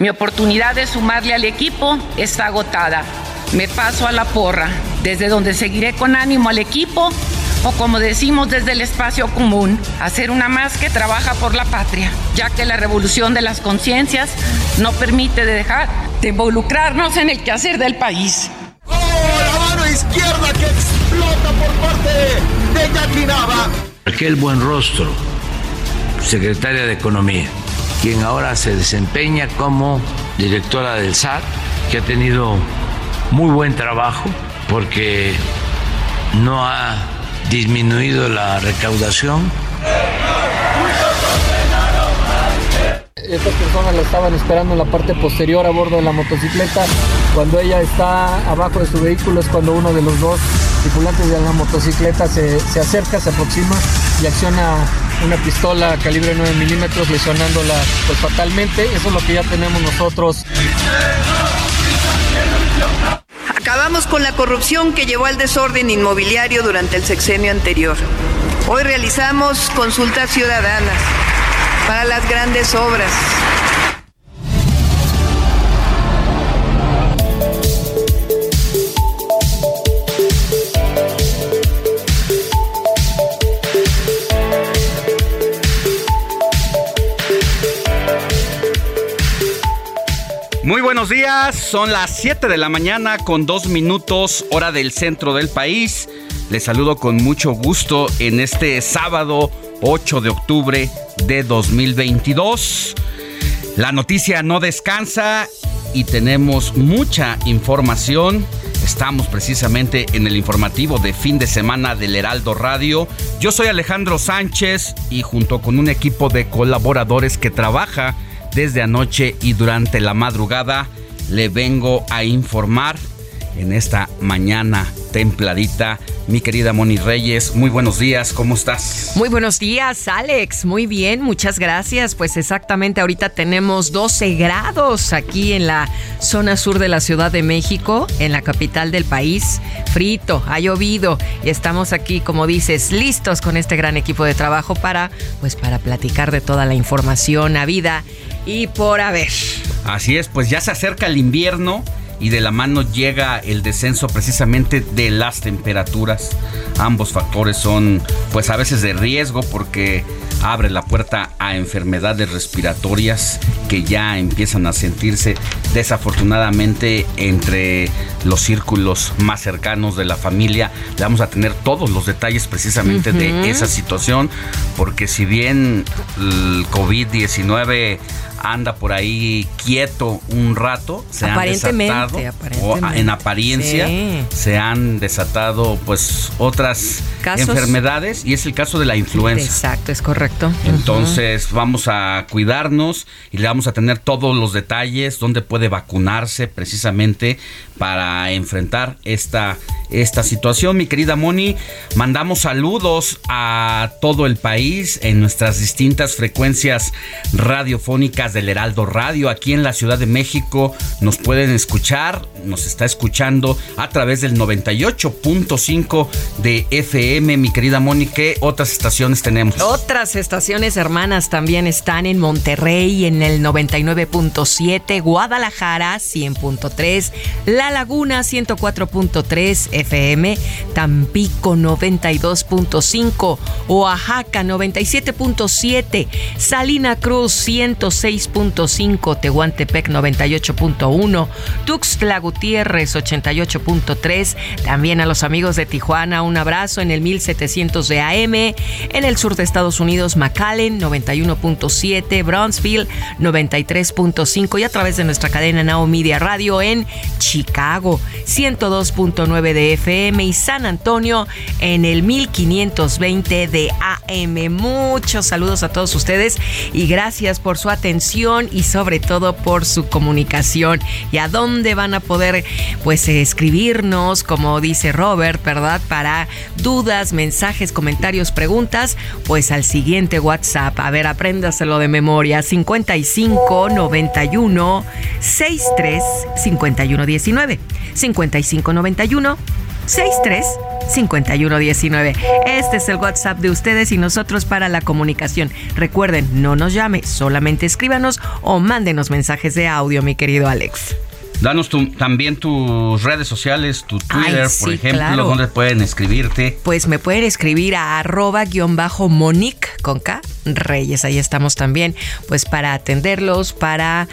Mi oportunidad de sumarle al equipo está agotada. Me paso a la porra, desde donde seguiré con ánimo al equipo o como decimos desde el espacio común, hacer una más que trabaja por la patria, ya que la revolución de las conciencias no permite dejar de involucrarnos en el quehacer del país. ¡Oh, la mano izquierda que explota por parte de Jackie Nava! Aquel buen rostro, secretaria de Economía, quien ahora se desempeña como directora del SAT, que ha tenido muy buen trabajo porque no ha disminuido la recaudación. Estas personas la estaban esperando en la parte posterior a bordo de la motocicleta. Cuando ella está abajo de su vehículo es cuando uno de los dos tripulantes de la motocicleta se, se acerca, se aproxima y acciona una pistola calibre 9 milímetros lesionándola pues, fatalmente. Eso es lo que ya tenemos nosotros. Acabamos con la corrupción que llevó al desorden inmobiliario durante el sexenio anterior. Hoy realizamos consultas ciudadanas para las grandes obras. Muy buenos días, son las 7 de la mañana con dos minutos hora del centro del país. Les saludo con mucho gusto en este sábado 8 de octubre de 2022. La noticia no descansa y tenemos mucha información. Estamos precisamente en el informativo de fin de semana del Heraldo Radio. Yo soy Alejandro Sánchez y junto con un equipo de colaboradores que trabaja desde anoche y durante la madrugada le vengo a informar en esta mañana templadita. Mi querida Moni Reyes, muy buenos días, ¿cómo estás? Muy buenos días, Alex. Muy bien, muchas gracias. Pues exactamente ahorita tenemos 12 grados aquí en la zona sur de la Ciudad de México, en la capital del país. Frito, ha llovido y estamos aquí, como dices, listos con este gran equipo de trabajo para pues para platicar de toda la información a vida y por haber. Así es, pues ya se acerca el invierno y de la mano llega el descenso precisamente de las temperaturas. Ambos factores son pues a veces de riesgo porque abre la puerta a enfermedades respiratorias que ya empiezan a sentirse desafortunadamente entre los círculos más cercanos de la familia. Le vamos a tener todos los detalles precisamente de esa situación porque si bien el COVID-19 anda por ahí quieto un rato, se han Aparentemente, desatado, o en apariencia, Sí. se han desatado pues otras Casos- enfermedades y es el caso de la influenza. Exacto, es correcto. Entonces vamos a cuidarnos y le vamos a tener todos los detalles, dónde puede vacunarse precisamente para enfrentar esta esta situación. Mi querida Moni, mandamos saludos a todo el país en nuestras distintas frecuencias radiofónicas del Heraldo Radio. Aquí en la Ciudad de México nos pueden escuchar, nos está escuchando a través del 98.5 de FM. Mi querida ¿qué otras estaciones tenemos? Otras estaciones hermanas también están en Monterrey en el 99.7, Guadalajara 100.3, La Laguna 104.3, FM, Tampico 92.5, Oaxaca 97.7, Salina Cruz 106.5, Tehuantepec 98.1, Tuxtla Gutiérrez 88.3, también a los amigos de Tijuana un abrazo en el 1700 de AM, en el sur de Estados Unidos McAllen 91.7, Brownsville 93.5 y a través de nuestra cadena Now Media Radio en Chicago 102.9 de FM y San Antonio en el 1520 de AM. Muchos saludos a todos ustedes y gracias por su atención y sobre todo por su comunicación. ¿Y a dónde van a poder pues escribirnos, como dice Robert, ¿verdad? Para dudas, mensajes, comentarios, preguntas, pues al siguiente WhatsApp. A ver, apréndaselo de memoria. 55 91 63 51 19. 55 91 63 5119. Este es el WhatsApp de ustedes y nosotros para la comunicación. Recuerden, no nos llame, solamente escríbanos o mándenos mensajes de audio, mi querido Alex. Danos también tus redes sociales, tu Twitter, por ejemplo, donde pueden escribirte. Pues me pueden escribir a arroba guion bajo Monique con K Reyes. Ahí estamos también, pues para atenderlos, para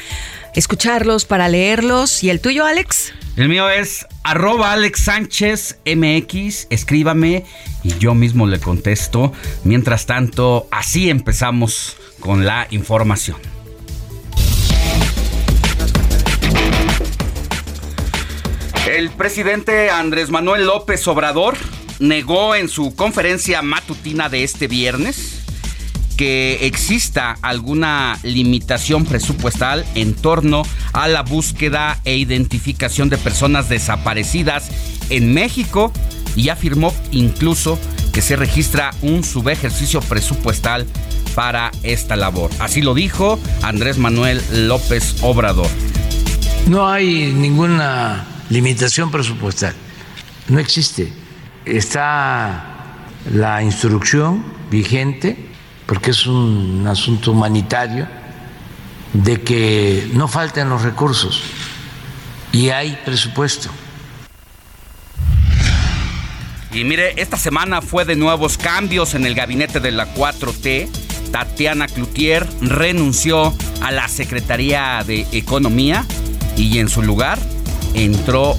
escucharlos, para leerlos. ¿Y el tuyo, Alex? El mío es arroba Alex Sánchez MX, escríbame y yo mismo le contesto. Mientras tanto, así empezamos con la información. El presidente Andrés Manuel López Obrador negó en su conferencia matutina de este viernes que exista alguna limitación presupuestal en torno a la búsqueda e identificación de personas desaparecidas en México y afirmó incluso que se registra un subejercicio presupuestal para esta labor. Así lo dijo Andrés Manuel López Obrador. No hay ninguna limitación presupuestal, no existe. Está la instrucción vigente porque es un asunto humanitario, de que no falten los recursos y hay presupuesto. Y mire, esta semana fue de nuevos cambios en el gabinete de la 4T. Tatiana Cloutier renunció a la Secretaría de Economía y en su lugar entró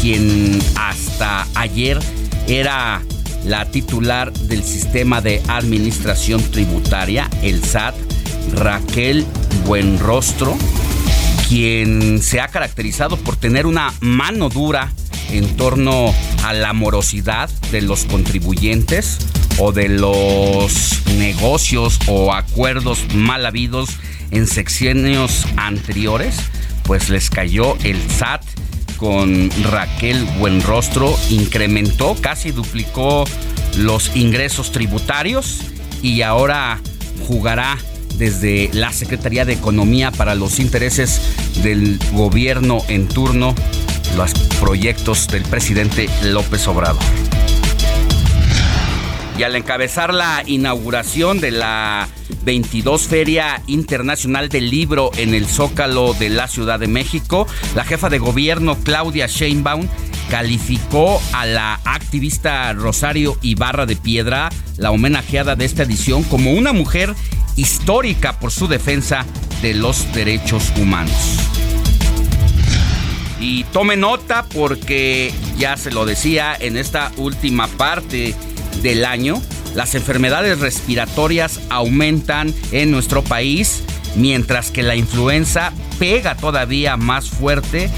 quien hasta ayer era la titular del sistema de administración tributaria, el SAT, Raquel Buenrostro, quien se ha caracterizado por tener una mano dura en torno a la morosidad de los contribuyentes o de los negocios o acuerdos mal habidos en sexenios anteriores, pues les cayó el SAT con Raquel Buenrostro incrementó, casi duplicó los ingresos tributarios y ahora jugará desde la Secretaría de Economía para los intereses del gobierno en turno los proyectos del presidente López Obrador. Y al encabezar la inauguración de la 22 Feria Internacional del Libro en el Zócalo de la Ciudad de México, la jefa de gobierno Claudia Sheinbaum calificó a la activista Rosario Ibarra de Piedra, la homenajeada de esta edición, como una mujer histórica por su defensa de los derechos humanos. Y tome nota porque ya se lo decía en esta última parte del año, las enfermedades respiratorias aumentan en nuestro país, mientras que la influenza pega todavía más fuerte,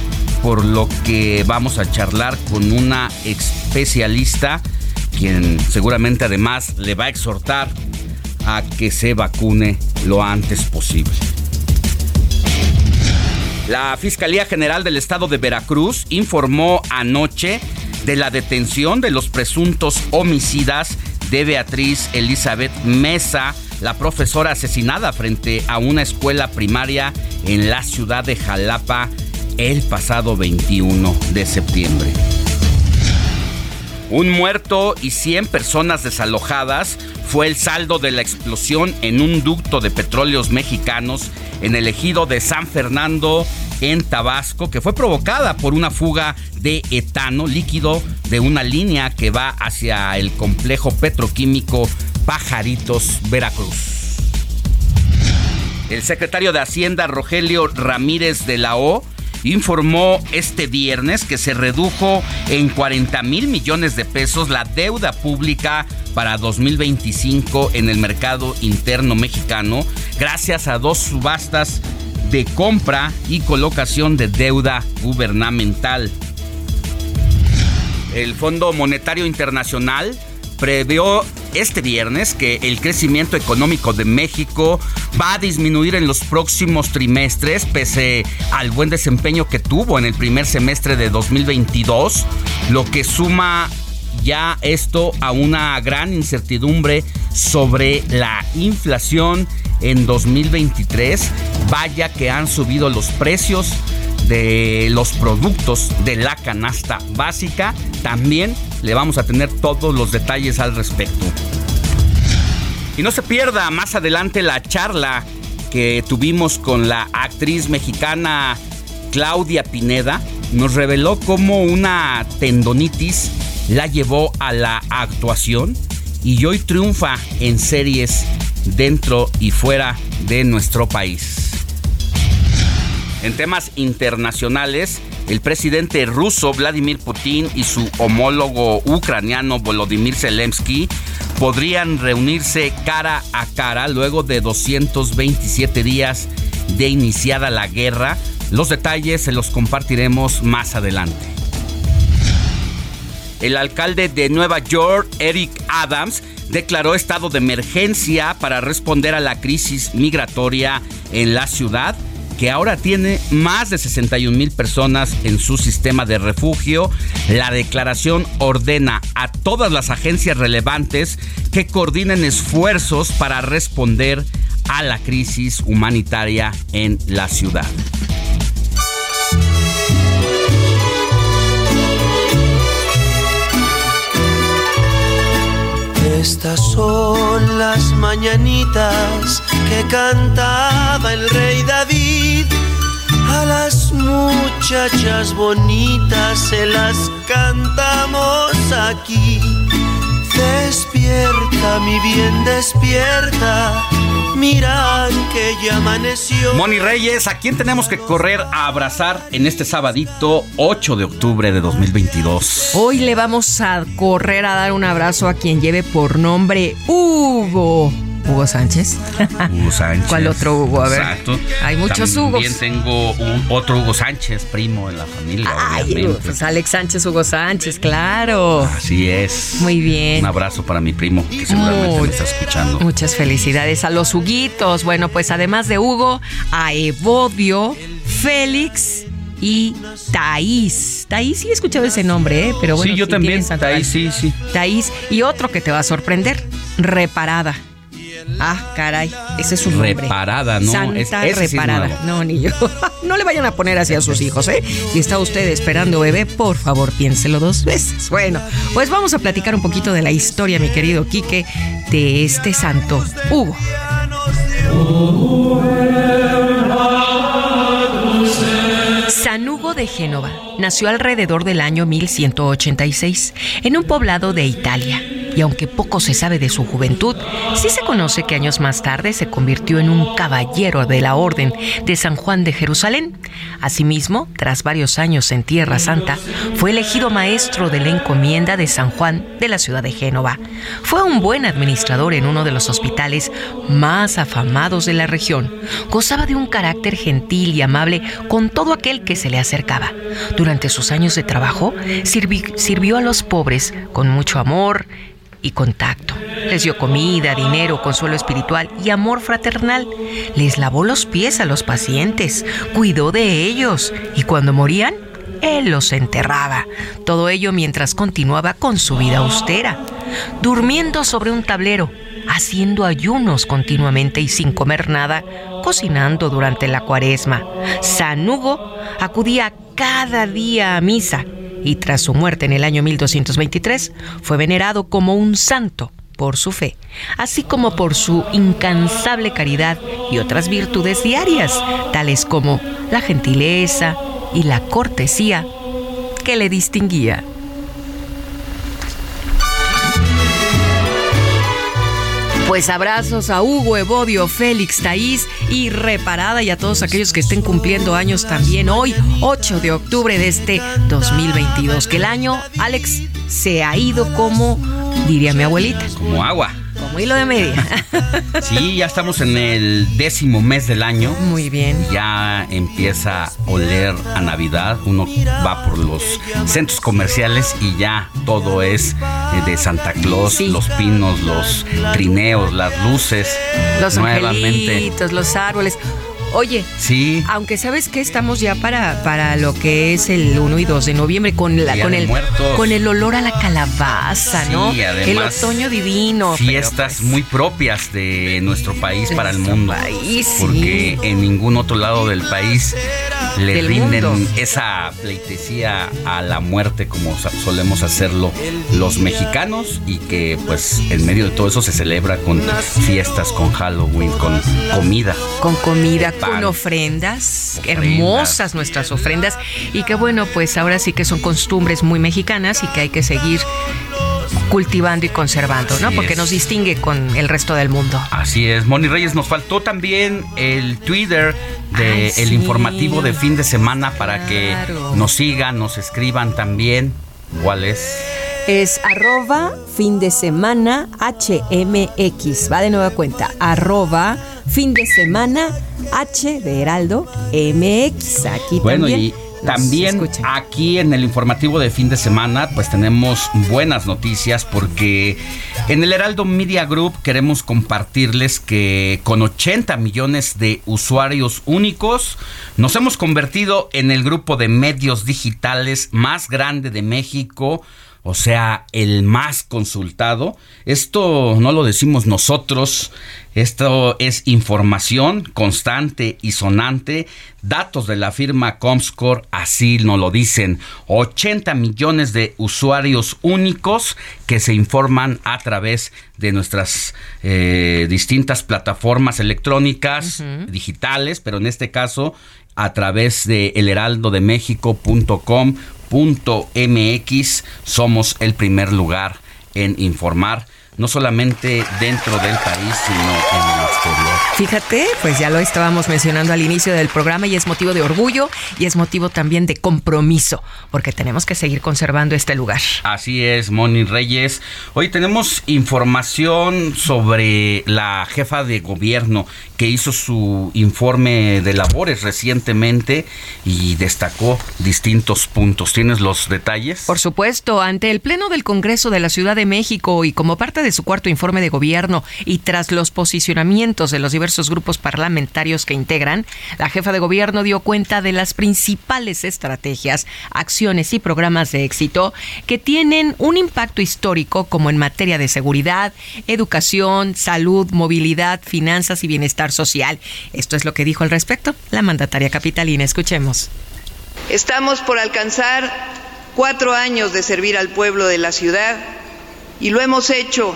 por lo que vamos a charlar con una especialista, quien seguramente además le va a exhortar a que se vacune lo antes posible. La Fiscalía General del Estado de Veracruz informó anoche de la detención de los presuntos homicidas de Beatriz Elizabeth Mesa, la profesora asesinada frente a una escuela primaria en la ciudad de Jalapa el pasado 21 de septiembre. Un muerto y 100 personas desalojadas fue el saldo de la explosión en un ducto de petróleos mexicanos en el ejido de San Fernando en Tabasco, que fue provocada por una fuga de etano líquido de una línea que va hacia el complejo petroquímico Pajaritos, Veracruz. El secretario de Hacienda, Rogelio Ramírez de la O, informó este viernes que se redujo en 40 mil millones de pesos la deuda pública para 2025 en el mercado interno mexicano gracias a dos subastas de compra y colocación de deuda gubernamental. El Fondo Monetario Internacional previó este viernes que el crecimiento económico de México va a disminuir en los próximos trimestres pese al buen desempeño que tuvo en el primer semestre de 2022, lo que suma ya esto a una gran incertidumbre sobre la inflación en 2023. Vaya que han subido los precios de los productos de la canasta básica. También le vamos a tener todos los detalles al respecto. Y no se pierda más adelante la charla que tuvimos con la actriz mexicana Claudia Pineda. Nos reveló cómo una tendonitis la llevó a la actuación y hoy triunfa en series dentro y fuera de nuestro país. En temas internacionales, el presidente ruso Vladimir Putin y su homólogo ucraniano Volodymyr Zelensky podrían reunirse cara a cara luego de 227 días de iniciada la guerra. Los detalles se los compartiremos más adelante. El alcalde de Nueva York, Eric Adams, declaró estado de emergencia para responder a la crisis migratoria en la ciudad que ahora tiene más de 61 mil personas en su sistema de refugio. La declaración ordena a todas las agencias relevantes que coordinen esfuerzos para responder a la crisis humanitaria en la ciudad. Estas son las mañanitas que cantaba el rey David. A las muchachas bonitas se las cantamos aquí. Despierta, mi bien, despierta. Mira que ya amaneció. Moni Reyes, ¿a quién tenemos que correr a abrazar en este sabadito 8 de octubre de 2022? Hoy le vamos a correr a dar un abrazo a quien lleve por nombre Hugo. Hugo Sánchez. Hugo Sánchez. ¿Cuál otro Hugo? A ver. Exacto. Hay muchos También Hugos. tengo un- otro Hugo Sánchez, primo de la familia, Ay, pues Alex Sánchez, Hugo Sánchez, claro. Así es. Muy bien. Un abrazo para mi primo, que seguramente Muy- me está escuchando. Muchas felicidades a los Huguitos. Bueno, pues además de Hugo, a Evodio, Félix y Taís. Taís, sí he escuchado ese nombre, ¿eh? Pero bueno, sí, yo sí también. Ahí sí, sí. Taís y otro que te va a sorprender, Reparada. Ah, caray, ese es su nombre. Reparada, ¿no? Santa Es- ese sí es Reparada. no, ni yo. no le vayan a poner así a sus hijos, ¿eh? Si está usted esperando bebé, por favor, piénselo dos veces. Bueno, pues vamos a platicar un poquito de la historia, mi querido Quique, de este santo, Hugo. San Hugo de Génova nació alrededor del año 1186 en un poblado de Italia. Y aunque poco se sabe de su juventud, sí se conoce que años más tarde se convirtió en un caballero de la Orden de San Juan de Jerusalén. Asimismo, tras varios años en Tierra Santa, fue elegido maestro de la encomienda de San Juan de la ciudad de Génova. Fue un buen administrador en uno de los hospitales más afamados de la región. Gozaba de un carácter gentil y amable con todo aquel que se le acercaba. Durante sus años de trabajo, sirvi- sirvió a los pobres con mucho amor, y contacto. Les dio comida, dinero, consuelo espiritual y amor fraternal. Les lavó los pies a los pacientes, cuidó de ellos y cuando morían, él los enterraba. Todo ello mientras continuaba con su vida austera, durmiendo sobre un tablero, haciendo ayunos continuamente y sin comer nada, cocinando durante la cuaresma. San Hugo acudía cada día a misa y tras su muerte en el año 1223 fue venerado como un santo por su fe, así como por su incansable caridad y otras virtudes diarias, tales como la gentileza y la cortesía que le distinguía. Pues abrazos a Hugo, Evodio, Félix, Taís y Reparada y a todos aquellos que estén cumpliendo años también hoy, 8 de octubre de este 2022. Que el año, Alex, se ha ido como, diría mi abuelita. Como agua. Como hilo de media. Sí, ya estamos en el décimo mes del año. Muy bien. Ya empieza a oler a Navidad. Uno va por los centros comerciales y ya todo es eh, de Santa Claus, los pinos, los trineos, las luces. Los nuevamente. angelitos, los árboles. Oye, Sí. aunque sabes que estamos ya para, para lo que es el 1 y 2 de noviembre con la Día con el Muertos. con el olor a la calabaza, Sí, ¿no? además, el otoño divino. Fiestas muy propias de nuestro país para el mundo. país, sí. Porque en ningún otro lado del país le Del rinden mundo. esa pleitesía a la muerte como solemos hacerlo los mexicanos y que pues en medio de todo eso se celebra con fiestas, con Halloween, con comida. con comida, con Ofrendas. hermosas nuestras ofrendas y que bueno, pues ahora sí que son costumbres muy mexicanas y que hay que seguir cultivando y conservando, ¿no? Porque es. nos distingue con el resto del mundo. Así es, Moni Reyes, nos faltó también el Twitter de Ay, el sí. informativo de fin de semana para que nos sigan, nos escriban también. ¿Cuál es? Es arroba fin de semana HMX. Va de nueva cuenta. Arroba fin de semana H de Heraldo MX. Aquí Bueno, también. y nos también aquí en el informativo de fin de semana, pues tenemos buenas noticias porque en el Heraldo Media Group queremos compartirles que con 80 millones de usuarios únicos, nos hemos convertido en el grupo de medios digitales más grande de México. O sea, el más consultado. Esto no lo decimos nosotros. Esto es información constante y sonante. Datos de la firma Comscore así nos lo dicen. 80 millones de usuarios únicos que se informan a través de nuestras eh, distintas plataformas electrónicas, digitales, pero en este caso a través de elheraldodemexico.com.mx somos el primer lugar en informar, no solamente dentro del país, sino en el exterior. Fíjate, pues ya lo estábamos mencionando al inicio del programa y es motivo de orgullo y es motivo también de compromiso, porque tenemos que seguir conservando este lugar. Así es, Moni Reyes. Hoy tenemos información sobre la jefa de gobierno que hizo su informe de labores recientemente y destacó distintos puntos. ¿Tienes los detalles? Por supuesto, ante el Pleno del Congreso de la Ciudad de México y como parte de su cuarto informe de gobierno y tras los posicionamientos de los diversos grupos parlamentarios que integran, la jefa de gobierno dio cuenta de las principales estrategias, acciones y programas de éxito que tienen un impacto histórico como en materia de seguridad, educación, salud, movilidad, finanzas y bienestar social. Esto es lo que dijo al respecto la mandataria capitalina. Escuchemos. Estamos por alcanzar cuatro años de servir al pueblo de la ciudad y lo hemos hecho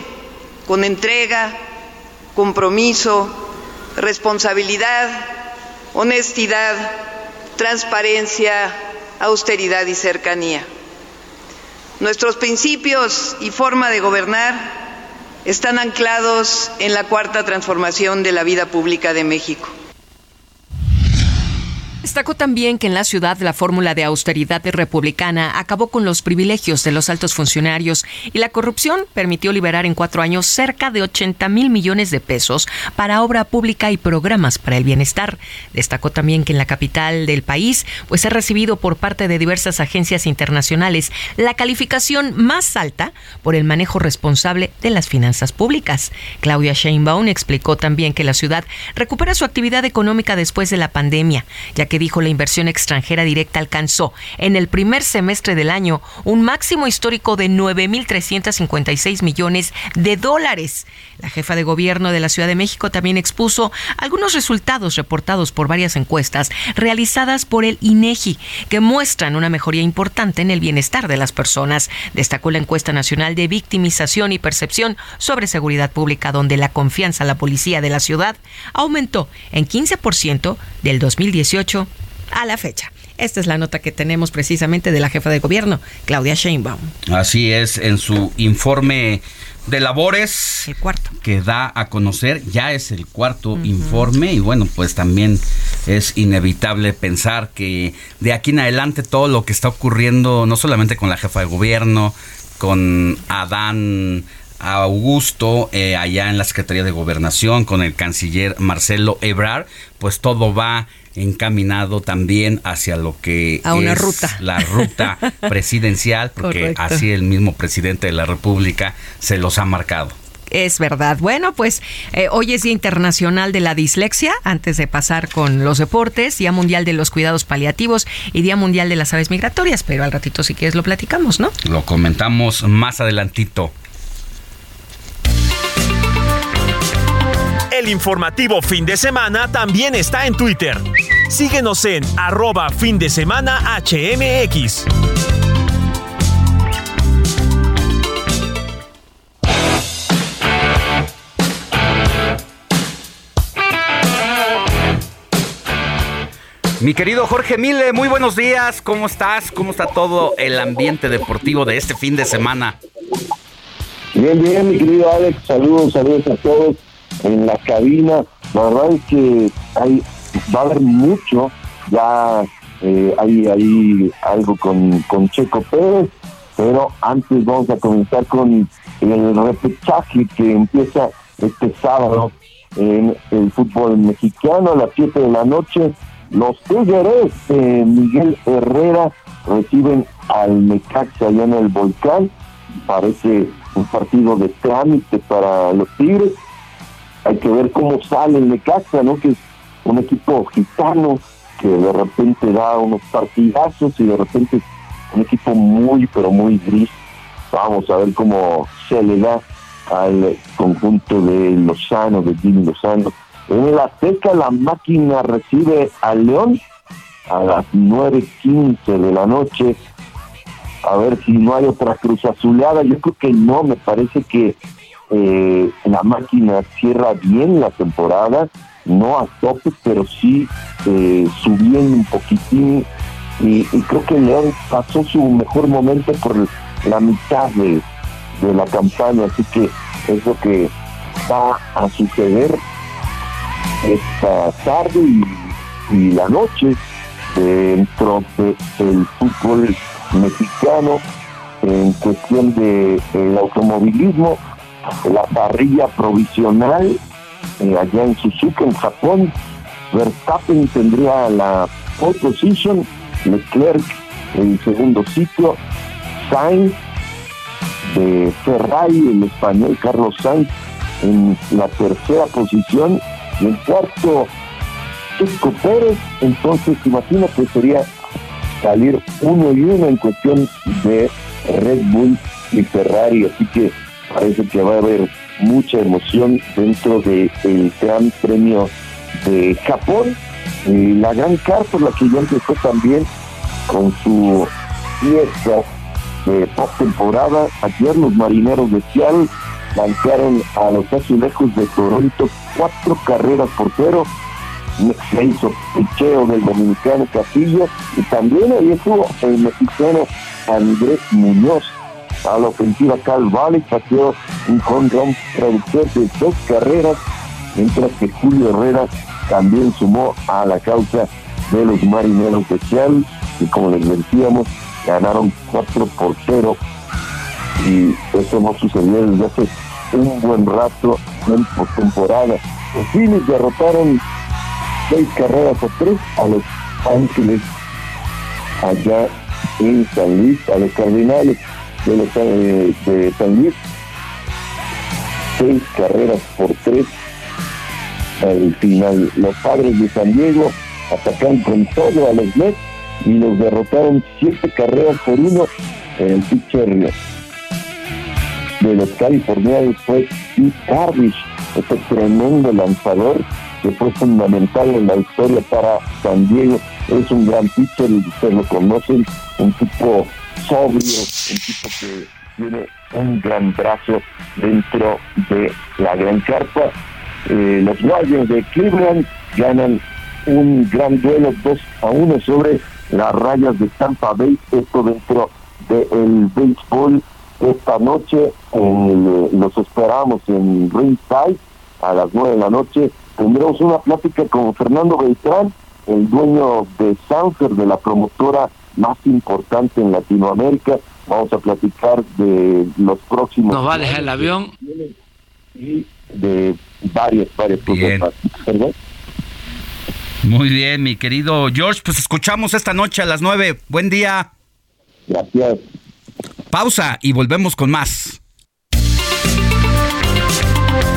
con entrega, compromiso, responsabilidad, honestidad, transparencia, austeridad y cercanía. Nuestros principios y forma de gobernar están anclados en la cuarta transformación de la vida pública de México. Destacó también que en la ciudad la fórmula de austeridad republicana acabó con los privilegios de los altos funcionarios y la corrupción permitió liberar en cuatro años cerca de 80 mil millones de pesos para obra pública y programas para el bienestar. Destacó también que en la capital del país pues ha recibido por parte de diversas agencias internacionales la calificación más alta por el manejo responsable de las finanzas públicas. Claudia Sheinbaum explicó también que la ciudad recupera su actividad económica después de la pandemia, ya que dijo la inversión extranjera directa alcanzó en el primer semestre del año un máximo histórico de 9.356 millones de dólares. La jefa de gobierno de la Ciudad de México también expuso algunos resultados reportados por varias encuestas realizadas por el INEGI que muestran una mejoría importante en el bienestar de las personas. Destacó la encuesta nacional de victimización y percepción sobre seguridad pública donde la confianza a la policía de la ciudad aumentó en 15% del 2018 a la fecha. Esta es la nota que tenemos precisamente de la jefa de gobierno, Claudia Sheinbaum. Así es, en su informe de labores el cuarto. que da a conocer, ya es el cuarto informe y bueno, pues también es inevitable pensar que de aquí en adelante todo lo que está ocurriendo, no solamente con la jefa de gobierno, con Adán Augusto, eh, allá en la Secretaría de Gobernación, con el canciller Marcelo Ebrard, pues todo va encaminado también hacia lo que a una es ruta. la ruta presidencial, porque Correcto. así el mismo presidente de la República se los ha marcado. Es verdad. Bueno, pues eh, hoy es Día Internacional de la Dislexia, antes de pasar con los deportes, Día Mundial de los Cuidados Paliativos y Día Mundial de las Aves Migratorias, pero al ratito si quieres lo platicamos, ¿no? Lo comentamos más adelantito. El informativo fin de semana también está en Twitter. Síguenos en arroba fin de semana HMX. Mi querido Jorge Mile, muy buenos días. ¿Cómo estás? ¿Cómo está todo el ambiente deportivo de este fin de semana? Bien, bien, mi querido Alex, saludos, saludos a todos en la cabina. La verdad es que hay, va a haber mucho, ya eh, hay, hay algo con, con Checo Pérez, pero antes vamos a comenzar con el repechaje que empieza este sábado en el fútbol mexicano a las 7 de la noche. Los Tigres de Miguel Herrera reciben al Necaxa allá en el Volcán. Parece un partido de trámite para los Tigres. Hay que ver cómo sale el Necaxa, ¿no? Que es un equipo gitano que de repente da unos partidazos y de repente es un equipo muy, pero muy gris. Vamos a ver cómo se le da al conjunto de Lozano, de Jimmy Lozano. En la Azteca la máquina recibe al León a las 9.15 de la noche. A ver si no hay otra cruz azulada. Yo creo que no, me parece que eh, la máquina cierra bien la temporada, no a tope, pero sí eh, subiendo un poquitín. Y, creo que León pasó su mejor momento por la mitad de, de la campaña, así que es lo que va a suceder esta tarde y, la noche dentro del fútbol mexicano en cuestión de el automovilismo la parrilla provisional eh, allá en Suzuka en Japón. Verstappen tendría la pole position Leclerc en segundo sitio Sainz de Ferrari el español Carlos Sainz en la tercera posición y en cuarto Checo Pérez. Entonces imagínate sería salir uno y uno en cuestión de Red Bull y Ferrari. Así que parece que va a haber mucha emoción dentro del Gran Premio de Japón. La Gran Car por la que ya empezó también con su fiesta de postemporada. Ayer los marineros de Seattle lanzaron a los azulejos de Toronto cuatro carreras por cero. Se hizo picheo del dominicano Castillo. Y también ahí estuvo el mexicano Andrés Muñoz a la ofensiva Cal Valley pateó un home run productor de dos carreras mientras que Julio Herrera también sumó a la causa de los marineros de Seattle, y como les decíamos, ganaron 4 por 0 y eso no sucedió desde hace un buen rato en postemporada. Los Phillies derrotaron seis carreras a tres a los Ángeles allá en San Luis, a los Cardinales de, los, eh, de San Luis. Seis carreras por tres al final. Los padres de San Diego atacaron con todo a los Mets y los derrotaron siete carreras por uno en el pitcher de los californianos fue Steve Carvish, este tremendo lanzador que fue fundamental en la historia para San Diego. Es un gran pitcher, ustedes lo conocen, un tipo sobrio, un tipo que tiene un gran brazo dentro de la gran carpa. Eh, los Guardians de Cleveland ganan un gran duelo 2 a 1 sobre las rayas de Tampa Bay, esto dentro del béisbol esta noche eh, los esperamos en Ringside a las nueve de la noche. Tendremos una plática con Fernando Beltrán, el dueño de Sanfer, de la promotora más importante en Latinoamérica. Vamos a platicar de los próximos... ¿Nos va a dejar el avión? Y de varias, varias cosas. Muy bien, mi querido George. Pues escuchamos esta noche a las nueve. Buen día. Gracias. Pausa y volvemos con más.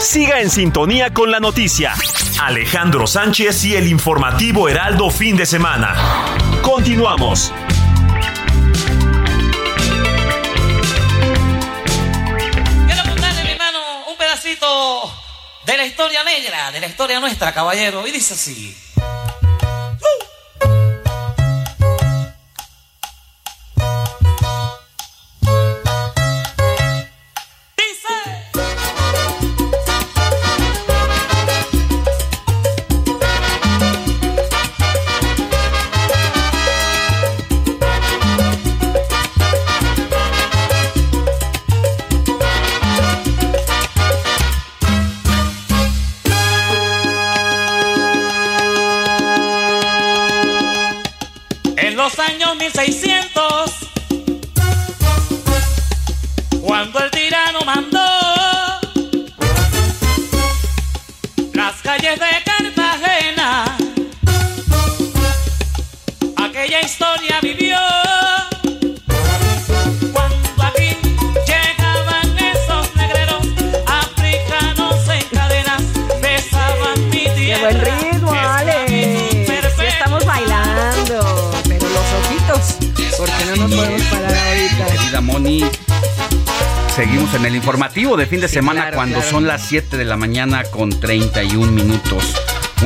Siga en sintonía con la noticia. Alejandro Sánchez y el informativo Heraldo fin de semana. Continuamos. Quiero contarle, mi hermano, un pedacito de la historia negra, de la historia nuestra, caballero. Y dice así. 1600, cuando el Moni, seguimos en el informativo de fin de semana claro, cuando claro. son las 7 de la mañana con 31 minutos.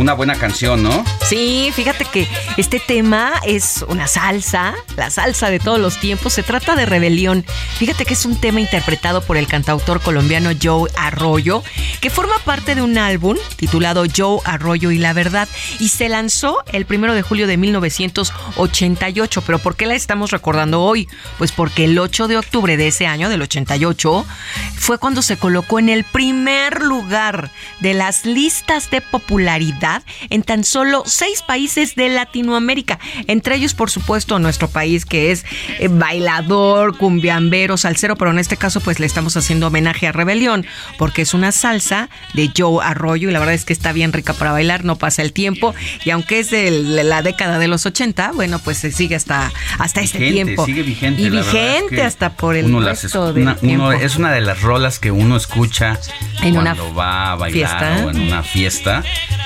Una buena canción, ¿no? Sí, fíjate que este tema es una salsa, la salsa de todos los tiempos. Se trata de rebelión. Fíjate que es un tema interpretado por el cantautor colombiano Joe Arroyo, que forma parte de un álbum titulado Joe Arroyo y la Verdad, y se lanzó el primero de julio de 1988. Pero ¿por qué la estamos recordando hoy? Pues porque el 8 de octubre de ese año, del 88, fue cuando se colocó en el primer lugar de las listas de popularidad en tan solo seis países de Latinoamérica. Entre ellos, por supuesto, nuestro país que es eh, bailador, cumbiambero, salsero, pero en este caso pues le estamos haciendo homenaje a Rebelión porque es una salsa de Joe Arroyo y la verdad es que está bien rica para bailar, no pasa el tiempo y aunque es de la década de los 80, bueno, pues se sigue hasta, hasta este Vigente, tiempo. Sigue vigente. Y es vigente que hasta por el uno las resto escu- del una- tiempo. uno- Es una de las rolas que uno escucha En una cuando va a bailar fiesta. o en una fiesta,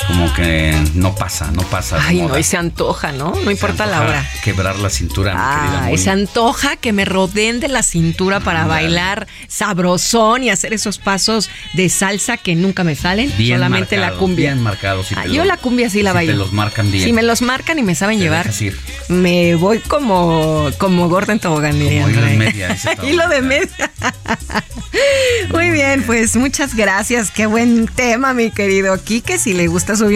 como como que no pasa, no pasa. de Ay, moda. no, y se antoja, ¿no? No importa la hora. Quebrar la cintura, mi querida Ah, Moni. se antoja que me rodeen de la cintura para bailar sabrosón y hacer esos pasos de salsa que nunca me salen. Bien solamente la cumbia. Bien marcados. si Ah, te yo la cumbia sí la si bailo. te los marcan bien. Si me los marcan y me saben Te llevar, me voy como, como gorda en tobogán, Como hilo en media, Hilo de media. Muy bien, pues muchas gracias. Qué buen tema, mi querido Quique. Si le gusta subir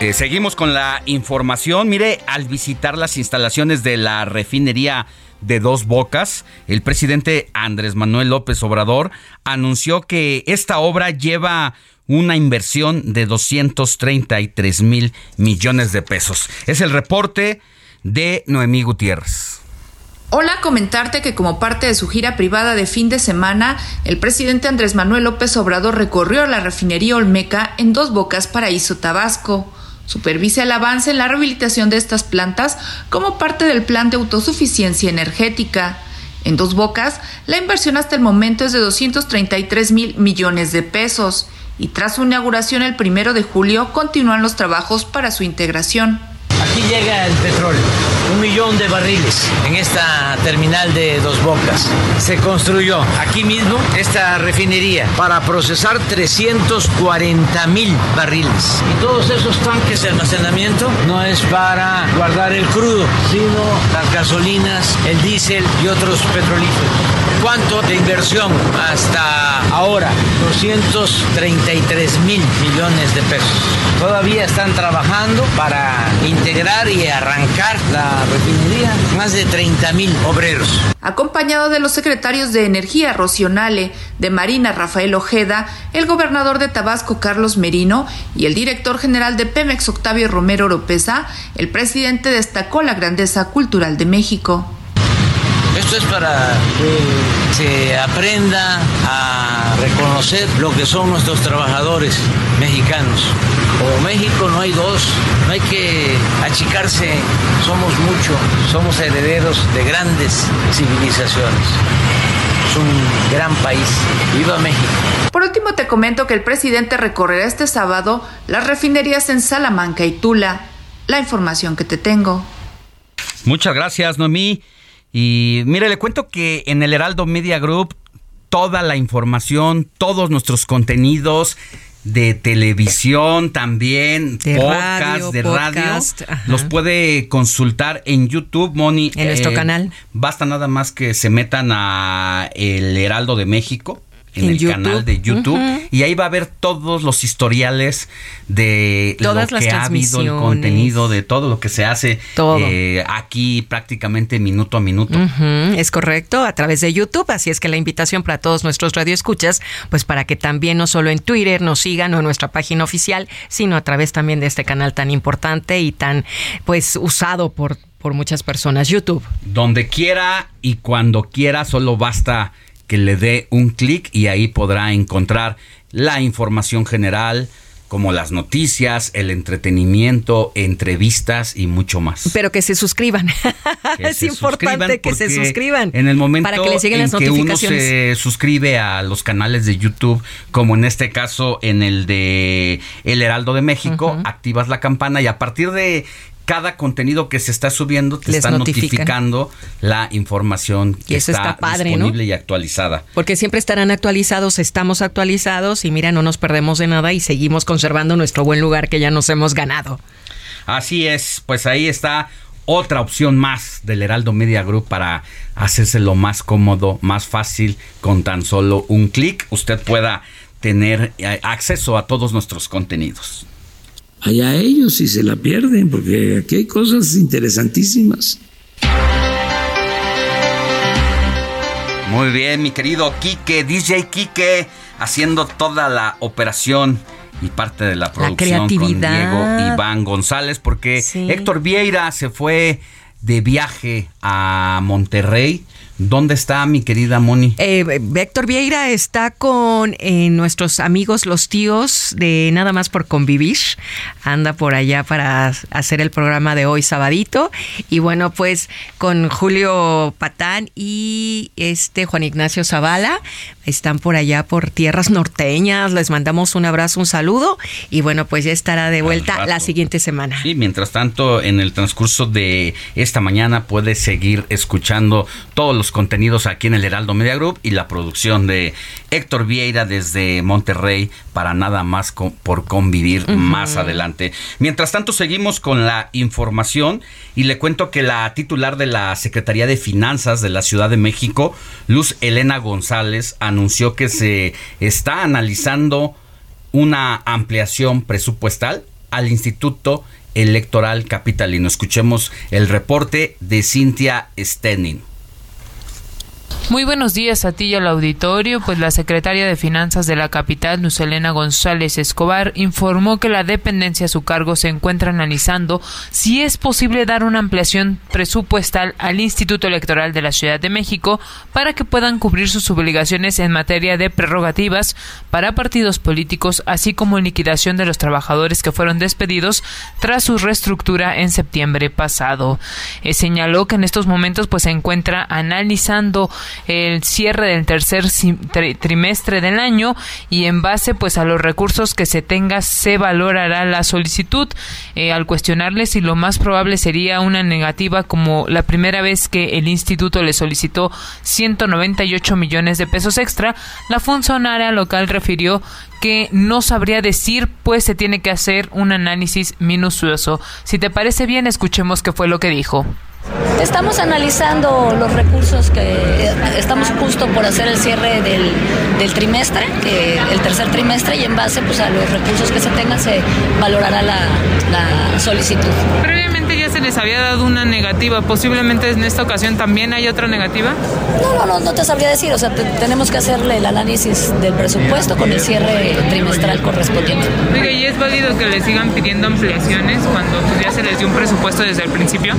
Eh, seguimos con la información. Mire, al visitar las instalaciones de la refinería de Dos Bocas, el presidente Andrés Manuel López Obrador anunció que esta obra lleva una inversión de 233 mil millones de pesos. Es el reporte de Noemí Gutiérrez. Hola, comentarte que como parte de su gira privada de fin de semana, el presidente Andrés Manuel López Obrador recorrió la refinería Olmeca en Dos Bocas, Paraíso, Tabasco. Supervisa el avance en la rehabilitación de estas plantas como parte del plan de autosuficiencia energética. En Dos Bocas, la inversión hasta el momento es de 233 mil millones de pesos y tras su inauguración el primero de julio continúan los trabajos para su integración. Aquí llega el petróleo, un millón de barriles en esta terminal de Dos Bocas. Se construyó aquí mismo esta refinería para procesar 340 mil barriles. Y todos esos tanques de almacenamiento no es para guardar el crudo, sino las gasolinas, el diésel y otros petrolíferos. ¿Cuánto de inversión hasta ahora? 233 mil millones de pesos. Todavía están trabajando para integrar y arrancar la refinería más de 30 mil obreros. Acompañado de los secretarios de Energía Rocionale, de Marina Rafael Ojeda, el gobernador de Tabasco Carlos Merino y el director general de Pemex Octavio Romero Oropesa, el presidente destacó la grandeza cultural de México. Esto es para que se aprenda a reconocer lo que son nuestros trabajadores mexicanos. Como México no hay dos, no hay que achicarse, somos mucho, somos herederos de grandes civilizaciones. Es un gran país. ¡Viva México! Por último, te comento que el presidente recorrerá este sábado las refinerías en Salamanca y Tula. La información que te tengo. Muchas gracias, Noemí. Y mire, le cuento que en el Heraldo Media Group toda la información, todos nuestros contenidos de televisión también, De podcast, radio, de podcast, radio, ajá. los puede consultar en YouTube, Moni. eh, En nuestro canal. Basta nada más que se metan a El Heraldo de México. En, En el YouTube. canal de YouTube y ahí va a ver todos los historiales de Todas lo las que ha habido, el contenido de todo lo que se hace Todo. eh, aquí prácticamente minuto a minuto. Es correcto, a través de YouTube. Así es que la invitación para todos nuestros radioescuchas, pues para que también no solo en Twitter nos sigan o en nuestra página oficial, sino a través también de este canal tan importante y tan pues usado por, por muchas personas, YouTube. Donde quiera y cuando quiera, solo basta que le dé un clic y ahí podrá encontrar la información general, como las noticias, el entretenimiento, entrevistas y mucho más. Pero que se suscriban. Que es se importante que se suscriban. En el momento para que les lleguen en las que uno se suscribe a los canales de YouTube, como en este caso en el de El Heraldo de México, activas la campana y a partir de cada contenido que se está subiendo te Les notifican. notificando la información que Y eso está, está padre, ¿no? disponible y actualizada. Porque siempre estarán actualizados, estamos actualizados y mira, no nos perdemos de nada y seguimos conservando nuestro buen lugar que ya nos hemos ganado. Así es, pues ahí está otra opción más del Heraldo Media Group para hacerse lo más cómodo, más fácil, con tan solo un clic, usted pueda tener eh, acceso a todos nuestros contenidos. Allá ellos si se la pierden, porque aquí hay cosas interesantísimas. Muy bien, mi querido Quique, DJ Quique, haciendo toda la operación y parte de la producción con Diego Iván González, porque Héctor Vieira se fue de viaje a Monterrey ¿Dónde está mi querida Moni? Eh, Héctor Vieira está con eh, nuestros amigos los tíos de Nada más por convivir. Anda por allá para hacer el programa de hoy sabadito. Y bueno, pues con Julio Patán y este Juan Ignacio Zavala están por allá por tierras norteñas. Les mandamos un abrazo, un saludo. Y bueno, pues ya estará de vuelta la siguiente semana. Sí, mientras tanto, en el transcurso de esta mañana puedes seguir escuchando todos los contenidos aquí en el Heraldo Media Group y la producción de Héctor Vieira desde Monterrey para nada más por convivir más adelante. Mientras tanto, seguimos con la información y le cuento que la titular de la Secretaría de Finanzas de la Ciudad de México, Luz Elena González, anunció que se está analizando una ampliación presupuestal al Instituto Electoral Capitalino. Escuchemos el reporte de Cintia Stenning. Muy buenos días a ti y al auditorio, pues la secretaria de Finanzas de la capital, Nucelena González Escobar, informó que la dependencia a su cargo se encuentra analizando si es posible dar una ampliación presupuestal al Instituto Electoral de la Ciudad de México para que puedan cubrir sus obligaciones en materia de prerrogativas para partidos políticos, así como liquidación de los trabajadores que fueron despedidos tras su reestructura en septiembre pasado. Eh, señaló que en estos momentos pues se encuentra analizando el cierre del tercer trimestre del año y en base pues a los recursos que se tenga se valorará la solicitud eh, al cuestionarle si lo más probable sería una negativa como la primera vez que el instituto le solicitó 198 millones de pesos extra la funcionaria local refirió que no sabría decir, pues se tiene que hacer un análisis minucioso. Si te parece bien, escuchemos qué fue lo que dijo. Estamos analizando los recursos que estamos justo por hacer el cierre del, trimestre, que el tercer trimestre, y en base pues, a los recursos que se tengan se valorará la, solicitud. Previamente se les había dado una negativa, posiblemente en esta ocasión también hay otra negativa. No, no, no, no te sabría decir, o sea, tenemos que hacerle el análisis del presupuesto con el cierre trimestral correspondiente. Oiga, ¿y es válido que le sigan pidiendo ampliaciones cuando pues, ya se les dio un presupuesto desde el principio?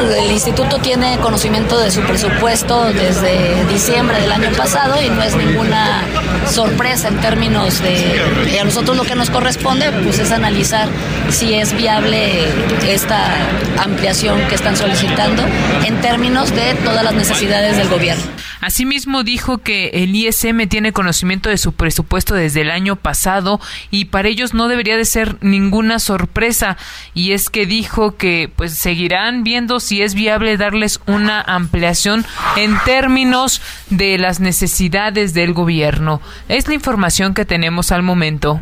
El instituto tiene conocimiento de su presupuesto desde diciembre del año pasado y no es ninguna sorpresa en términos de... a nosotros lo que nos corresponde pues es analizar si es viable esta ampliación que están solicitando en términos de todas las necesidades del gobierno. Asimismo dijo que el ISM tiene conocimiento de su presupuesto desde el año pasado y para ellos no debería de ser ninguna sorpresa y es que dijo que pues seguirán viendo si es viable darles una ampliación en términos de las necesidades del gobierno. Es la información que tenemos al momento.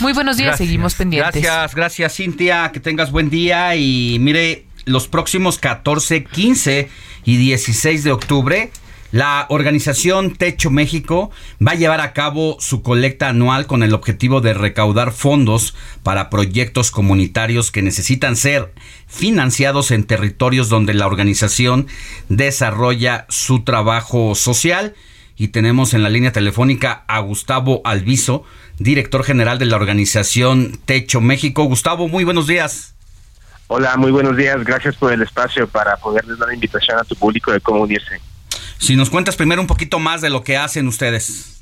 Muy buenos días, seguimos pendientes. Gracias, gracias Cintia, que tengas buen día y mire, los próximos 14, 15 y 16 de octubre la organización Techo México va a llevar a cabo su colecta anual con el objetivo de recaudar fondos para proyectos comunitarios que necesitan ser financiados en territorios donde la organización desarrolla su trabajo social. Y tenemos en la línea telefónica a Gustavo Alviso, director general de la organización Techo México. Gustavo, muy buenos días. Hola, muy buenos días. Gracias por el espacio para poderles dar la invitación a tu público de cómo unirse. Si nos cuentas primero un poquito más de lo que hacen ustedes.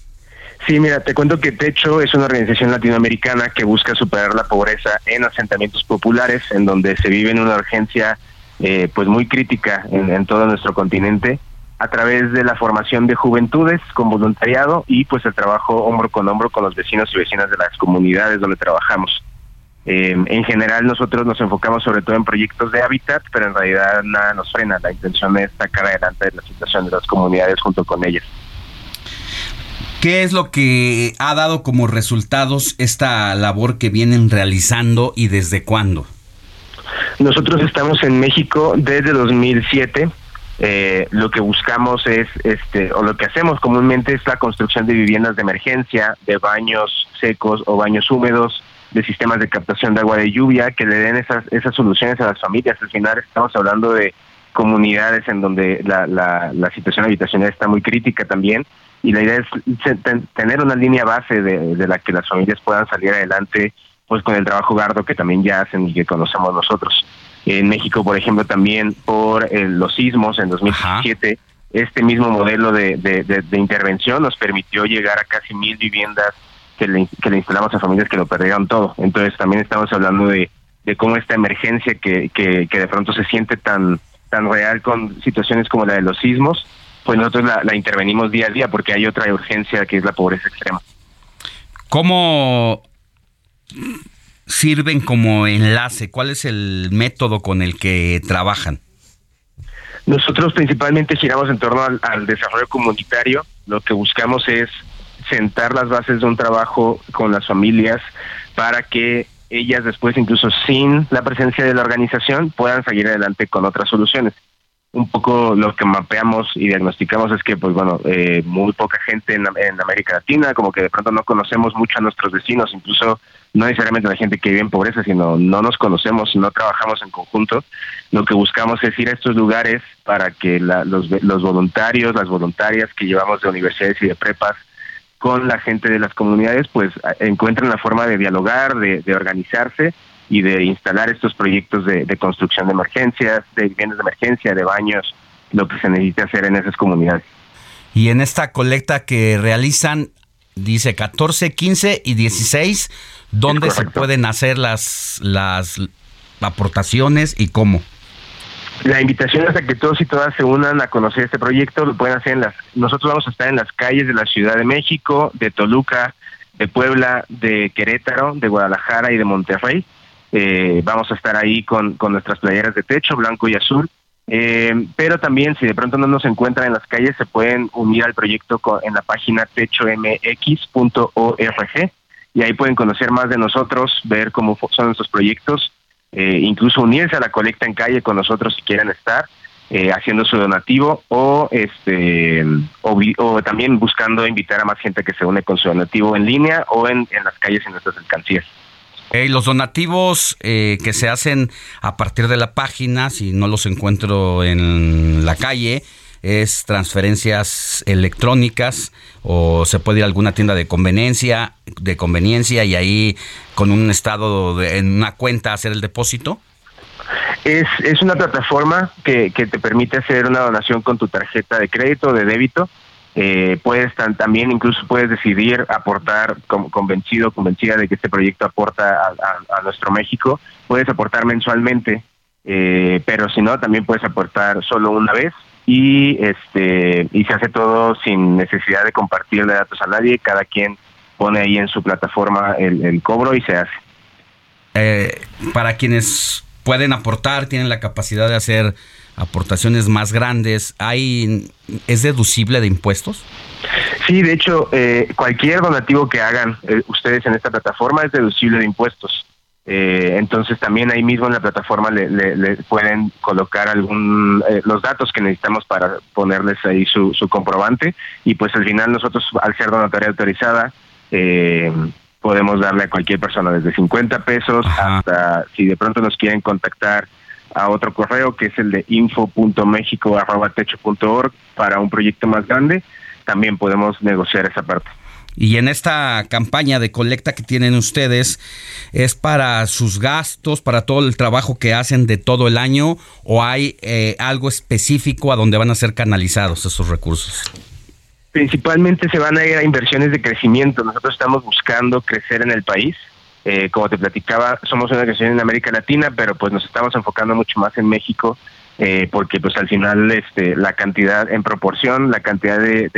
Sí, mira, te cuento que Techo es una organización latinoamericana que busca superar la pobreza en asentamientos populares, en donde se vive en una urgencia eh, pues muy crítica en, todo nuestro continente, a través de la formación de juventudes con voluntariado y pues el trabajo hombro con hombro con los vecinos y vecinas de las comunidades donde trabajamos. Eh, en general nosotros nos enfocamos sobre todo en proyectos de hábitat, pero en realidad nada nos frena. La intención es sacar adelante la situación de las comunidades junto con ellas. ¿Qué es lo que ha dado como resultados esta labor que vienen realizando y desde cuándo? Nosotros estamos en México desde 2007. Eh, lo que buscamos es, este, o lo que hacemos comúnmente es la construcción de viviendas de emergencia, de baños secos o baños húmedos, de sistemas de captación de agua de lluvia que le den esas, esas soluciones a las familias. Al final estamos hablando de comunidades en donde la, la, la situación habitacional está muy crítica también y la idea es tener una línea base de, de, la que las familias puedan salir adelante pues con el trabajo gardo que también ya hacen y que conocemos nosotros. En México, por ejemplo, también por eh, los sismos en 2017, este mismo modelo de, de, de, intervención nos permitió llegar a casi mil viviendas que le, que le instalamos a familias que lo perdieron todo. Entonces también estamos hablando de, de cómo esta emergencia que, que, que de pronto se siente tan, tan real con situaciones como la de los sismos, pues nosotros la, intervenimos día a día porque hay otra urgencia que es la pobreza extrema. ¿Cómo sirven como enlace? ¿Cuál es el método con el que trabajan? Nosotros principalmente giramos en torno al, desarrollo comunitario. Lo que buscamos es sentar las bases de un trabajo con las familias para que ellas después, incluso sin la presencia de la organización, puedan seguir adelante con otras soluciones un poco lo que mapeamos y diagnosticamos es que, pues bueno, eh, muy poca gente en, América Latina, como que de pronto no conocemos mucho a nuestros vecinos, incluso no necesariamente la gente que vive en pobreza, sino no nos conocemos, no trabajamos en conjunto. Lo que buscamos es ir a estos lugares para que los, los voluntarios, las voluntarias que llevamos de universidades y de prepas con la gente de las comunidades, pues encuentren la forma de dialogar, de, de organizarse y de instalar estos proyectos de, construcción de emergencias, de viviendas de emergencia, de baños, lo que se necesita hacer en esas comunidades. Y en esta colecta que realizan, dice 14, 15 y 16, ¿dónde se pueden hacer las, las aportaciones y cómo? La invitación es a que todos y todas se unan a conocer este proyecto, lo pueden hacer en las, nosotros vamos a estar en las calles de la Ciudad de México, de Toluca, de Puebla, de Querétaro, de Guadalajara y de Monterrey. Eh, vamos a estar ahí con, con nuestras playeras de techo, blanco y azul. Eh, pero también, si de pronto no nos encuentran en las calles, se pueden unir al proyecto en la página techomx.org y ahí pueden conocer más de nosotros, ver cómo son nuestros proyectos, eh, incluso unirse a la colecta en calle con nosotros si quieren estar. haciendo su donativo o este o, también buscando invitar a más gente que se une con su donativo en línea o en, en las calles en nuestras alcancías los donativos eh, que se hacen a partir de la página, si no los encuentro en la calle, es transferencias electrónicas o se puede ir a alguna tienda de conveniencia, de conveniencia y ahí con un estado en una cuenta hacer el depósito. Es, es una plataforma que, que te permite hacer una donación con tu tarjeta de crédito o de débito. Eh, puedes también incluso puedes decidir aportar convencido convencida de que este proyecto aporta a, nuestro México. Puedes aportar mensualmente eh, pero si no también puedes aportar solo una vez y este y se hace todo sin necesidad de compartirle datos a nadie cada quien pone ahí en su plataforma el, cobro y se hace eh, para quienes pueden aportar tienen la capacidad de hacer aportaciones más grandes, ¿hay, ¿es deducible de impuestos? Sí, de hecho, eh, cualquier donativo que hagan eh, ustedes en esta plataforma es deducible de impuestos. Eh, entonces también ahí mismo en la plataforma le, pueden colocar algún los datos que necesitamos para ponerles ahí su, su, comprobante y pues al final nosotros al ser donataria autorizada podemos darle a cualquier persona desde 50 pesos hasta si de pronto nos quieren contactar a otro correo que es el de info.mexico.org para un proyecto más grande, también podemos negociar esa parte. Y en esta campaña de colecta que tienen ustedes, ¿es para sus gastos, para todo el trabajo que hacen de todo el año o hay eh, algo específico a donde van a ser canalizados esos recursos? Principalmente se van a ir a inversiones de crecimiento. Nosotros estamos buscando crecer en el país eh, como te platicaba, somos una organización en América Latina, pero pues nos estamos enfocando mucho más en México, eh, porque pues al final este, la cantidad en proporción, la cantidad de,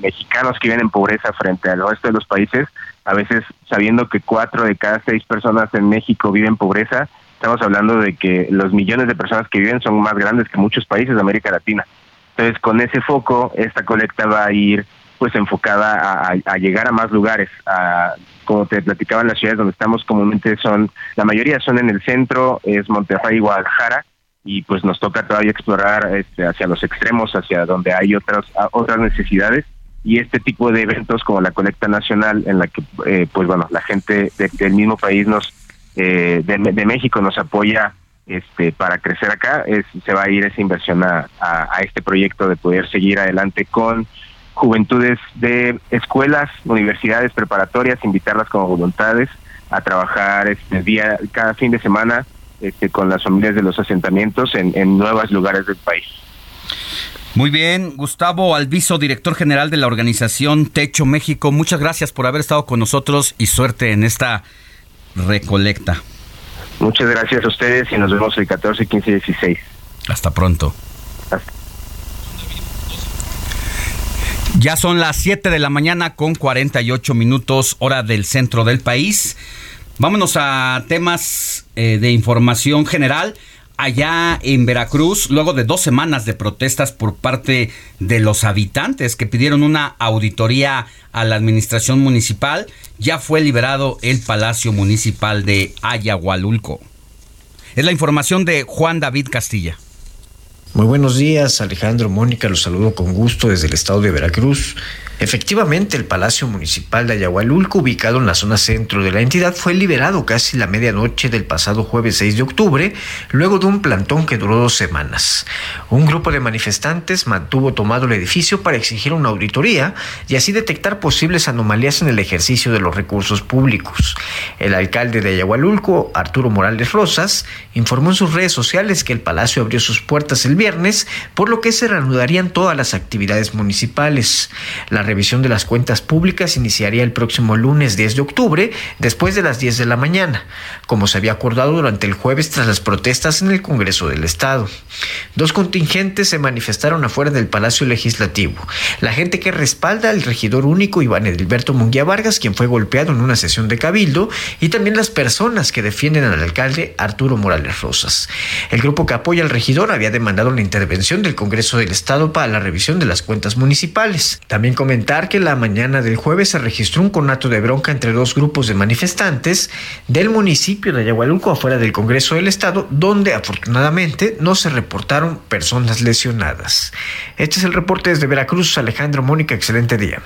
mexicanos que viven en pobreza frente al resto de los países, a veces sabiendo que cuatro de cada seis personas en México viven en pobreza, estamos hablando de que los millones de personas que viven son más grandes que muchos países de América Latina. Entonces, con ese foco, esta colecta va a ir pues enfocada a, llegar a más lugares, a, como te platicaba en las ciudades donde estamos comúnmente son, la mayoría son en el centro, es Monterrey Guadalajara, y pues nos toca todavía explorar este, hacia los extremos, hacia donde hay otras, otras necesidades, y este tipo de eventos como la colecta nacional en la que eh, pues bueno la gente del mismo país nos eh, de, México nos apoya este, para crecer acá, es, se va a ir esa inversión a, a, este proyecto de poder seguir adelante con juventudes de escuelas, universidades preparatorias, invitarlas como voluntades a trabajar este día, cada fin de semana este, con las familias de los asentamientos en, en nuevos lugares del país. Muy bien, Gustavo Alviso, director general de la organización Techo México, muchas gracias por haber estado con nosotros y suerte en esta recolecta. Muchas gracias a ustedes y nos vemos el 14, 15 y 16. Hasta pronto. Ya son las 7 de la mañana con 48 minutos hora del centro del país. Vámonos a temas eh, de información general allá en Veracruz, luego de dos semanas de protestas por parte de los habitantes que pidieron una auditoría a la administración municipal, ya fue liberado el Palacio Municipal de Ayahualulco. Es la información de Juan David Castilla. Muy buenos días, Alejandro, Mónica, los saludo con gusto desde el estado de Veracruz. Efectivamente, el Palacio Municipal de Ayahualulco, ubicado en la zona centro de la entidad, fue liberado casi la medianoche del pasado jueves 6 de octubre, luego de un plantón que duró dos semanas. Un grupo de manifestantes mantuvo tomado el edificio para exigir una auditoría y así detectar posibles anomalías en el ejercicio de los recursos públicos. El alcalde de Ayahualulco, Arturo Morales Rosas, informó en sus redes sociales que el palacio abrió sus puertas el viernes, por lo que se reanudarían todas las actividades municipales. La revisión de las cuentas públicas iniciaría el próximo lunes 10 de octubre, después de las 10 de la mañana, como se había acordado durante el jueves tras las protestas en el Congreso del Estado. Dos contingentes se manifestaron afuera del Palacio Legislativo. La gente que respalda al regidor único Iván Edilberto Munguía Vargas, quien fue golpeado en una sesión de cabildo, y también las personas que defienden al alcalde Arturo Morales Rosas. El grupo que apoya al regidor había demandado la intervención del Congreso del Estado para la revisión de las cuentas municipales. También que la mañana del jueves se registró un conato de bronca entre dos grupos de manifestantes del municipio de Ayahualulco afuera del Congreso del Estado, donde afortunadamente no se reportaron personas lesionadas. Este es el reporte desde Veracruz. Alejandro Mónica, excelente día.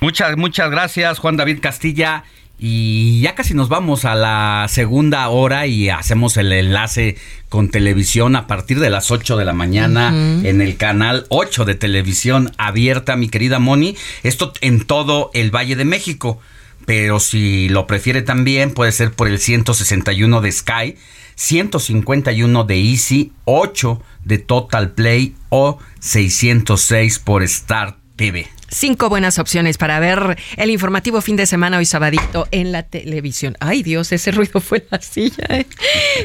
Muchas, muchas gracias, Juan David Castilla. Y ya casi nos vamos a la segunda hora y hacemos el enlace con televisión a partir de las 8 de la mañana en el canal 8 de televisión abierta, mi querida Moni. Esto en todo el Valle de México. Pero si lo prefiere también, puede ser por el 161 de Sky, 151 de Easy, 8 de Total Play o 606 por Star TV. Cinco buenas opciones para ver el informativo fin de semana hoy sabadito en la televisión. Ay Dios, ese ruido fue la silla. ¿eh?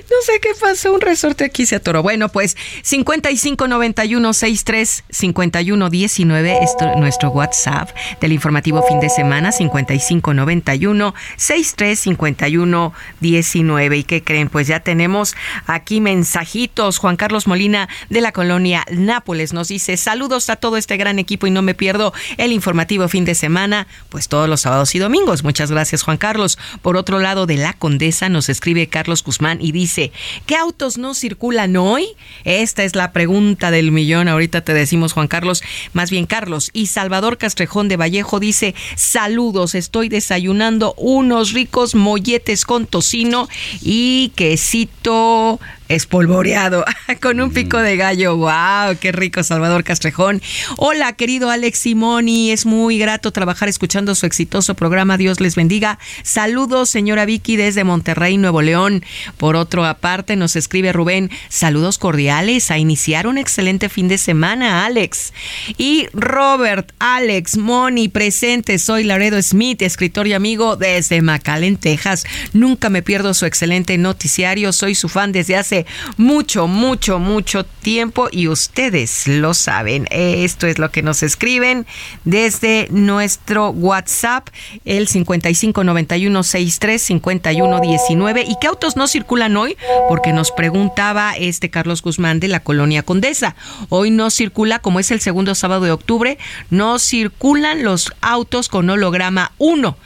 No sé qué pasó, un resorte aquí se atoró. Bueno, pues 559163 5119 es nuestro WhatsApp del informativo fin de semana 5591 63 5119 ¿Y qué creen? Pues ya tenemos aquí mensajitos. Juan Carlos Molina de la colonia Nápoles nos dice saludos a todo este gran equipo y no me pierdo el informativo fin de semana, pues todos los sábados y domingos. Muchas gracias, Juan Carlos. Por otro lado, de la Condesa nos escribe Carlos Guzmán y dice, ¿qué autos no circulan hoy? Esta es la pregunta del millón. Ahorita te decimos, Juan Carlos, más bien Carlos. Y Salvador Castrejón de Vallejo dice, saludos, estoy desayunando unos ricos molletes con tocino y quesito espolvoreado con un pico de gallo. ¡Wow! ¡Qué rico, Salvador Castrejón! Hola, querido Alex Simoni. Es muy grato trabajar escuchando su exitoso programa. Dios les bendiga. Saludos, señora Vicky, desde Monterrey, Nuevo León. Por otro aparte, nos escribe Rubén. Saludos cordiales a iniciar un excelente fin de semana, Alex. Y Robert, Alex, Moni, presente. Soy Laredo Smith, escritor y amigo desde McAllen, Texas. Nunca me pierdo su excelente noticiario. Soy su fan desde hace mucho, mucho, mucho tiempo y ustedes lo saben. Esto es lo que nos escriben desde nuestro WhatsApp, el 5591635119. ¿Y qué autos no circulan hoy? Porque nos preguntaba este Carlos Guzmán de la Colonia Condesa. Hoy no circula, como es el segundo sábado de octubre, no circulan los autos con holograma 1,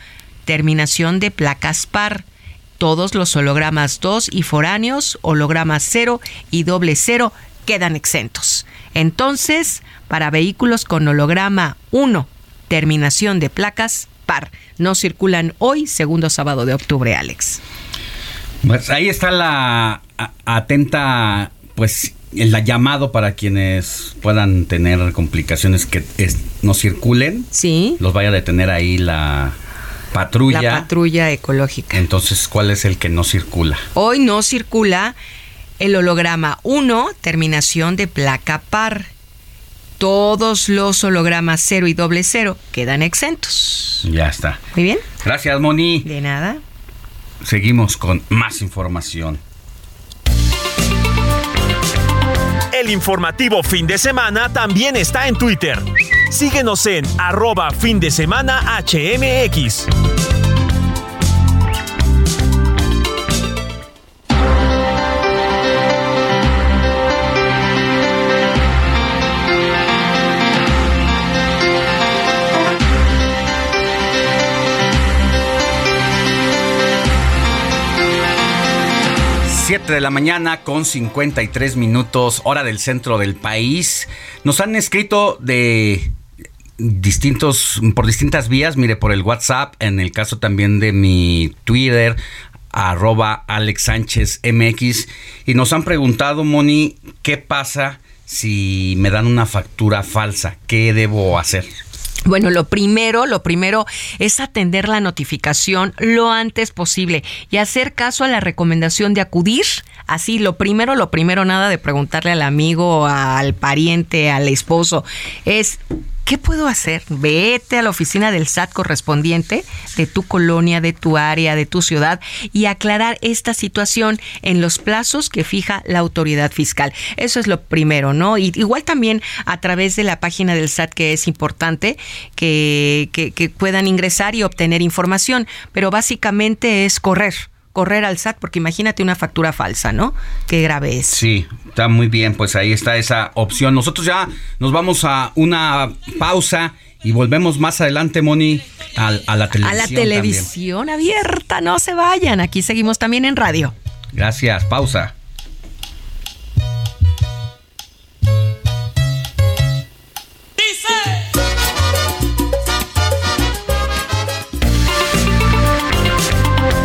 terminación de placas par todos los hologramas 2 y foráneos, hologramas 0 y doble 0 quedan exentos. Entonces, para vehículos con holograma 1, terminación de placas par, no circulan hoy, segundo sábado de octubre, Alex. Pues ahí está la atenta, pues, el llamado para quienes puedan tener complicaciones que no circulen. Sí. Los vaya a detener ahí la patrulla. La patrulla ecológica. Entonces, ¿cuál es el que no circula? Hoy no circula el holograma 1, terminación de placa par. Todos los hologramas 0 y doble 0 quedan exentos. Ya está. Muy bien. Gracias, Moni. De nada. Seguimos con más información. El informativo fin de semana también está en Twitter. Síguenos en arroba fin de semana HMX. 7 de la mañana con 53 minutos, hora del centro del país. Nos han escrito de distintos, por distintas vías, mire, por el WhatsApp, en el caso también de mi Twitter, arroba Alex Sánchez MX, y nos han preguntado, Moni, ¿qué pasa si me dan una factura falsa? ¿Qué debo hacer? Bueno, lo primero, lo primero es atender la notificación lo antes posible y hacer caso a la recomendación de acudir. Así, lo primero, lo primero, nada de preguntarle al amigo, al pariente, al esposo. Es ¿Qué puedo hacer? Vete a la oficina del SAT correspondiente de tu colonia, de tu área, de tu ciudad y aclarar esta situación en los plazos que fija la autoridad fiscal. Eso es lo primero, ¿no? Y igual también a través de la página del SAT que es importante que, que puedan ingresar y obtener información, pero básicamente es correr correr al SAT, porque imagínate una factura falsa, ¿no? Qué grave es. Sí, está muy bien, pues ahí está esa opción. Nosotros ya nos vamos a una pausa y volvemos más adelante, Moni, a, la televisión. A la televisión abierta, no se vayan, aquí seguimos también en radio. Gracias, pausa.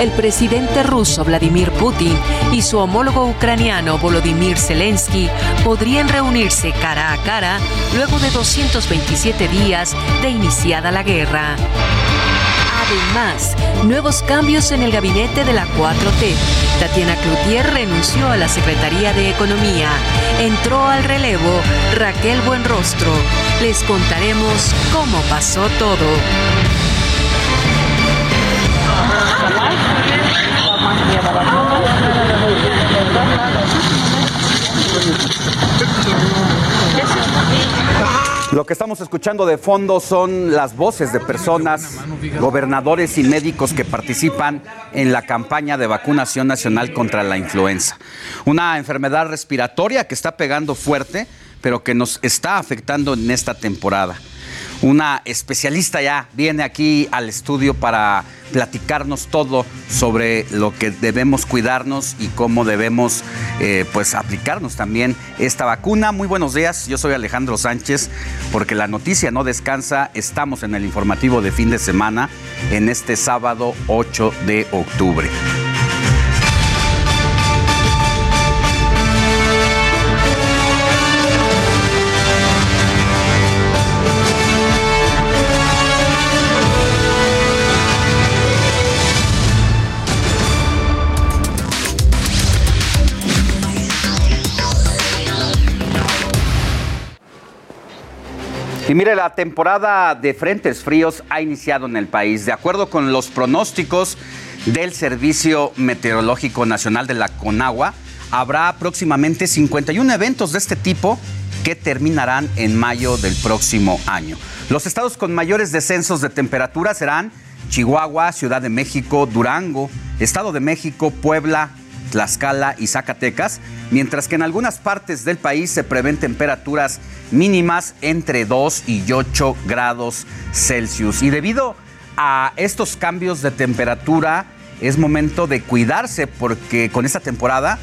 El presidente ruso Vladimir Putin y su homólogo ucraniano Volodymyr Zelensky podrían reunirse cara a cara luego de 227 días de iniciada la guerra. Además, nuevos cambios en el gabinete de la 4T. Tatiana Cloutier renunció a la Secretaría de Economía. Entró al relevo Raquel Buenrostro. Les contaremos cómo pasó todo. Lo que estamos escuchando de fondo son las voces de personas, gobernadores y médicos que participan en la campaña de vacunación nacional contra la influenza. Una enfermedad respiratoria que está pegando fuerte, pero que nos está afectando en esta temporada. Una especialista ya viene aquí al estudio para platicarnos todo sobre lo que debemos cuidarnos y cómo debemos eh, pues aplicarnos también esta vacuna. Muy buenos días, yo soy Alejandro Sánchez, porque la noticia no descansa. Estamos en el informativo de fin de semana en este sábado 8 de octubre. Y mire, la temporada de frentes fríos ha iniciado en el país. De acuerdo con los pronósticos del Servicio Meteorológico Nacional de la Conagua, habrá próximamente 51 eventos de este tipo que terminarán en mayo del próximo año. Los estados con mayores descensos de temperatura serán Chihuahua, Ciudad de México, Durango, Estado de México, Puebla, Tlaxcala y Zacatecas, mientras que en algunas partes del país se prevén temperaturas mínimas entre 2 y 8 grados Celsius. Y debido a estos cambios de temperatura, es momento de cuidarse porque con esta temporada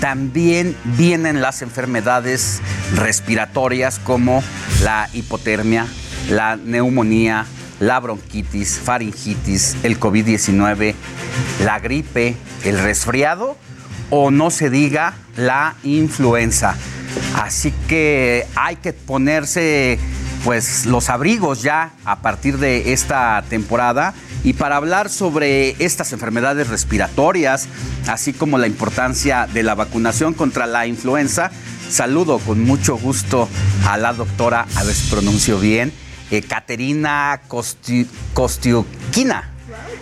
también vienen las enfermedades respiratorias como la hipotermia, la neumonía, la bronquitis, faringitis, el COVID-19, la gripe, el resfriado o no se diga la influenza. Así que hay que ponerse pues los abrigos ya a partir de esta temporada y para hablar sobre estas enfermedades respiratorias, así como la importancia de la vacunación contra la influenza, saludo con mucho gusto a la doctora, a ver si pronuncio bien, eh, Caterina Kostiukina,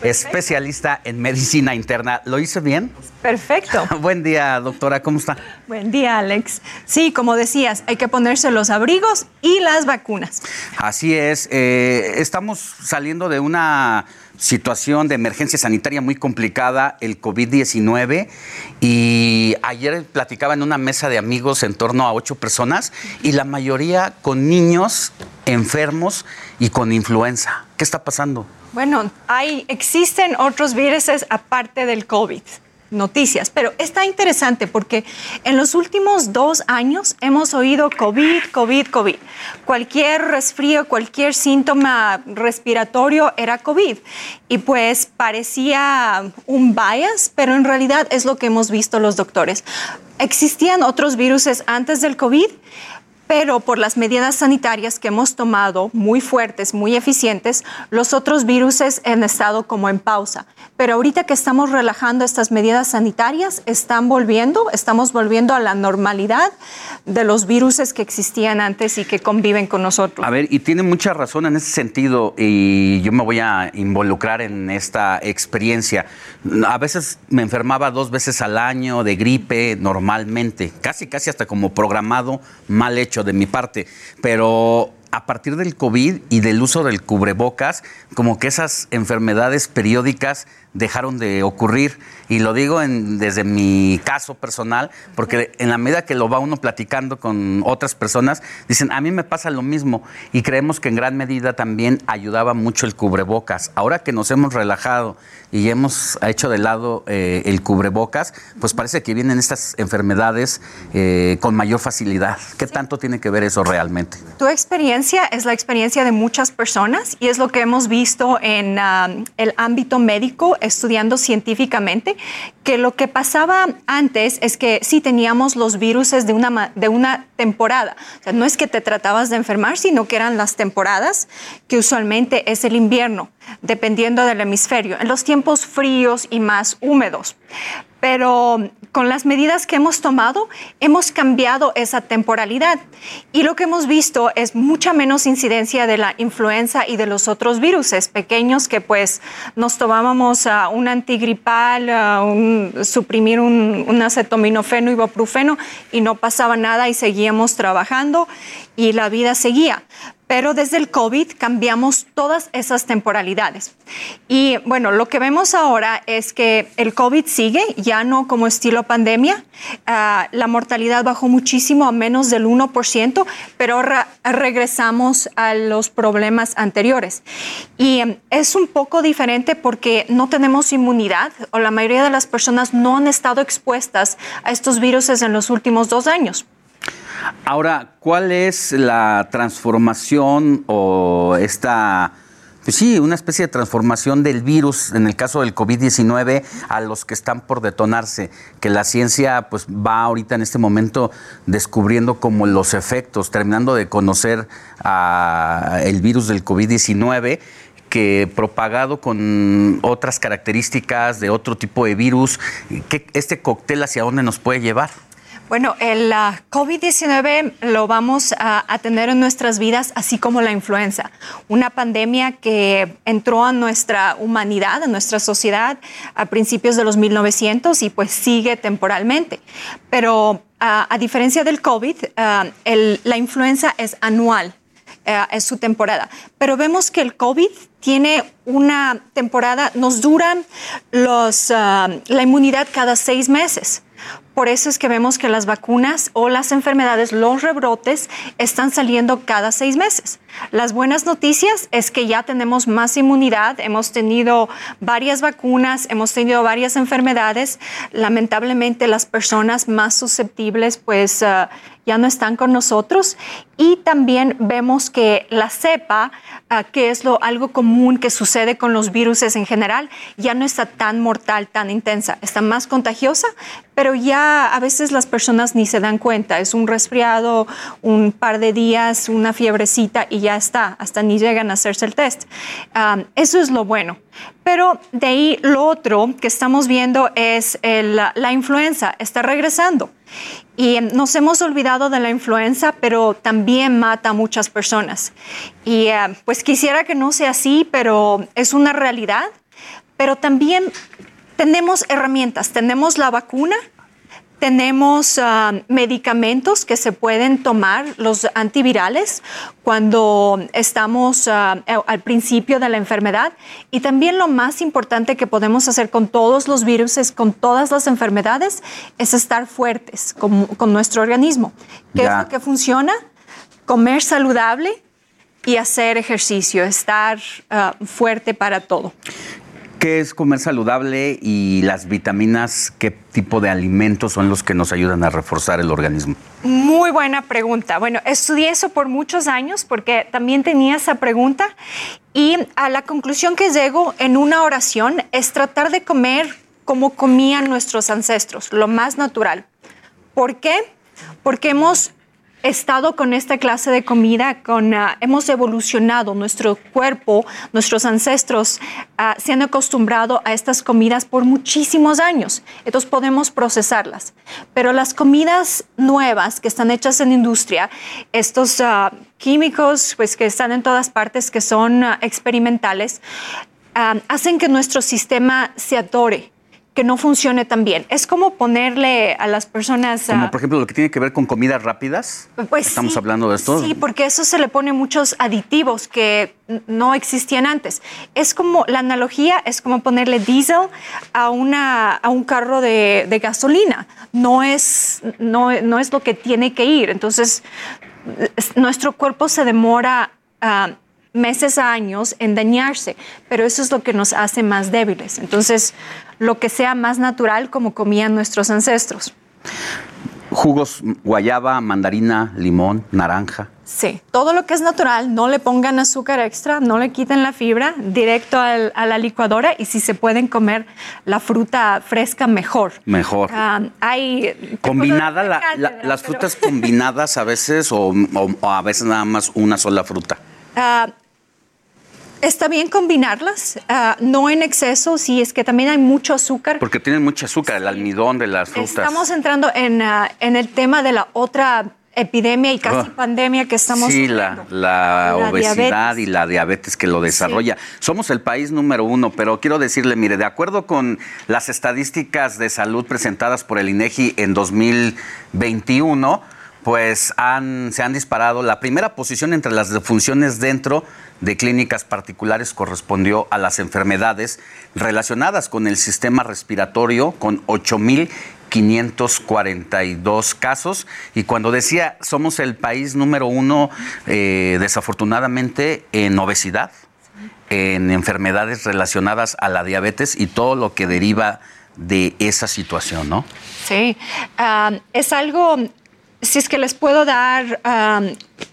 especialista en medicina interna. ¿Lo hice bien? Perfecto. Buen día, doctora, ¿cómo está? Buen día, Alex. Sí, como decías, hay que ponerse los abrigos y las vacunas. Así es, eh, estamos saliendo de una situación de emergencia sanitaria muy complicada, el COVID-19, y ayer platicaba en una mesa de amigos en torno a ocho personas y la mayoría con niños enfermos y con influenza. ¿Qué está pasando? Bueno, hay, existen otros virus aparte del COVID noticias, pero está interesante porque en los últimos dos años hemos oído COVID, COVID, COVID. Cualquier resfrío, cualquier síntoma respiratorio era COVID. Y pues parecía un bias, pero en realidad es lo que hemos visto los doctores. Existían otros virus antes del COVID, pero por las medidas sanitarias que hemos tomado, muy fuertes, muy eficientes, los otros virus han estado como en pausa. Pero ahorita que estamos relajando estas medidas sanitarias, están volviendo, estamos volviendo a la normalidad de los virus que existían antes y que conviven con nosotros. A ver, y tiene mucha razón en ese sentido, y yo me voy a involucrar en esta experiencia. A veces me enfermaba dos veces al año de gripe normalmente, casi, casi hasta como programado, mal hecho de mi parte, pero a partir del COVID y del uso del cubrebocas, como que esas enfermedades periódicas dejaron de ocurrir. Y lo digo desde mi caso personal, porque en la medida que lo va uno platicando con otras personas, dicen, a mí me pasa lo mismo. Y creemos que en gran medida también ayudaba mucho el cubrebocas. Ahora que nos hemos relajado y hemos hecho de lado eh, el cubrebocas, pues parece que vienen estas enfermedades eh, con mayor facilidad. ¿Qué tanto tiene que ver eso realmente? Tu experiencia es la experiencia de muchas personas y es lo que hemos visto en ah, el ámbito médico estudiando científicamente que lo que pasaba antes es que sí teníamos los virus de una, de una temporada. O sea, no es que te tratabas de enfermar, sino que eran las temporadas, que usualmente es el invierno, dependiendo del hemisferio, en los tiempos fríos y más húmedos pero con las medidas que hemos tomado hemos cambiado esa temporalidad y lo que hemos visto es mucha menos incidencia de la influenza y de los otros virus pequeños que pues nos tomábamos un antigripal, un, suprimir un, un acetaminofeno, ibuprofeno y no pasaba nada y seguíamos trabajando y la vida seguía. Pero desde el COVID cambiamos todas esas temporalidades. Y bueno, lo que vemos ahora es que el COVID sigue, ya no como estilo pandemia. Ah, la mortalidad bajó muchísimo, a menos del 1%, pero regresamos a los problemas anteriores. Y em, es un poco diferente porque no tenemos inmunidad o la mayoría de las personas no han estado expuestas a estos virus en los últimos dos años. Ahora, ¿cuál es la transformación o esta, pues sí, una especie de transformación del virus, en el caso del COVID-19, a los que están por detonarse? Que la ciencia pues va ahorita en este momento descubriendo como los efectos, terminando de conocer el virus del COVID-19 que propagado con otras características de otro tipo de virus, ¿qué, este cóctel hacia dónde nos puede llevar? Bueno, el ah, COVID-19 lo vamos a, tener en nuestras vidas, así como la influenza, una pandemia que entró a nuestra humanidad, a nuestra sociedad a principios de los 1900 y pues sigue temporalmente. Pero ah, a diferencia del COVID, ah, la influenza es anual eh, es su temporada. Pero vemos que el COVID tiene una temporada, nos dura la inmunidad cada seis meses. Por eso es que vemos que las vacunas o las enfermedades, los rebrotes, están saliendo cada seis meses. Las buenas noticias es que ya tenemos más inmunidad, hemos tenido varias vacunas, hemos tenido varias enfermedades. Lamentablemente las personas más susceptibles pues uh, ya no están con nosotros. Y también vemos que la cepa, uh, que es lo, algo común que sucede con los virus en general, ya no está tan mortal, tan intensa, está más contagiosa, pero ya a veces las personas ni se dan cuenta, es un resfriado, un par de días, una fiebrecita y ya está, hasta ni llegan a hacerse el test. Um, eso es lo bueno. Pero de ahí lo otro que estamos viendo es la influenza, está regresando. Y nos hemos olvidado de la influenza, pero también mata a muchas personas. Y uh, pues quisiera que no sea así, pero es una realidad. Pero también tenemos herramientas, tenemos la vacuna, tenemos ah, medicamentos que se pueden tomar, los antivirales, cuando estamos ah, al principio de la enfermedad. Y también lo más importante que podemos hacer con todos los virus, con todas las enfermedades, es estar fuertes con, nuestro organismo. ¿Qué es lo que funciona? Comer saludable y hacer ejercicio, estar ah, fuerte para todo. ¿Qué es comer saludable y las vitaminas? ¿Qué tipo de alimentos son los que nos ayudan a reforzar el organismo? Muy buena pregunta. Bueno, estudié eso por muchos años porque también tenía esa pregunta y a la conclusión que llego en una oración es tratar de comer como comían nuestros ancestros, lo más natural. ¿Por qué? Porque hemos estado con esta clase de comida, con, ah, hemos evolucionado nuestro cuerpo, nuestros ancestros uh, se han acostumbrado a estas comidas por muchísimos años. Entonces podemos procesarlas. Pero las comidas nuevas que están hechas en industria, estos ah, químicos pues, que están en todas partes, que son experimentales, hacen que nuestro sistema se atore que no funcione tan bien. Es como ponerle a las personas... Como por ejemplo lo que tiene que ver con comidas rápidas. Pues Estamos hablando de esto. Sí, porque eso se le pone muchos aditivos que no existían antes. Es como, la analogía es como ponerle diésel a, una, a un carro de, gasolina. No es, no, no, es lo que tiene que ir. Entonces, nuestro cuerpo se demora... Uh, meses a años en dañarse, pero eso es lo que nos hace más débiles. Entonces, lo que sea más natural como comían nuestros ancestros. Jugos guayaba, mandarina, limón, naranja. Sí, todo lo que es natural, no le pongan azúcar extra, no le quiten la fibra, directo a la licuadora y si se pueden comer la fruta fresca, mejor. Mejor. Ah, hay... Combinada, las frutas combinadas a veces o, a veces nada más una sola fruta. Uh, Está bien combinarlas, ah, no en exceso, si es que también hay mucho azúcar. Porque tienen mucho azúcar, el almidón de las frutas. Estamos entrando en, ah, en el tema de la otra epidemia y casi oh. pandemia que estamos Sí, la, la, obesidad y la diabetes que lo desarrolla. Somos el país número uno, pero quiero decirle, mire, de acuerdo con las estadísticas de salud presentadas por el INEGI en 2021, pues han, se han disparado. La primera posición entre las defunciones dentro de clínicas particulares correspondió a las enfermedades relacionadas con el sistema respiratorio, con 8.542 casos. Y cuando decía, somos el país número uno, eh, desafortunadamente, en obesidad, en enfermedades relacionadas a la diabetes y todo lo que deriva de esa situación, ¿no? Sí, ah, es algo si es que les puedo dar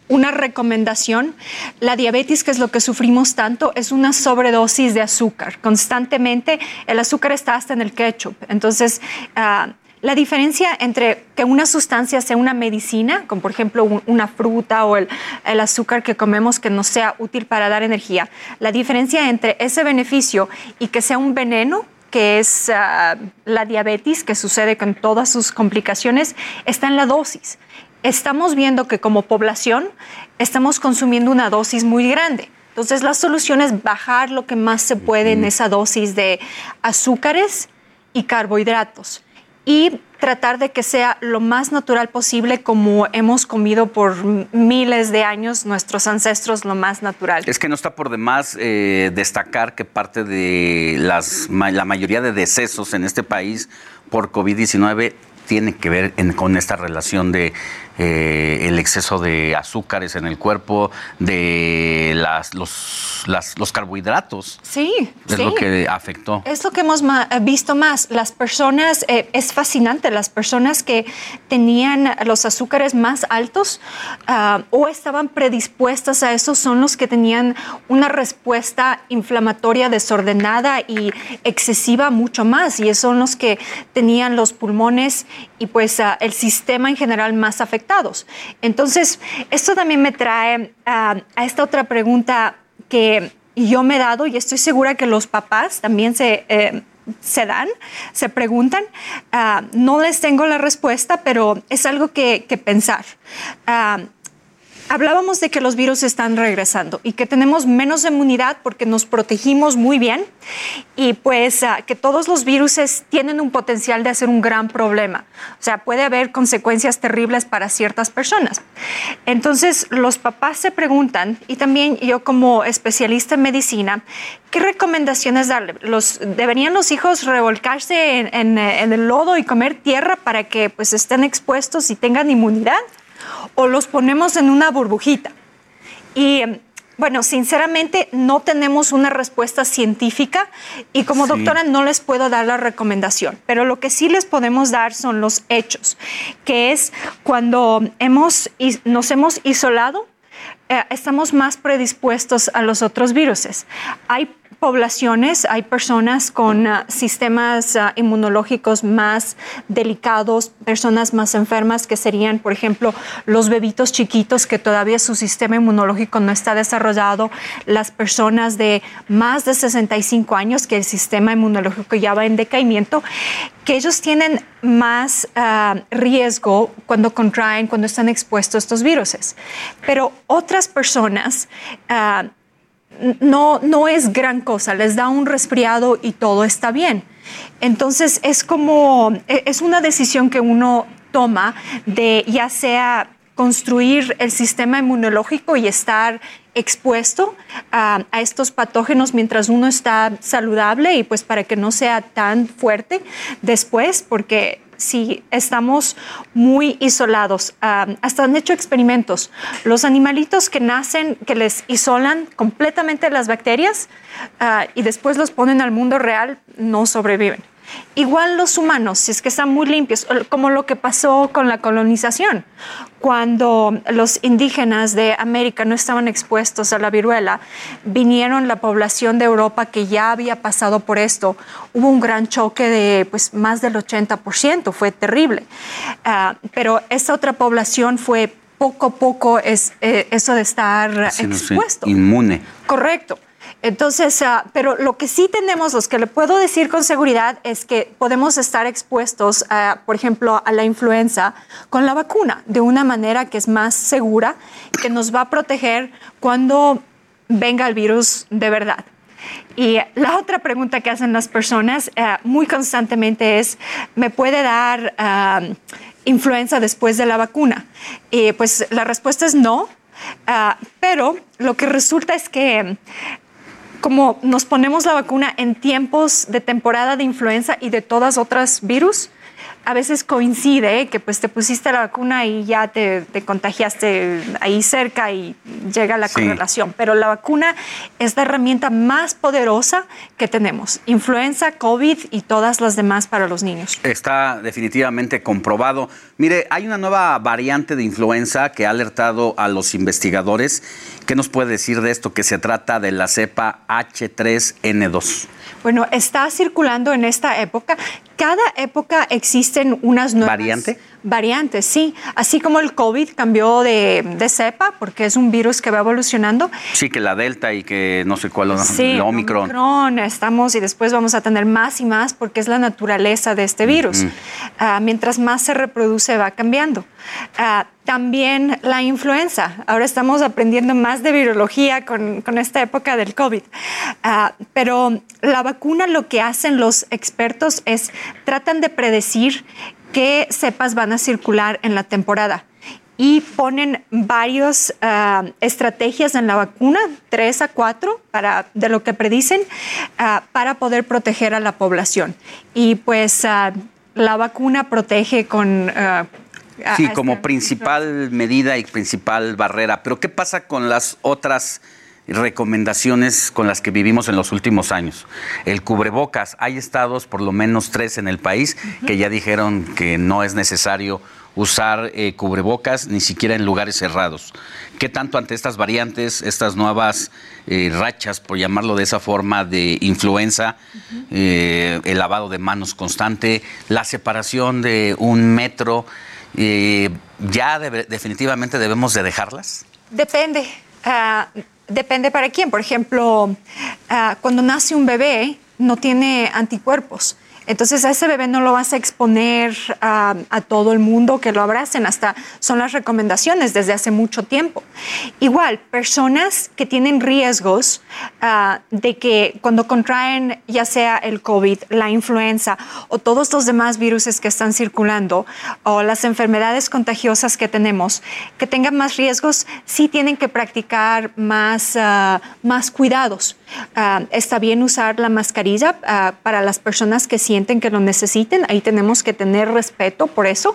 una recomendación, la diabetes, que es lo que sufrimos tanto, es una sobredosis de azúcar. Constantemente el azúcar está hasta en el ketchup. Entonces, ah, la diferencia entre que una sustancia sea una medicina, como por ejemplo una fruta o el, el, azúcar que comemos que nos sea útil para dar energía, la diferencia entre ese beneficio y que sea un veneno que es ah, la diabetes, que sucede con todas sus complicaciones, está en la dosis. Estamos viendo que como población estamos consumiendo una dosis muy grande. Entonces la solución es bajar lo que más se puede en esa dosis de azúcares y carbohidratos. Y tratar de que sea lo más natural posible como hemos comido por miles de años nuestros ancestros, lo más natural. Es que no está por demás eh, destacar que parte de las, la mayoría de decesos en este país por COVID-19 tiene que ver con esta relación de eh, el exceso de azúcares en el cuerpo, de las, los, los carbohidratos. Sí, es lo que afectó. Es lo que hemos visto más. Las personas, eh, es fascinante, las personas que tenían los azúcares más altos ah, o estaban predispuestas a eso son los que tenían una respuesta inflamatoria desordenada y excesiva mucho más. Y son los que tenían los pulmones y pues ah, el sistema en general más afectado entonces, esto también me trae a esta otra pregunta que yo me he dado y estoy segura que los papás también se... Eh, se dan, se preguntan. Ah, no les tengo la respuesta, pero es algo que, pensar. Ah, hablábamos de que los virus están regresando y que tenemos menos inmunidad porque nos protegimos muy bien y pues ah, que todos los virus tienen un potencial de hacer un gran problema. O sea, puede haber consecuencias terribles para ciertas personas. Entonces, los papás se preguntan, y también yo como especialista en medicina, ¿qué recomendaciones darle? Los, ¿Deberían los hijos revolcarse en, en el lodo y comer tierra para que pues estén expuestos y tengan inmunidad? O los ponemos en una burbujita. Y bueno, sinceramente no tenemos una respuesta científica y como doctora no les puedo dar la recomendación, pero lo que sí les podemos dar son los hechos, que es cuando hemos, nos hemos isolado, eh, estamos más predispuestos a los otros virus. Hay poblaciones, hay personas con ah, sistemas ah, inmunológicos más delicados, personas más enfermas que serían, por ejemplo, los bebitos chiquitos que todavía su sistema inmunológico no está desarrollado, las personas de más de 65 años que el sistema inmunológico ya va en decaimiento, que ellos tienen más ah, riesgo cuando contraen, cuando están expuestos a estos virus. Pero otras personas no, no es gran cosa, les da un resfriado y todo está bien. Entonces es como, e, es una decisión que uno toma de ya sea construir el sistema inmunológico y estar expuesto a, a, estos patógenos mientras uno está saludable y pues para que no sea tan fuerte después, porque si estamos muy isolados. hasta han hecho experimentos. Los animalitos que nacen, que les isolan completamente las bacterias ah, y después los ponen al mundo real, no sobreviven. Igual los humanos, si es que están muy limpios, como lo que pasó con la colonización. Cuando los indígenas de América no estaban expuestos a la viruela, vinieron la población de Europa que ya había pasado por esto. Hubo un gran choque de pues, más del 80%, fue terrible. Ah, pero esta otra población fue poco a poco es, eh, eso de estar expuesto. inmune. Correcto. Entonces, ah, pero lo que sí tenemos, los que le puedo decir con seguridad, es que podemos estar expuestos, por ejemplo, a la influenza con la vacuna de una manera que es más segura, que nos va a proteger cuando venga el virus de verdad. Y la otra pregunta que hacen las personas eh, muy constantemente es, ¿me puede dar ah, influenza después de la vacuna? Y pues la respuesta es no. Ah, pero lo que resulta es que como nos ponemos la vacuna en tiempos de temporada de influenza y de todas otras virus, a veces coincide que pues te pusiste la vacuna y ya te, contagiaste ahí cerca y llega la correlación. Pero la vacuna es la herramienta más poderosa que tenemos. Influenza, COVID y todas las demás para los niños. Está definitivamente comprobado. Mire, hay una nueva variante de influenza que ha alertado a los investigadores. ¿Qué nos puede decir de esto? Que se trata de la cepa H3N2. Bueno, está circulando en esta época. Cada época existen unas nuevas ¿Variante? Variantes, sí. Así como el COVID cambió de, de, cepa, porque es un virus que va evolucionando. Sí, que la Delta y que no sé cuál, sí, el Omicron. Omicron. Estamos y después vamos a tener más y más porque es la naturaleza de este virus. Uh, mientras más se reproduce, va cambiando. Uh, también la influenza. Ahora estamos aprendiendo más de virología con, con esta época del COVID. Uh, pero la vacuna lo que hacen los expertos es tratan de predecir qué cepas van a circular en la temporada. Y ponen varias uh, estrategias en la vacuna, tres a cuatro, para, de lo que predicen, uh, para poder proteger a la población. Y pues uh, la vacuna protege con... sí, como principal medida y principal barrera. Pero ¿qué pasa con las otras recomendaciones con las que vivimos en los últimos años. El cubrebocas, hay estados, por lo menos tres en el país, que ya dijeron que no es necesario usar eh, cubrebocas ni siquiera en lugares cerrados. ¿Qué tanto ante estas variantes, estas nuevas eh, rachas, por llamarlo de esa forma, de influenza, eh, el lavado de manos constante, la separación de un metro, ya definitivamente debemos de dejarlas? Depende. Uh, depende para quién. Por ejemplo, uh, cuando nace un bebé, no tiene anticuerpos. Entonces a ese bebé no lo vas a exponer a todo el mundo que lo abracen, hasta son las recomendaciones desde hace mucho tiempo. Igual, personas que tienen riesgos uh, de que cuando contraen ya sea el COVID, la influenza o todos los demás virus que están circulando o las enfermedades contagiosas que tenemos, que tengan más riesgos, sí tienen que practicar más, uh, más cuidados. está bien usar la mascarilla para las personas que sienten que lo necesiten, ahí tenemos que tener respeto por eso,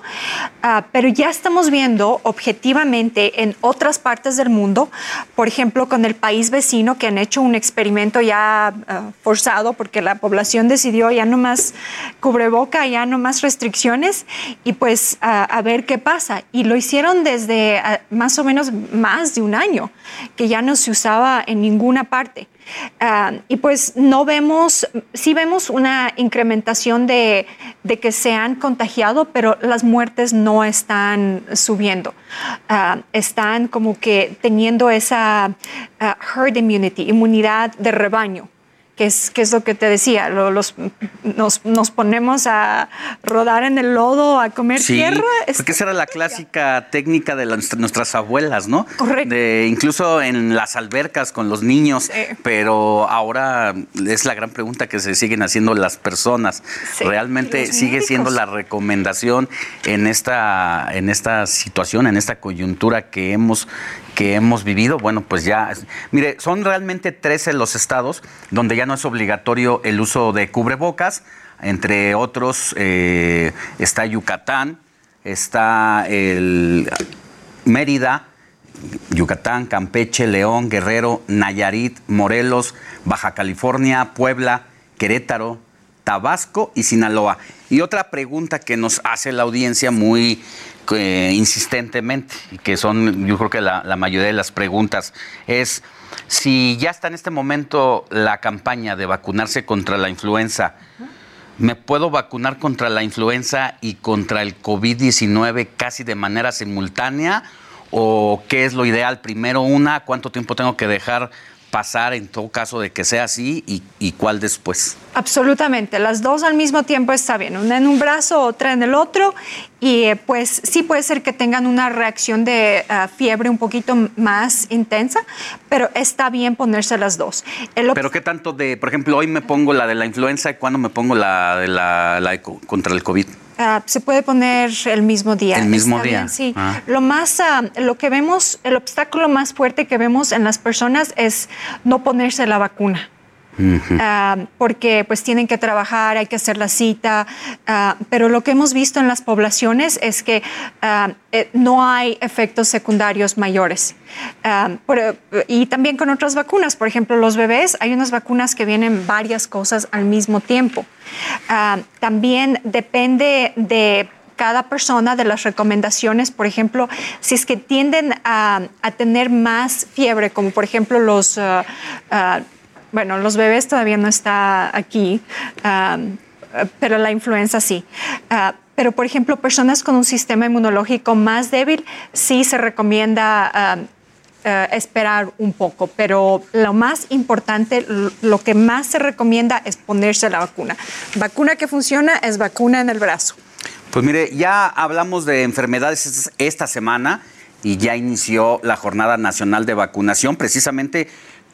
uh, pero ya estamos viendo objetivamente en otras partes del mundo, por ejemplo, con el país vecino que han hecho un experimento ya uh, forzado porque la población decidió ya no más cubreboca, ya no más restricciones y pues uh, a ver qué pasa. Y lo hicieron desde más o menos más de un año, que ya no se usaba en ninguna parte. Uh, y pues no vemos, sí vemos una incrementación de, que se han contagiado, pero las muertes no están subiendo. Uh, están como que teniendo esa uh, herd immunity, inmunidad de rebaño que es, que es lo que te decía, lo, los, nos, nos, ponemos a rodar en el lodo, a comer sí, tierra. Porque esa era la clásica técnica de las, nuestras abuelas, ¿no? Correcto. De, incluso en las albercas con los niños, sí. pero ahora es la gran pregunta que se siguen haciendo las personas. Sí. ¿Realmente sigue médicos. siendo la recomendación en esta, en esta situación, en esta coyuntura que hemos que hemos vivido, bueno, pues ya, mire, son realmente 13 los estados donde ya no es obligatorio el uso de cubrebocas, entre otros eh, está Yucatán, está el Mérida, Yucatán, Campeche, León, Guerrero, Nayarit, Morelos, Baja California, Puebla, Querétaro, Tabasco y Sinaloa. Y otra pregunta que nos hace la audiencia muy insistentemente, que son yo creo que la, la, mayoría de las preguntas, es si ya está en este momento la campaña de vacunarse contra la influenza, ¿me puedo vacunar contra la influenza y contra el COVID-19 casi de manera simultánea? ¿O qué es lo ideal? Primero una, ¿cuánto tiempo tengo que dejar pasar en todo caso de que sea así y, y, cuál después? Absolutamente, las dos al mismo tiempo está bien, una en un brazo, otra en el otro y eh, pues sí puede ser que tengan una reacción de uh, fiebre un poquito más intensa, pero está bien ponerse las dos. El pero qué tanto de, por ejemplo, hoy me pongo la de la influenza y cuándo me pongo la de la, la contra el COVID? Uh, se puede poner el mismo día. El mismo día. bien, sí. Ah. Lo más, uh, lo que vemos, el obstáculo más fuerte que vemos en las personas es no ponerse la vacuna. Uh, porque pues tienen que trabajar, hay que hacer la cita, pero lo que hemos visto en las poblaciones es que eh, no hay efectos secundarios mayores. Por, y también con otras vacunas, por ejemplo, los bebés, hay unas vacunas que vienen varias cosas al mismo tiempo. también depende de cada persona de las recomendaciones, por ejemplo, si es que tienden a, tener más fiebre, como por ejemplo los, uh, bueno, los bebés todavía no está aquí, pero la influenza sí. Uh, pero por ejemplo, personas con un sistema inmunológico más débil, sí se recomienda ah, eh, esperar un poco, pero lo más importante, lo que más se recomienda es ponerse la vacuna. Vacuna que funciona es vacuna en el brazo. Pues mire, ya hablamos de enfermedades esta semana y ya inició la Jornada Nacional de Vacunación precisamente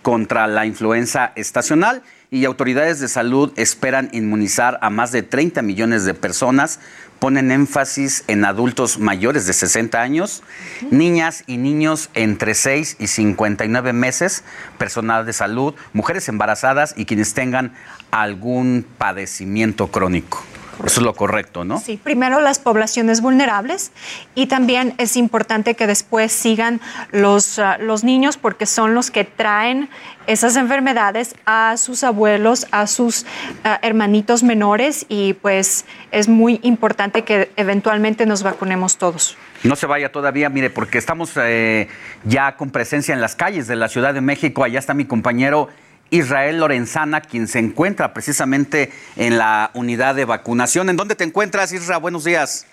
contra la influenza estacional y autoridades de salud esperan inmunizar a más de 30 millones de personas. Ponen énfasis en adultos mayores de 60 años, niñas y niños entre 6 y 59 meses, personal de salud, mujeres embarazadas y quienes tengan algún padecimiento crónico. Eso es lo correcto, ¿no? Sí, primero las poblaciones vulnerables y también es importante que después sigan los, ah, los niños porque son los que traen esas enfermedades a sus abuelos, a sus ah, hermanitos menores y pues es muy importante que eventualmente nos vacunemos todos. No se vaya todavía, mire, porque estamos eh, ya con presencia en las calles de la Ciudad de México. Allá está mi compañero Israel Lorenzana, quien se encuentra precisamente en la unidad de vacunación. ¿En dónde te encuentras, Israel? Buenos días.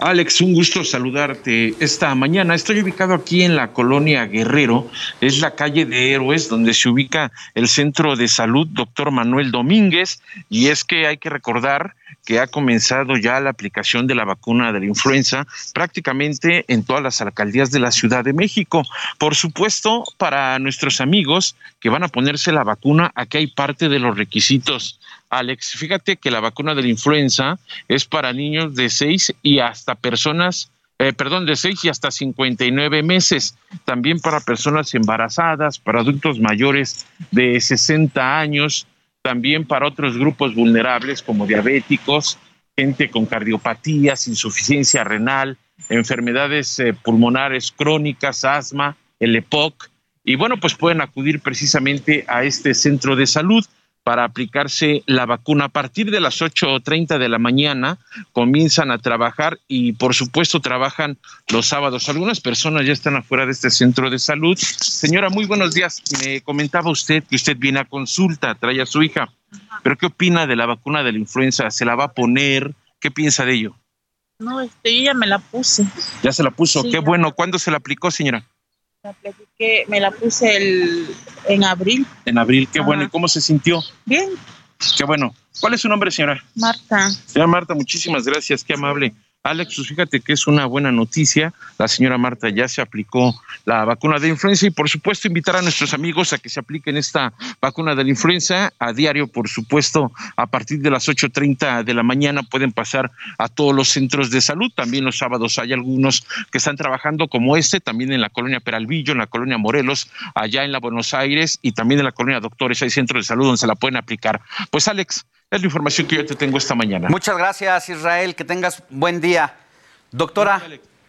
Alex, un gusto saludarte esta mañana. Estoy ubicado aquí en la colonia Guerrero, es la calle de Héroes, donde se ubica el centro de salud doctor Manuel Domínguez, y es que hay que recordar que ha comenzado ya la aplicación de la vacuna de la influenza prácticamente en todas las alcaldías de la Ciudad de México. Por supuesto, para nuestros amigos que van a ponerse la vacuna, aquí hay parte de los requisitos. Alex, fíjate que la vacuna de la influenza es para niños de 6 y hasta personas eh, perdón, de 6 y hasta 59 meses, también para personas embarazadas, para adultos mayores de 60 años, también para otros grupos vulnerables como diabéticos, gente con cardiopatías, insuficiencia renal, enfermedades eh, pulmonares crónicas, asma, el EPOC. Y bueno, pues pueden acudir precisamente a este centro de salud para aplicarse la vacuna. A partir de las 8.30 de la mañana comienzan a trabajar y por supuesto trabajan los sábados. Algunas personas ya están afuera de este centro de salud. Señora, muy buenos días. Me comentaba usted que usted viene a consulta, trae a su hija. ¿Pero qué opina de la vacuna de la influenza? ¿Se la va a poner? ¿Qué piensa de ello? No, este, ya me la puse. ¿Ya se la puso? qué bueno. ¿Cuándo se la aplicó, señora? Me la puse el, en abril. En abril, qué bueno. ¿Y cómo se sintió? Bien. Qué bueno. ¿Cuál es su nombre, señora? Marta. Señora Marta, muchísimas gracias, qué amable. Alex, pues fíjate que es una buena noticia. La señora Marta ya se aplicó la vacuna de influenza y por supuesto invitar a nuestros amigos a que se apliquen esta vacuna de la influenza a diario, por supuesto, a partir de las 8.30 de la mañana pueden pasar a todos los centros de salud. También los sábados hay algunos que están trabajando como este, también en la colonia Peralvillo, en la colonia Morelos, allá en la Buenos Aires y también en la colonia Doctores. Hay centros de salud donde se la pueden aplicar. Pues Alex, es la información que yo te tengo esta mañana. Muchas gracias, Israel. Que tengas buen día. Doctora,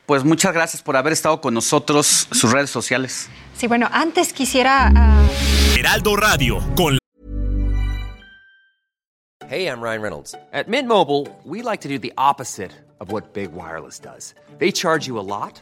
pues muchas gracias por haber estado con nosotros, sus redes sociales. Sí, bueno, antes quisiera... Uh... Heraldo Radio, con... Hey, I'm Ryan Reynolds. At Mint Mobile, we like to do the opposite of what Big Wireless does. They charge you a lot,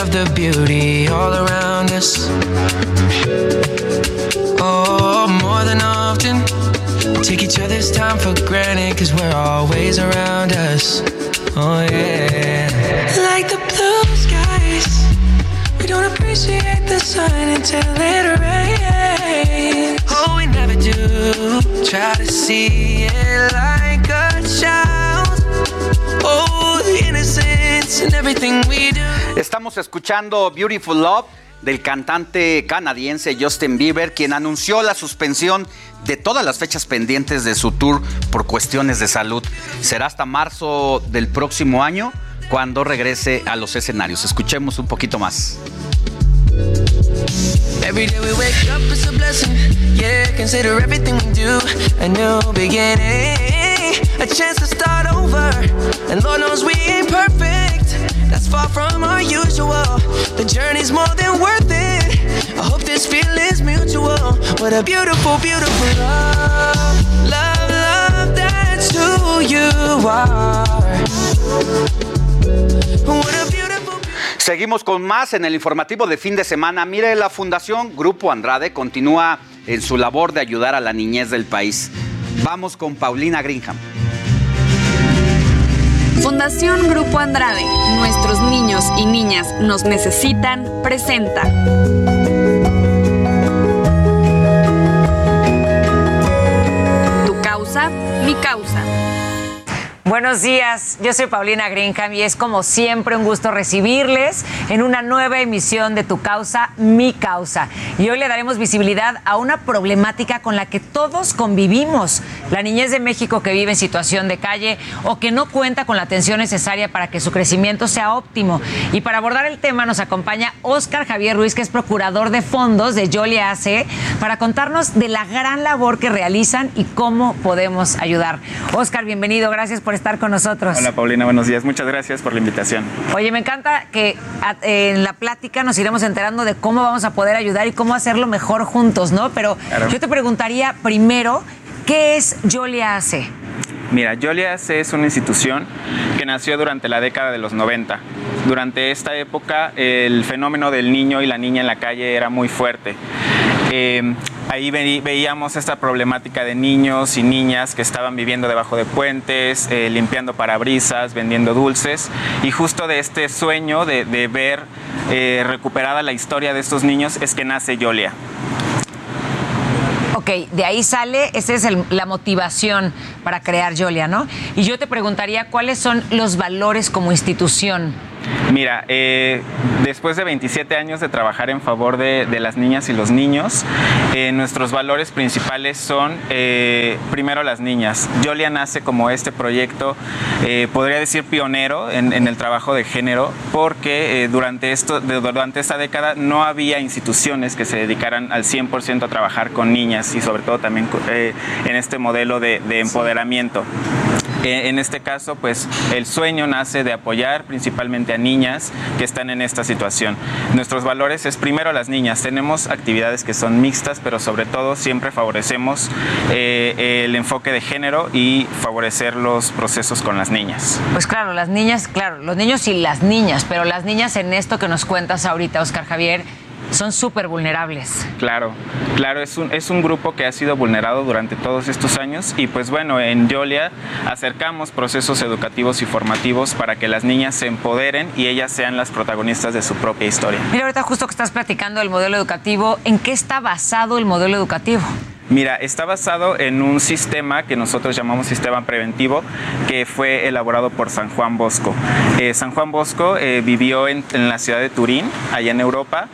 Of the beauty all around us. Oh, more than often, take each other's time for granted, cause we're always around us. Oh, yeah. Like the blue skies, we don't appreciate the sun until it rains. Oh, we never do. Try to see it like Estamos escuchando Beautiful Love del cantante canadiense Justin Bieber, quien anunció la suspensión de todas las fechas pendientes de su tour por cuestiones de salud. Será hasta marzo del próximo año cuando regrese a los escenarios. Escuchemos un poquito más. Every day we wake up is a blessing. Yeah, consider everything we do a new beginning. A chance to start over. And Lord knows we ain't perfect. Far from our usual. The journey's more than worth it. I hope this feeling's mutual. What a beautiful, beautiful love. Love, love, that's who you are. What a Seguimos con más en el informativo de fin de semana. Mire, la Fundación Grupo Andrade continúa en su labor de ayudar a la niñez del país. Vamos con Paulina Greenham. Fundación Grupo Andrade, nuestros niños y niñas nos necesitan, presenta. Tu causa, mi causa. Buenos días, yo soy Paulina Greenham y es como siempre un gusto recibirles en una nueva emisión de Tu Causa, Mi Causa. Y hoy le daremos visibilidad a una problemática con la que todos convivimos. La niñez de México que vive en situación de calle o que no cuenta con la atención necesaria para que su crecimiento sea óptimo. Y para abordar el tema nos acompaña Óscar Javier Ruiz, que es procurador de fondos de Yoli AC, para contarnos de la gran labor que realizan y cómo podemos ayudar. Óscar, bienvenido, gracias por estar con nosotros. Hola Paulina, buenos días. Muchas gracias por la invitación. Oye, me encanta que en la plática nos iremos enterando de cómo vamos a poder ayudar y cómo hacerlo mejor juntos, ¿no? Pero yo te preguntaría primero, ¿qué es Yolia AC? Mira, Yolia AC es una institución que nació durante la década de los 90. Durante esta época el fenómeno del niño y la niña en la calle era muy fuerte. Eh, ahí veíamos esta problemática de niños y niñas que estaban viviendo debajo de puentes, eh, limpiando parabrisas, vendiendo dulces. Y justo de este sueño de, ver eh, recuperada la historia de estos niños es que nace Yolia. Ok, de ahí sale, esa es la motivación para crear Yolia, ¿no? Y yo te preguntaría cuáles son los valores como institución Mira, eh, después de 27 años de trabajar en favor de, las niñas y los niños, eh, nuestros valores principales son, eh, primero, las niñas. Jolia nace como este proyecto, podría decir pionero en, el trabajo de género, porque durante, esto, durante esta década no había instituciones que se dedicaran al 100% a trabajar con niñas y sobre todo también en este modelo de, de empoderamiento. En este caso, pues el sueño nace de apoyar principalmente a niñas que están en esta situación. Nuestros valores es primero las niñas. Tenemos actividades que son mixtas, pero sobre todo siempre favorecemos eh, el enfoque de género y favorecer los procesos con las niñas. Pues claro, las niñas, claro, los niños y las niñas, pero las niñas en esto que nos cuentas ahorita, Oscar Javier, son súper vulnerables. Claro, claro, es un, es un grupo que ha sido vulnerado durante todos estos años y pues bueno, en Yolia acercamos procesos educativos y formativos para que las niñas se empoderen y ellas sean las protagonistas de su propia historia. Mira, ahorita justo que estás platicando del modelo educativo, ¿en qué está basado el modelo educativo? Mira, está basado en un sistema que nosotros llamamos sistema preventivo, que fue elaborado por San Juan Bosco. Eh, San Juan Bosco eh, vivió en, la ciudad de Turín, allá en Europa,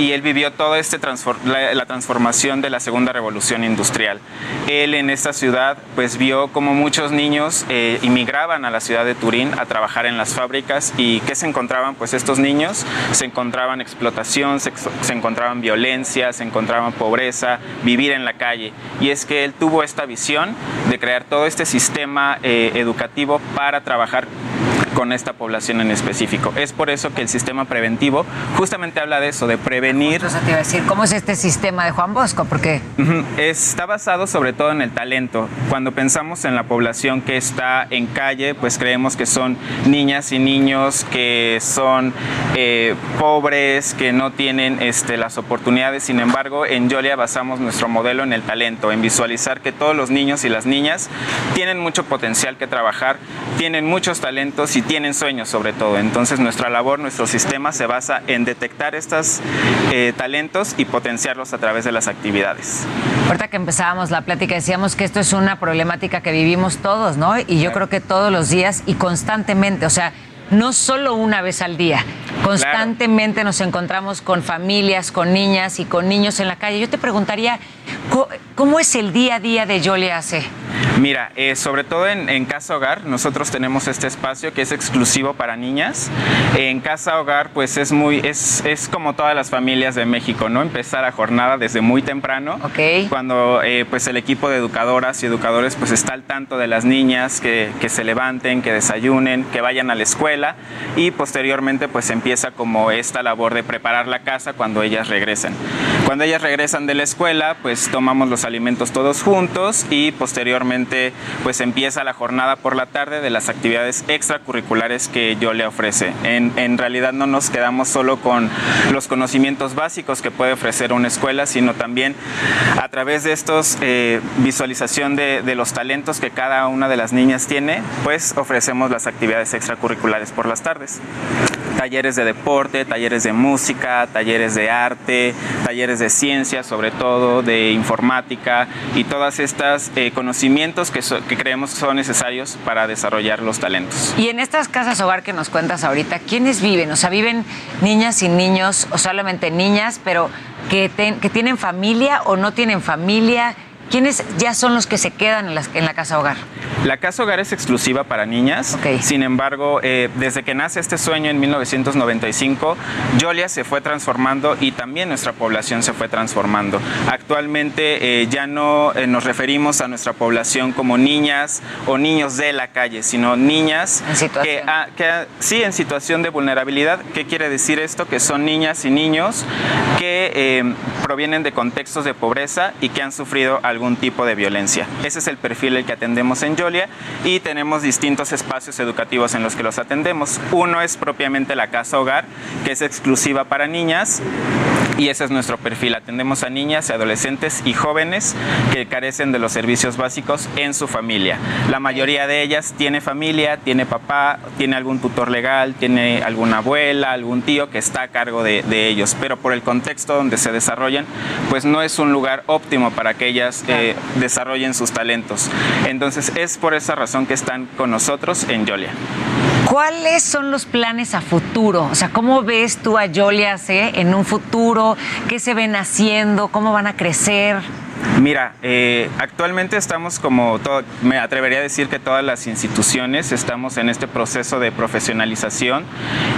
y él vivió toda este la, transformación de la segunda revolución industrial. Él en esta ciudad pues vio como muchos niños eh, inmigraban a la ciudad de Turín a trabajar en las fábricas y ¿qué se encontraban? Pues estos niños se encontraban explotación, se encontraban violencia, se encontraban pobreza, vivir en la calle y es que él tuvo esta visión de crear todo este sistema eh, educativo para trabajar con esta población en específico. Es por eso que el sistema preventivo justamente habla de eso, de prevenir. Entonces te iba a decir, ¿cómo es este sistema de Juan Bosco? Porque está basado sobre todo en el talento. Cuando pensamos en la población que está en calle, pues creemos que son niñas y niños que son eh, pobres, que no tienen este, las oportunidades. Sin embargo, en Yolia basamos nuestro modelo en el talento, en visualizar que todos los niños y las niñas tienen mucho potencial que trabajar, tienen muchos talentos y tienen sueños sobre todo. Entonces nuestra labor, nuestro sistema se basa en detectar estos eh, talentos y potenciarlos a través de las actividades. Ahorita que empezábamos la plática decíamos que esto es una problemática que vivimos todos, ¿no? Y yo creo que todos los días y constantemente, o sea, no solo una vez al día. Constantemente nos encontramos con familias, con niñas y con niños en la calle. Yo te preguntaría, ¿cómo es el día a día de Yole AC? Mira, eh, sobre todo en, Casa Hogar, nosotros tenemos este espacio que es exclusivo para niñas. En Casa Hogar, pues es muy, es, es como todas las familias de México, ¿no? Empezar la jornada desde muy temprano. Ok. Cuando eh, pues el equipo de educadoras y educadores pues está al tanto de las niñas, que, que se levanten, que desayunen, que vayan a la escuela y posteriormente pues empieza como esta labor de preparar la casa cuando ellas regresan. Cuando ellas regresan de la escuela, pues tomamos los alimentos todos juntos y posteriormente pues empieza la jornada por la tarde de las actividades extracurriculares que yo le ofrece. En, en realidad no nos quedamos solo con los conocimientos básicos que puede ofrecer una escuela, sino también a través de estos eh, visualización de, de los talentos que cada una de las niñas tiene, pues ofrecemos las actividades extracurriculares por las tardes. Talleres de deporte, talleres de música, talleres de arte, talleres de ciencia, sobre todo de informática y todas estas eh, conocimientos que, que creemos son necesarios para desarrollar los talentos. Y en estas casas hogar que nos cuentas ahorita, ¿quiénes viven? O sea, ¿viven niñas y niños o solamente niñas, pero que, que tienen familia o no tienen familia? ¿Quiénes ya son los que se quedan en la, en la casa hogar? La casa hogar es exclusiva para niñas. Sin embargo, eh, desde que nace este sueño en 1995, Yolia se fue transformando y también nuestra población se fue transformando. Actualmente eh, ya no eh, nos referimos a nuestra población como niñas o niños de la calle, sino niñas que, ah, que, sí en situación de vulnerabilidad. ¿Qué quiere decir esto? Que son niñas y niños que provienen de contextos de pobreza y que han sufrido algún algún tipo de violencia. Ese es el perfil el que atendemos en Yolia y tenemos distintos espacios educativos en los que los atendemos. Uno es propiamente la casa hogar, que es exclusiva para niñas y ese es nuestro perfil. Atendemos a niñas, adolescentes y jóvenes que carecen de los servicios básicos en su familia. La mayoría de ellas tiene familia, tiene papá, tiene algún tutor legal, tiene alguna abuela, algún tío que está a cargo de, de ellos, pero por el contexto donde se desarrollan, pues no es un lugar óptimo para que ellas eh, desarrollen sus talentos. Entonces es por esa razón que están con nosotros en Yolia. ¿Cuáles son los planes a futuro? O sea, ¿cómo ves tú a Yolia en un futuro? ¿Qué se ven haciendo? ¿Cómo van a crecer? Mira, eh, actualmente estamos como, todo, me atrevería a decir que todas las instituciones estamos en este proceso de profesionalización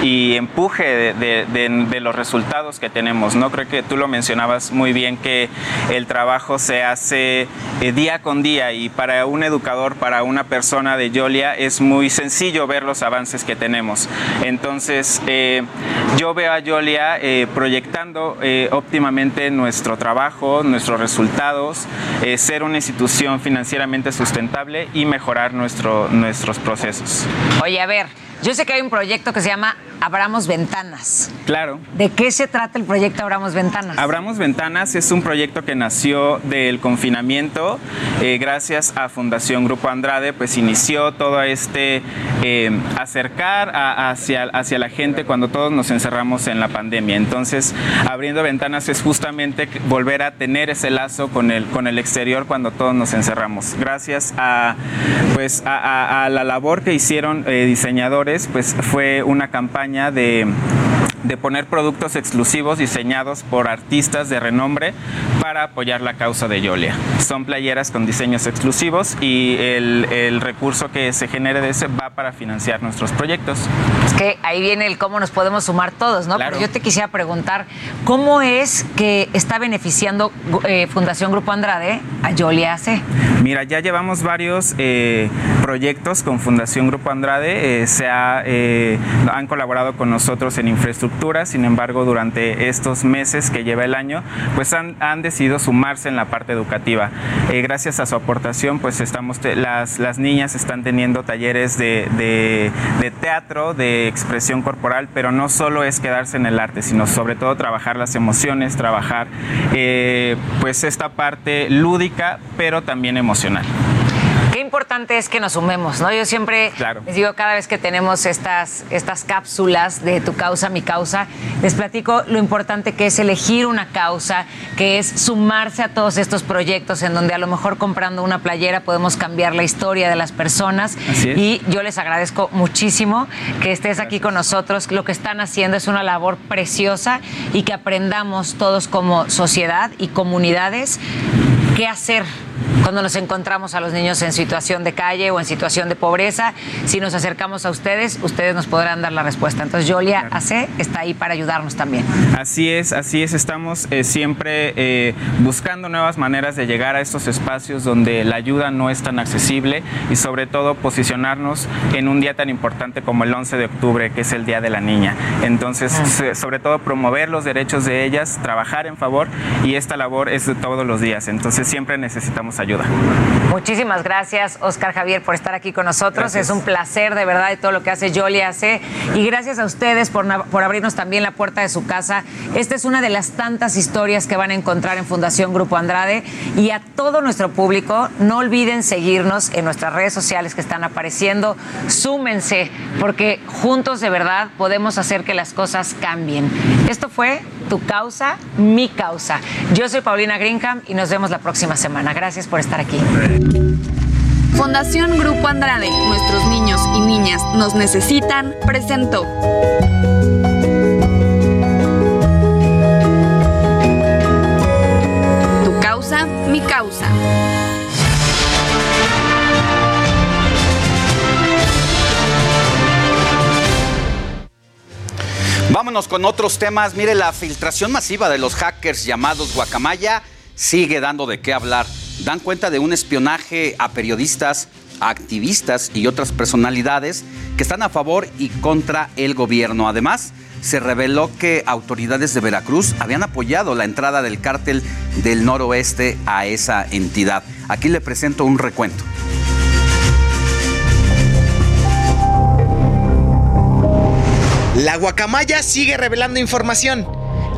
y empuje de, los resultados que tenemos. No creo que tú lo mencionabas muy bien que el trabajo se hace eh, día con día y para un educador, para una persona de Yolia es muy sencillo ver los avances que tenemos. Entonces, eh, yo veo a Yolia proyectando óptimamente nuestro trabajo, nuestros resultados eh, ser una institución financieramente sustentable y mejorar nuestro, nuestros procesos. Oye, a ver, yo sé que hay un proyecto que se llama Abramos Ventanas. Claro. ¿De qué se trata el proyecto Abramos Ventanas? Abramos Ventanas es un proyecto que nació del confinamiento. Eh, gracias a Fundación Grupo Andrade, pues inició todo este eh, acercar hacia, hacia la gente cuando todos nos encerramos en la pandemia. Entonces, abriendo ventanas es justamente volver a tener ese lazo con el, con el exterior cuando todos nos encerramos. Gracias a, pues, a, la labor que hicieron eh, diseñadores pues fue una campaña de de poner productos exclusivos diseñados por artistas de renombre para apoyar la causa de Yolia. Son playeras con diseños exclusivos y el, recurso que se genere de ese va para financiar nuestros proyectos. Es que ahí viene el cómo nos podemos sumar todos, ¿no? Pero yo te quisiera preguntar, ¿cómo es que está beneficiando eh, Fundación Grupo Andrade a Yolia AC? Mira, ya llevamos varios eh, proyectos con Fundación Grupo Andrade, eh, se han colaborado con nosotros en infraestructura sin embargo, durante estos meses que lleva el año, pues han, decidido sumarse en la parte educativa. Eh, gracias a su aportación, pues estamos, las, las niñas están teniendo talleres de, teatro, de expresión corporal, pero no solo es quedarse en el arte, sino sobre todo trabajar las emociones, trabajar eh, pues esta parte lúdica, pero también emocional importante es que nos sumemos, ¿no? Yo siempre les digo cada vez que tenemos estas, estas cápsulas de tu causa, mi causa, les platico lo importante que es elegir una causa, que es sumarse a todos estos proyectos en donde a lo mejor comprando una playera podemos cambiar la historia de las personas. Y yo les agradezco muchísimo que estés aquí con nosotros. Lo que están haciendo es una labor preciosa y que aprendamos todos como sociedad y comunidades qué hacer cuando nos encontramos a los niños en situación de calle o en situación de pobreza. Si nos acercamos a ustedes, ustedes nos podrán dar la respuesta. Entonces, Yolia AC está ahí para ayudarnos también. Así es, así es. Estamos eh, siempre eh, buscando nuevas maneras de llegar a estos espacios donde la ayuda no es tan accesible y sobre todo posicionarnos en un día tan importante como el 11 de octubre, que es el Día de la Niña. Entonces, ah. sobre todo promover los derechos de ellas, trabajar en favor y esta labor es de todos los días. Entonces, siempre necesitamos ayuda. Muchísimas gracias, Oscar Javier, por estar aquí con nosotros. Es un placer, de verdad, de todo lo que hace Yoli hace. Y gracias a ustedes por, por abrirnos también la puerta de su casa. Esta es una de las tantas historias que van a encontrar en Fundación Grupo Andrade. Y a todo nuestro público, no olviden seguirnos en nuestras redes sociales que están apareciendo. Súmense, porque juntos de verdad podemos hacer que las cosas cambien. Esto fue Tu Causa, Mi Causa. Yo soy Paulina Greenham y nos vemos la próxima semana. Gracias por estar aquí. Fundación Grupo Andrade, nuestros niños y niñas nos necesitan, presentó. Tu causa, mi causa. Vámonos con otros temas. Mire, la filtración masiva de los hackers llamados Guacamaya sigue dando de qué hablar. Dan cuenta de un espionaje a periodistas, activistas y otras personalidades que están a favor y contra el gobierno. Además, se reveló que autoridades de Veracruz habían apoyado la entrada del cártel del noroeste a esa entidad. Aquí le presento un recuento. La guacamaya sigue revelando información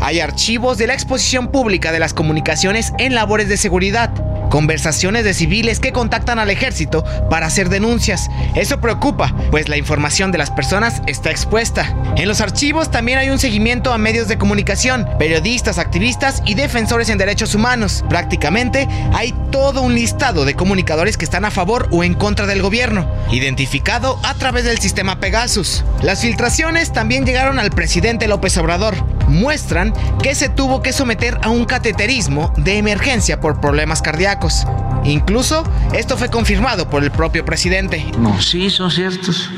hay archivos de la exposición pública de las comunicaciones en labores de seguridad conversaciones de civiles que contactan al ejército para hacer denuncias. Eso preocupa, pues la información de las personas está expuesta. En los archivos también hay un seguimiento a medios de comunicación, periodistas, activistas y defensores en derechos humanos. Prácticamente hay todo un listado de comunicadores que están a favor o en contra del gobierno, identificado a través del sistema Pegasus. Las filtraciones también llegaron al presidente López Obrador. Muestran que se tuvo que someter a un cateterismo de emergencia por problemas cardíacos. Incluso esto fue confirmado por el propio presidente. No, sí, son ciertos.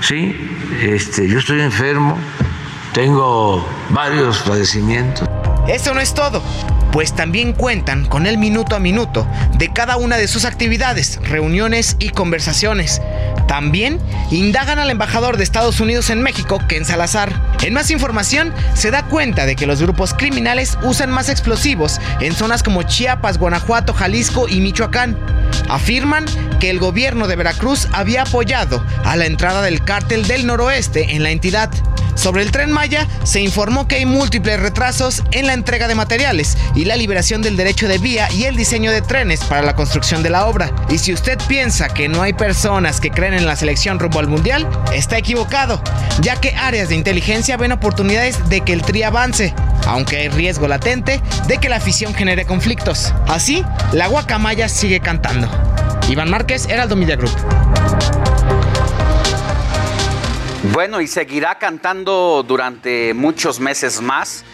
Sí, este, yo estoy enfermo, tengo varios padecimientos. Eso no es todo pues también cuentan con el minuto a minuto de cada una de sus actividades, reuniones y conversaciones. También indagan al embajador de Estados Unidos en México, Ken Salazar. En más información, se da cuenta de que los grupos criminales usan más explosivos en zonas como Chiapas, Guanajuato, Jalisco y Michoacán. Afirman que el gobierno de Veracruz había apoyado a la entrada del cártel del noroeste en la entidad. Sobre el tren Maya se informó que hay múltiples retrasos en la entrega de materiales la liberación del derecho de vía y el diseño de trenes para la construcción de la obra. Y si usted piensa que no hay personas que creen en la selección rumbo al mundial, está equivocado, ya que áreas de inteligencia ven oportunidades de que el tri avance, aunque hay riesgo latente de que la afición genere conflictos. Así, la guacamaya sigue cantando. Iván Márquez, Heraldo Media Group. Bueno, y seguirá cantando durante muchos meses más.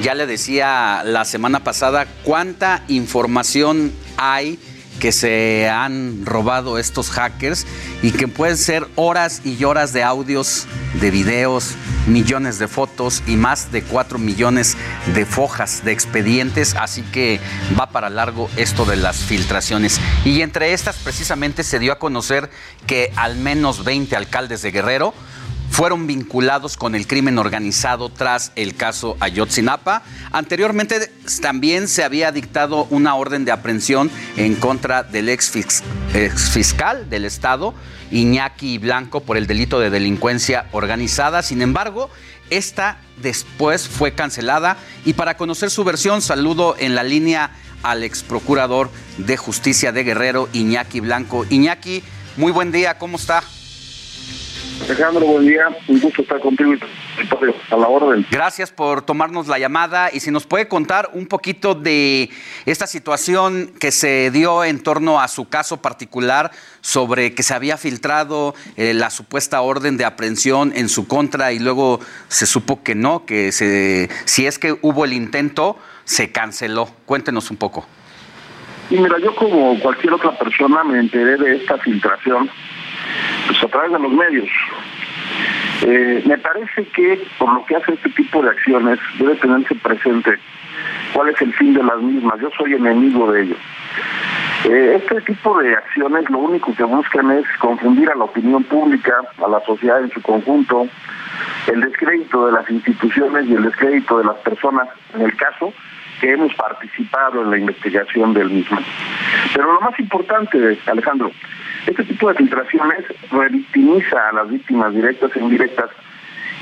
Ya le decía la semana pasada cuánta información hay que se han robado estos hackers y que pueden ser horas y horas de audios, de videos, millones de fotos y más de 4 millones de fojas de expedientes, así que va para largo esto de las filtraciones. Y entre estas precisamente se dio a conocer que al menos 20 alcaldes de Guerrero fueron vinculados con el crimen organizado tras el caso Ayotzinapa. Anteriormente también se había dictado una orden de aprehensión en contra del ex, fiscal del Estado, Iñaki Blanco, por el delito de delincuencia organizada. Sin embargo, esta después fue cancelada y para conocer su versión saludo en la línea al ex procurador de justicia de Guerrero, Iñaki Blanco. Iñaki, muy buen día, ¿cómo está? Alejandro, buen día. Un gusto estar contigo a la orden. Gracias por tomarnos la llamada y si nos puede contar un poquito de esta situación que se dio en torno a su caso particular sobre que se había filtrado eh, la supuesta orden de aprehensión en su contra y luego se supo que no, que se, si es que hubo el intento, se canceló. Cuéntenos un poco. Y mira, yo como cualquier otra persona me enteré de esta filtración pues a través de los medios. Eh, me parece que por lo que hace este tipo de acciones debe tenerse presente cuál es el fin de las mismas. Yo soy enemigo de ello. Eh, este tipo de acciones lo único que buscan es confundir a la opinión pública, a la sociedad en su conjunto, el descrédito de las instituciones y el descrédito de las personas, en el caso que hemos participado en la investigación del mismo. Pero lo más importante, Alejandro, este tipo de filtraciones revictimiza a las víctimas directas e indirectas.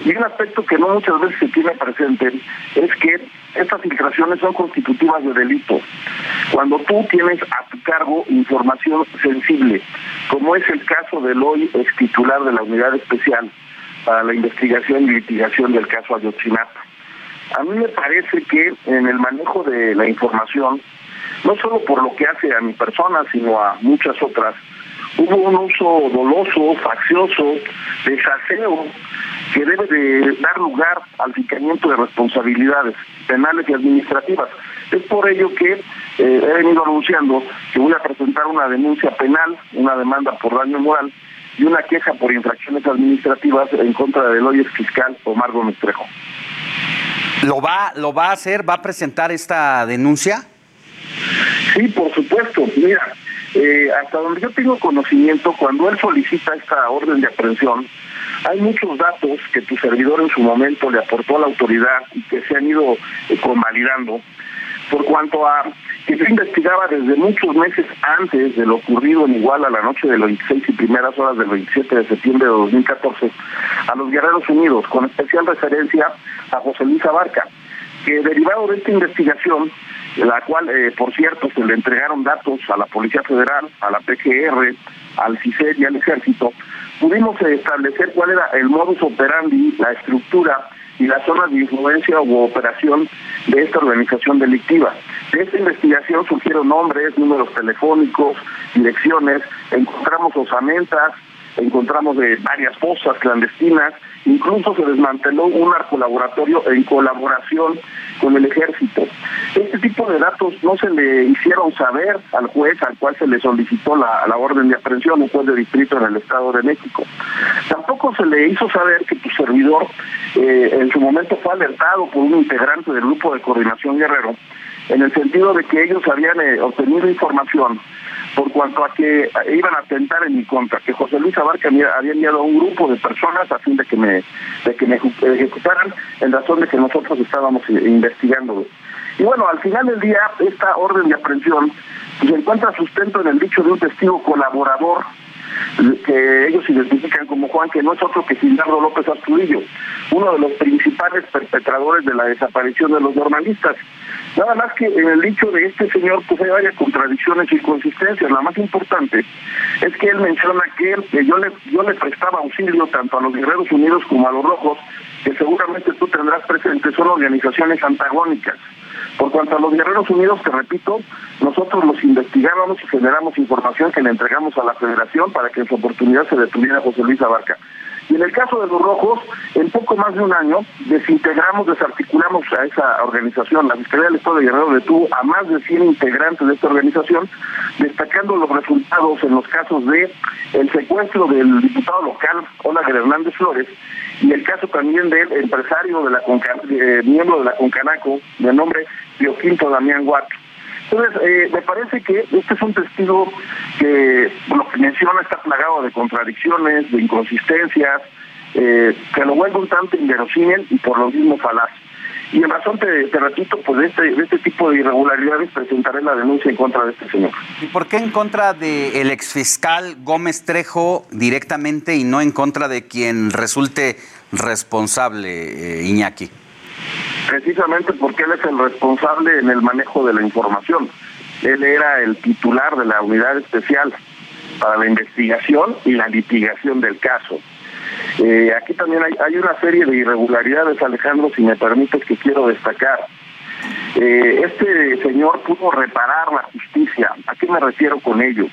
Y un aspecto que no muchas veces se tiene presente es que estas filtraciones son constitutivas de delito. Cuando tú tienes a tu cargo información sensible, como es el caso del hoy ex titular de la Unidad Especial para la Investigación y Litigación del caso Ayotzinapa. A mí me parece que en el manejo de la información, no solo por lo que hace a mi persona, sino a muchas otras, hubo un uso doloso, faccioso, desaseo, que debe de dar lugar al fijamiento de responsabilidades penales y administrativas. Es por ello que eh, he venido anunciando que voy a presentar una denuncia penal, una demanda por daño moral y una queja por infracciones administrativas en contra del hoy fiscal Omar Gómez Trejo. ¿Lo va, ¿Lo va a hacer? ¿Va a presentar esta denuncia? Sí, por supuesto. Mira, eh, hasta donde yo tengo conocimiento, cuando él solicita esta orden de aprehensión, hay muchos datos que tu servidor en su momento le aportó a la autoridad y que se han ido eh, convalidando por cuanto a que se investigaba desde muchos meses antes de lo ocurrido en Iguala la noche del 26 y primeras horas del 27 de septiembre de 2014 a los Guerreros Unidos, con especial referencia a José Luis Abarca, que derivado de esta investigación la cual, eh, por cierto, se le entregaron datos a la Policía Federal, a la PGR, al CICER y al Ejército, pudimos establecer cuál era el modus operandi, la estructura y las zonas de influencia u operación de esta organización delictiva. De esta investigación surgieron nombres, números telefónicos, direcciones, encontramos osamentas, encontramos de varias fosas clandestinas, incluso se desmanteló un laboratorio en colaboración con el ejército. Este tipo de datos no se le hicieron saber al juez al cual se le solicitó la, orden de aprehensión, un juez de distrito en el Estado de México. Tampoco se le hizo saber que tu servidor eh, en su momento fue alertado por un integrante del grupo de coordinación guerrero, en el sentido de que ellos habían eh, obtenido información por cuanto a que iban a atentar en mi contra, que José Luis Abarca había enviado a un grupo de personas a fin de que me, de que me ejecutaran en razón de que nosotros estábamos investigando. Y bueno, al final del día, esta orden de aprehensión se encuentra sustento en el dicho de un testigo colaborador que ellos identifican como Juan, que no es otro que Gildardo López Astudillo, uno de los principales perpetradores de la desaparición de los normalistas. Nada más que en el dicho de este señor pues hay varias contradicciones y inconsistencias. La más importante es que él menciona que, yo le yo le prestaba auxilio tanto a los Guerreros Unidos como a los Rojos, que seguramente tú tendrás presente, son organizaciones antagónicas. Por cuanto a los Guerreros Unidos, te repito, nosotros los investigábamos y generamos información que le entregamos a la Federación para que en su oportunidad se detuviera José Luis Abarca. Y en el caso de los rojos, en poco más de un año, desintegramos, desarticulamos a esa organización. La Fiscalía del Estado de Guerrero detuvo a más de 100 integrantes de esta organización, destacando los resultados en los casos de el secuestro del diputado local, Olga Hernández Flores, y el caso también del empresario de la eh, miembro de la Concanaco, de nombre Quinto Damián Watt. Entonces, eh, me parece que este es un testigo que lo que menciona está plagado de contradicciones, de inconsistencias, eh, que lo vuelve un tanto inverosímil y por lo mismo falaz. Y en razón, te, te repito, pues de este, de este tipo de irregularidades presentaré la denuncia en contra de este señor. ¿Y por qué en contra del exfiscal Gómez Trejo directamente y no en contra de quien resulte responsable, eh, Iñaki? Precisamente porque él es el responsable en el manejo de la información. Él era el titular de la unidad especial para la investigación y la litigación del caso. Eh, aquí también hay, hay una serie de irregularidades, Alejandro, si me permites, que quiero destacar. Eh, este señor pudo reparar la justicia. ¿A qué me refiero con ello?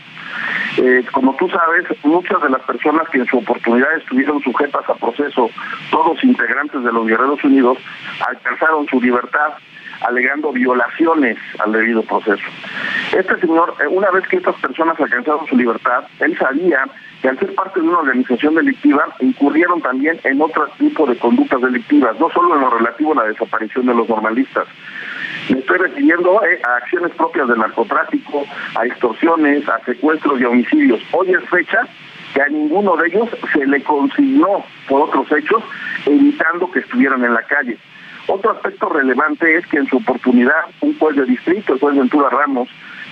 Eh, como tú sabes, muchas de las personas que en su oportunidad estuvieron sujetas a proceso, todos integrantes de los Guerreros Unidos, alcanzaron su libertad alegando violaciones al debido proceso. Este señor, eh, una vez que estas personas alcanzaron su libertad, él sabía que al ser parte de una organización delictiva incurrieron también en otro tipo de conductas delictivas, no solo en lo relativo a la desaparición de los normalistas. Me estoy refiriendo eh, a acciones propias del narcotráfico, a extorsiones, a secuestros y a homicidios. Hoy es fecha que a ninguno de ellos se le consignó por otros hechos, evitando que estuvieran en la calle. Otro aspecto relevante es que en su oportunidad un juez de distrito, el juez Ventura Ramos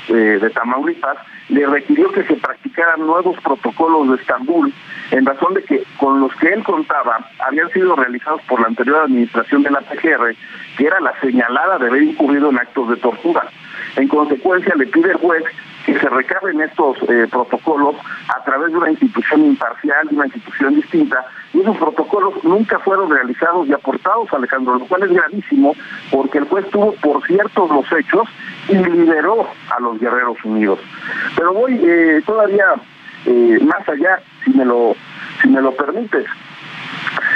eh, de Tamaulipas, le requirió que se practicaran nuevos protocolos de Estambul en razón de que con los que él contaba habían sido realizados por la anterior administración de la PGR, que era la señalada de haber incurrido en actos de tortura. En consecuencia, le pide el juez que se recaben estos eh, protocolos a través de una institución imparcial, de una institución distinta, y esos protocolos nunca fueron realizados y aportados, Alejandro, lo cual es gravísimo, porque el juez tuvo por ciertos los hechos y liberó a los Guerreros Unidos. Pero voy eh, todavía eh, más allá, si me lo, si me lo permites.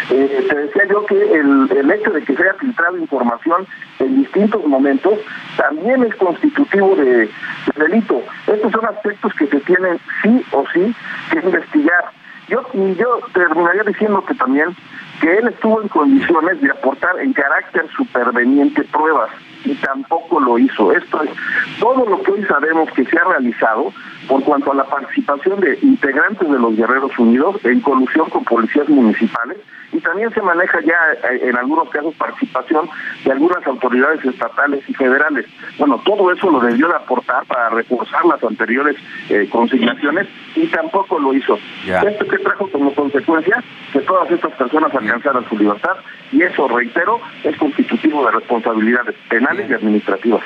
Eh, te decía yo que el, hecho de que se haya filtrado información en distintos momentos también es constitutivo de, de delito. Estos son aspectos que se tienen sí o sí que investigar. Yo, yo terminaría diciendo que también que él estuvo en condiciones de aportar en carácter superveniente pruebas y tampoco lo hizo. Esto es todo lo que hoy sabemos que se ha realizado por cuanto a la participación de integrantes de los Guerreros Unidos en colusión con policías municipales y también se maneja ya eh, en algunos casos participación de algunas autoridades estatales y federales. Bueno, todo eso lo debió de aportar para reforzar las anteriores eh, consignaciones y tampoco lo hizo. Esto que trajo como consecuencia que todas estas personas alcanzaran su libertad y eso, reitero, es constitutivo de responsabilidades penales y administrativas.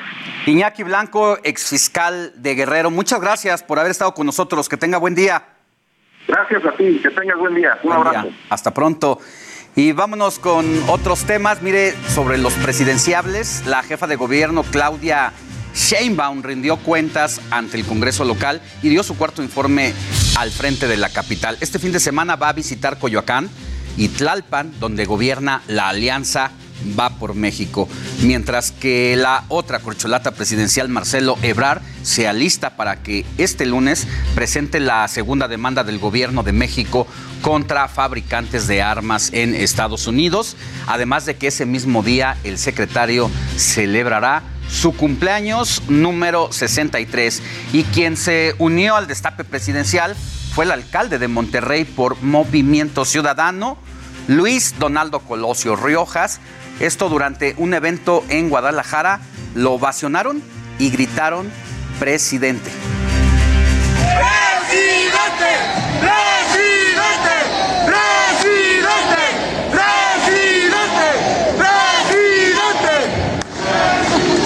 Iñaki Blanco, exfiscal de Guerrero, muchas gracias por haber estado con nosotros. Que tenga buen día. Gracias a ti, que tengas buen día. Un Buen abrazo. día. Hasta pronto. Y vámonos con otros temas. Mire, sobre los presidenciables, la jefa de gobierno, Claudia Sheinbaum, rindió cuentas ante el Congreso local y dio su cuarto informe al frente de la capital. Este fin de semana va a visitar Coyoacán y Tlalpan, donde gobierna la Alianza Va por México, mientras que la otra corcholata presidencial, Marcelo Ebrar, se alista para que este lunes presente la segunda demanda del gobierno de México contra fabricantes de armas en Estados Unidos, además de que ese mismo día el secretario celebrará su cumpleaños número 63 y quien se unió al destape presidencial fue el alcalde de Monterrey por Movimiento Ciudadano, Luis Donaldo Colosio Riojas. Esto durante un evento en Guadalajara lo ovacionaron y gritaron presidente. ¡Presidente! ¡Presidente! ¡Presidente! ¡Presidente!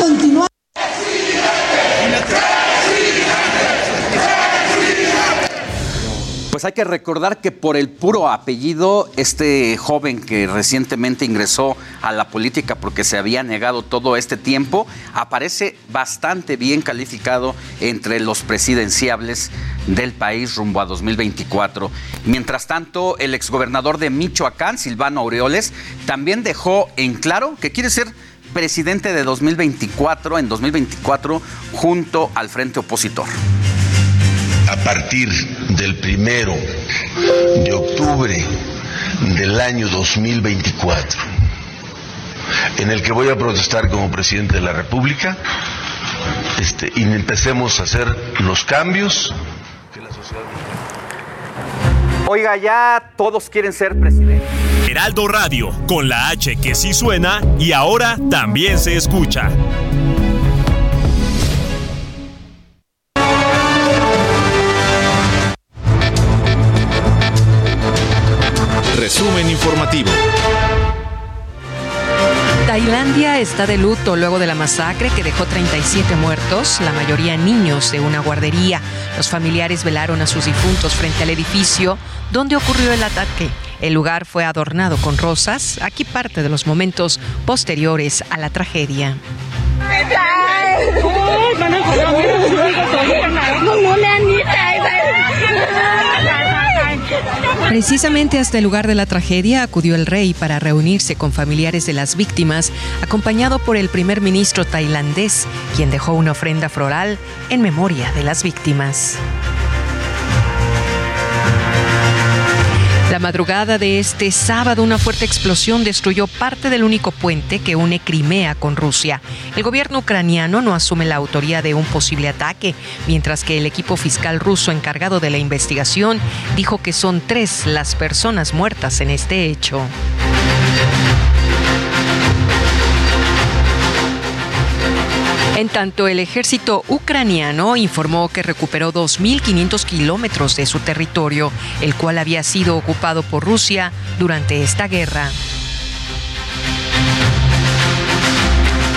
Continúa. Pues hay que recordar que por el puro apellido, este joven que recientemente ingresó a la política porque se había negado todo este tiempo, aparece bastante bien calificado entre los presidenciables del país rumbo a 2024. Mientras tanto, el exgobernador de Michoacán, Silvano Aureoles, también dejó en claro que quiere ser presidente de 2024, en 2024, junto al frente opositor. A partir del primero de octubre del año 2024, en el que voy a protestar como presidente de la República, este, y empecemos a hacer los cambios que la sociedad Oiga, ya todos quieren ser presidente. Heraldo Radio, con la H que sí suena y ahora también se escucha. Resumen informativo. Tailandia está de luto luego de la masacre que dejó 37 muertos, la mayoría niños de una guardería. Los familiares velaron a sus difuntos frente al edificio donde ocurrió el ataque. El lugar fue adornado con rosas. Aquí parte de los momentos posteriores a la tragedia. Precisamente hasta el lugar de la tragedia acudió el rey para reunirse con familiares de las víctimas, acompañado por el primer ministro tailandés, quien dejó una ofrenda floral en memoria de las víctimas. La madrugada de este sábado, una fuerte explosión destruyó parte del único puente que une Crimea con Rusia. El gobierno ucraniano no asume la autoría de un posible ataque, mientras que el equipo fiscal ruso encargado de la investigación dijo que son tres las personas muertas en este hecho. En tanto, el ejército ucraniano informó que recuperó 2.500 kilómetros de su territorio, el cual había sido ocupado por Rusia durante esta guerra.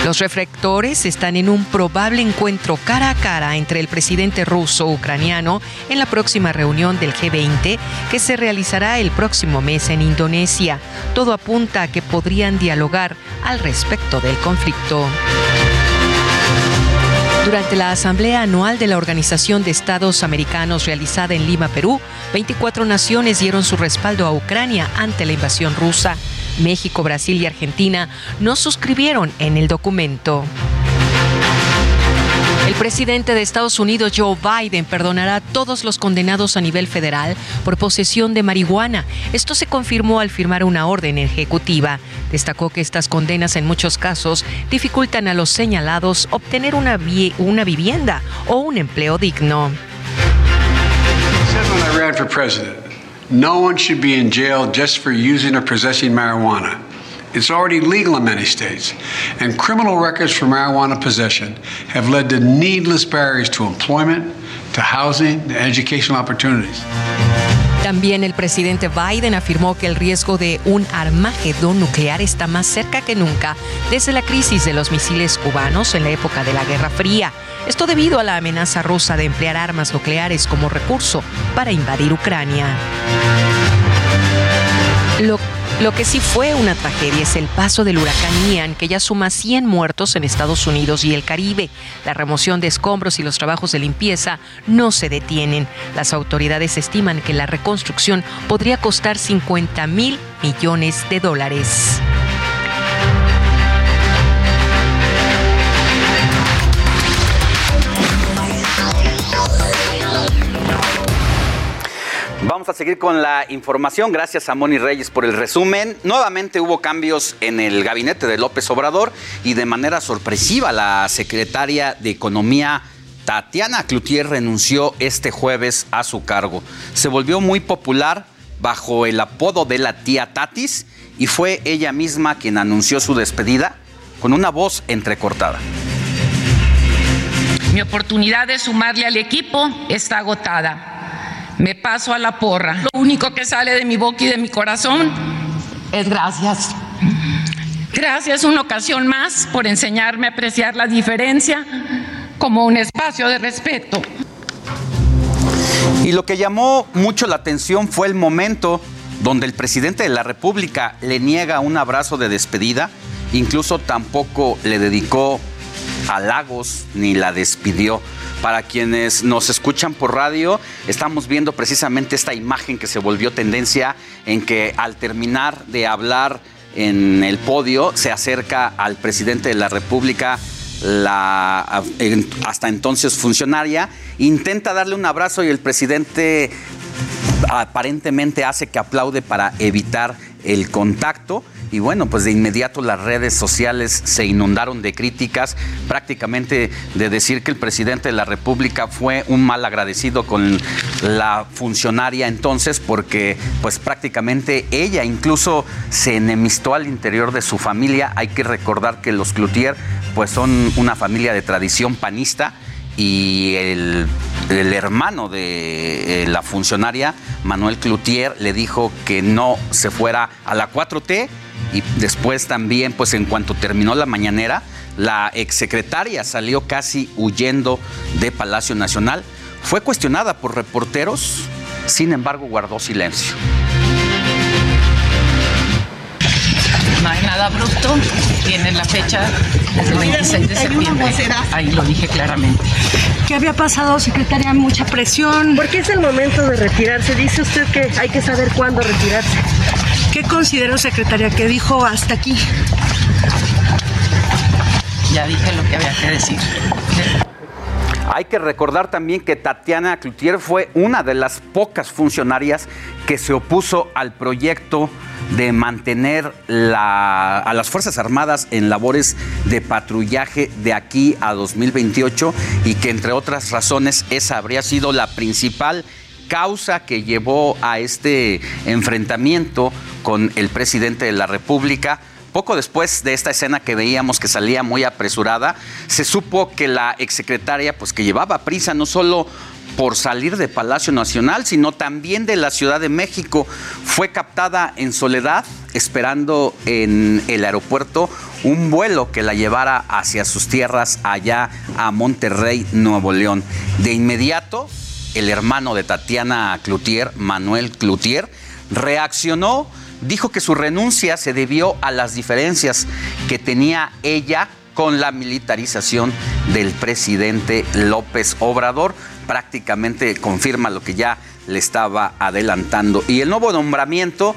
Los reflectores están en un probable encuentro cara a cara entre el presidente ruso-ucraniano en la próxima reunión del G20 que se realizará el próximo mes en Indonesia. Todo apunta a que podrían dialogar al respecto del conflicto. Durante la Asamblea Anual de la Organización de Estados Americanos realizada en Lima, Perú, 24 naciones dieron su respaldo a Ucrania ante la invasión rusa. México, Brasil y Argentina no suscribieron en el documento. El presidente de Estados Unidos, Joe Biden, perdonará a todos los condenados a nivel federal por posesión de marihuana. Esto se confirmó al firmar una orden ejecutiva. Destacó que estas condenas en muchos casos dificultan a los señalados obtener una, una vivienda o un empleo digno. No one should be in jail just for using or possessing marijuana. It's already legal in many states, and criminal records for marijuana possession have led to needless barriers to employment, to housing, to educational opportunities. También el presidente Biden afirmó que el riesgo de un armagedón nuclear está más cerca que nunca desde la crisis de los misiles cubanos en la época de la Guerra Fría. Esto debido a la amenaza rusa de emplear armas nucleares como recurso para invadir Ucrania. Lo lo que sí fue una tragedia es el paso del huracán Ian, que ya suma 100 muertos en Estados Unidos y el Caribe. La remoción de escombros y los trabajos de limpieza no se detienen. Las autoridades estiman que la reconstrucción podría costar 50 mil millones de dólares. Vamos a seguir con la información. Gracias a Moni Reyes por el resumen. Nuevamente hubo cambios en el gabinete de López Obrador y de manera sorpresiva la secretaria de Economía Tatiana Cloutier renunció este jueves a su cargo. Se volvió muy popular bajo el apodo de la tía Tatis y fue ella misma quien anunció su despedida con una voz entrecortada. Mi oportunidad de sumarle al equipo está agotada me paso a la porra. Lo único que sale de mi boca y de mi corazón es gracias. Gracias una ocasión más por enseñarme a apreciar la diferencia como un espacio de respeto. Y lo que llamó mucho la atención fue el momento donde el presidente de la República le niega un abrazo de despedida, incluso tampoco le dedicó halagos ni la despidió. Para quienes nos escuchan por radio, estamos viendo precisamente esta imagen que se volvió tendencia en que al terminar de hablar en el podio se acerca al presidente de la República la hasta entonces funcionaria, intenta darle un abrazo y el presidente aparentemente hace que aplaude para evitar el contacto y bueno, pues de inmediato las redes sociales se inundaron de críticas, prácticamente de decir que el presidente de la República fue un mal agradecido con la funcionaria entonces porque pues prácticamente ella incluso se enemistó al interior de su familia. Hay que recordar que los Cloutier pues son una familia de tradición panista y el, hermano de eh, la funcionaria, Manuel Cloutier, le dijo que no se fuera a la 4T y después también, pues en cuanto terminó la mañanera, la exsecretaria salió casi huyendo de Palacio Nacional. Fue cuestionada por reporteros, sin embargo guardó silencio. No hay nada abrupto, tiene la fecha desde el 26 de septiembre. Ahí lo dije claramente. ¿Qué había pasado, secretaria? Mucha presión. Porque es el momento de retirarse. Dice usted que hay que saber cuándo retirarse. ¿Qué considero, secretaria, que dijo hasta aquí? Ya dije lo que había que decir. Hay que recordar también que Tatiana Cloutier fue una de las pocas funcionarias que se opuso al proyecto de mantener a las Fuerzas Armadas en labores de patrullaje de aquí a 2028 y que entre otras razones esa habría sido la principal causa que llevó a este enfrentamiento con el presidente de la República poco después de esta escena que veíamos que salía muy apresurada, se supo que la exsecretaria, pues que llevaba prisa no solo por salir de Palacio Nacional, sino también de la Ciudad de México. Fue captada en soledad, esperando en el aeropuerto un vuelo que la llevara hacia sus tierras allá a Monterrey, Nuevo León. De inmediato, el hermano de Tatiana Cloutier, Manuel Cloutier, reaccionó dijo que su renuncia se debió a las diferencias que tenía ella con la militarización del presidente López Obrador. Prácticamente confirma lo que ya le estaba adelantando. Y el nuevo nombramiento,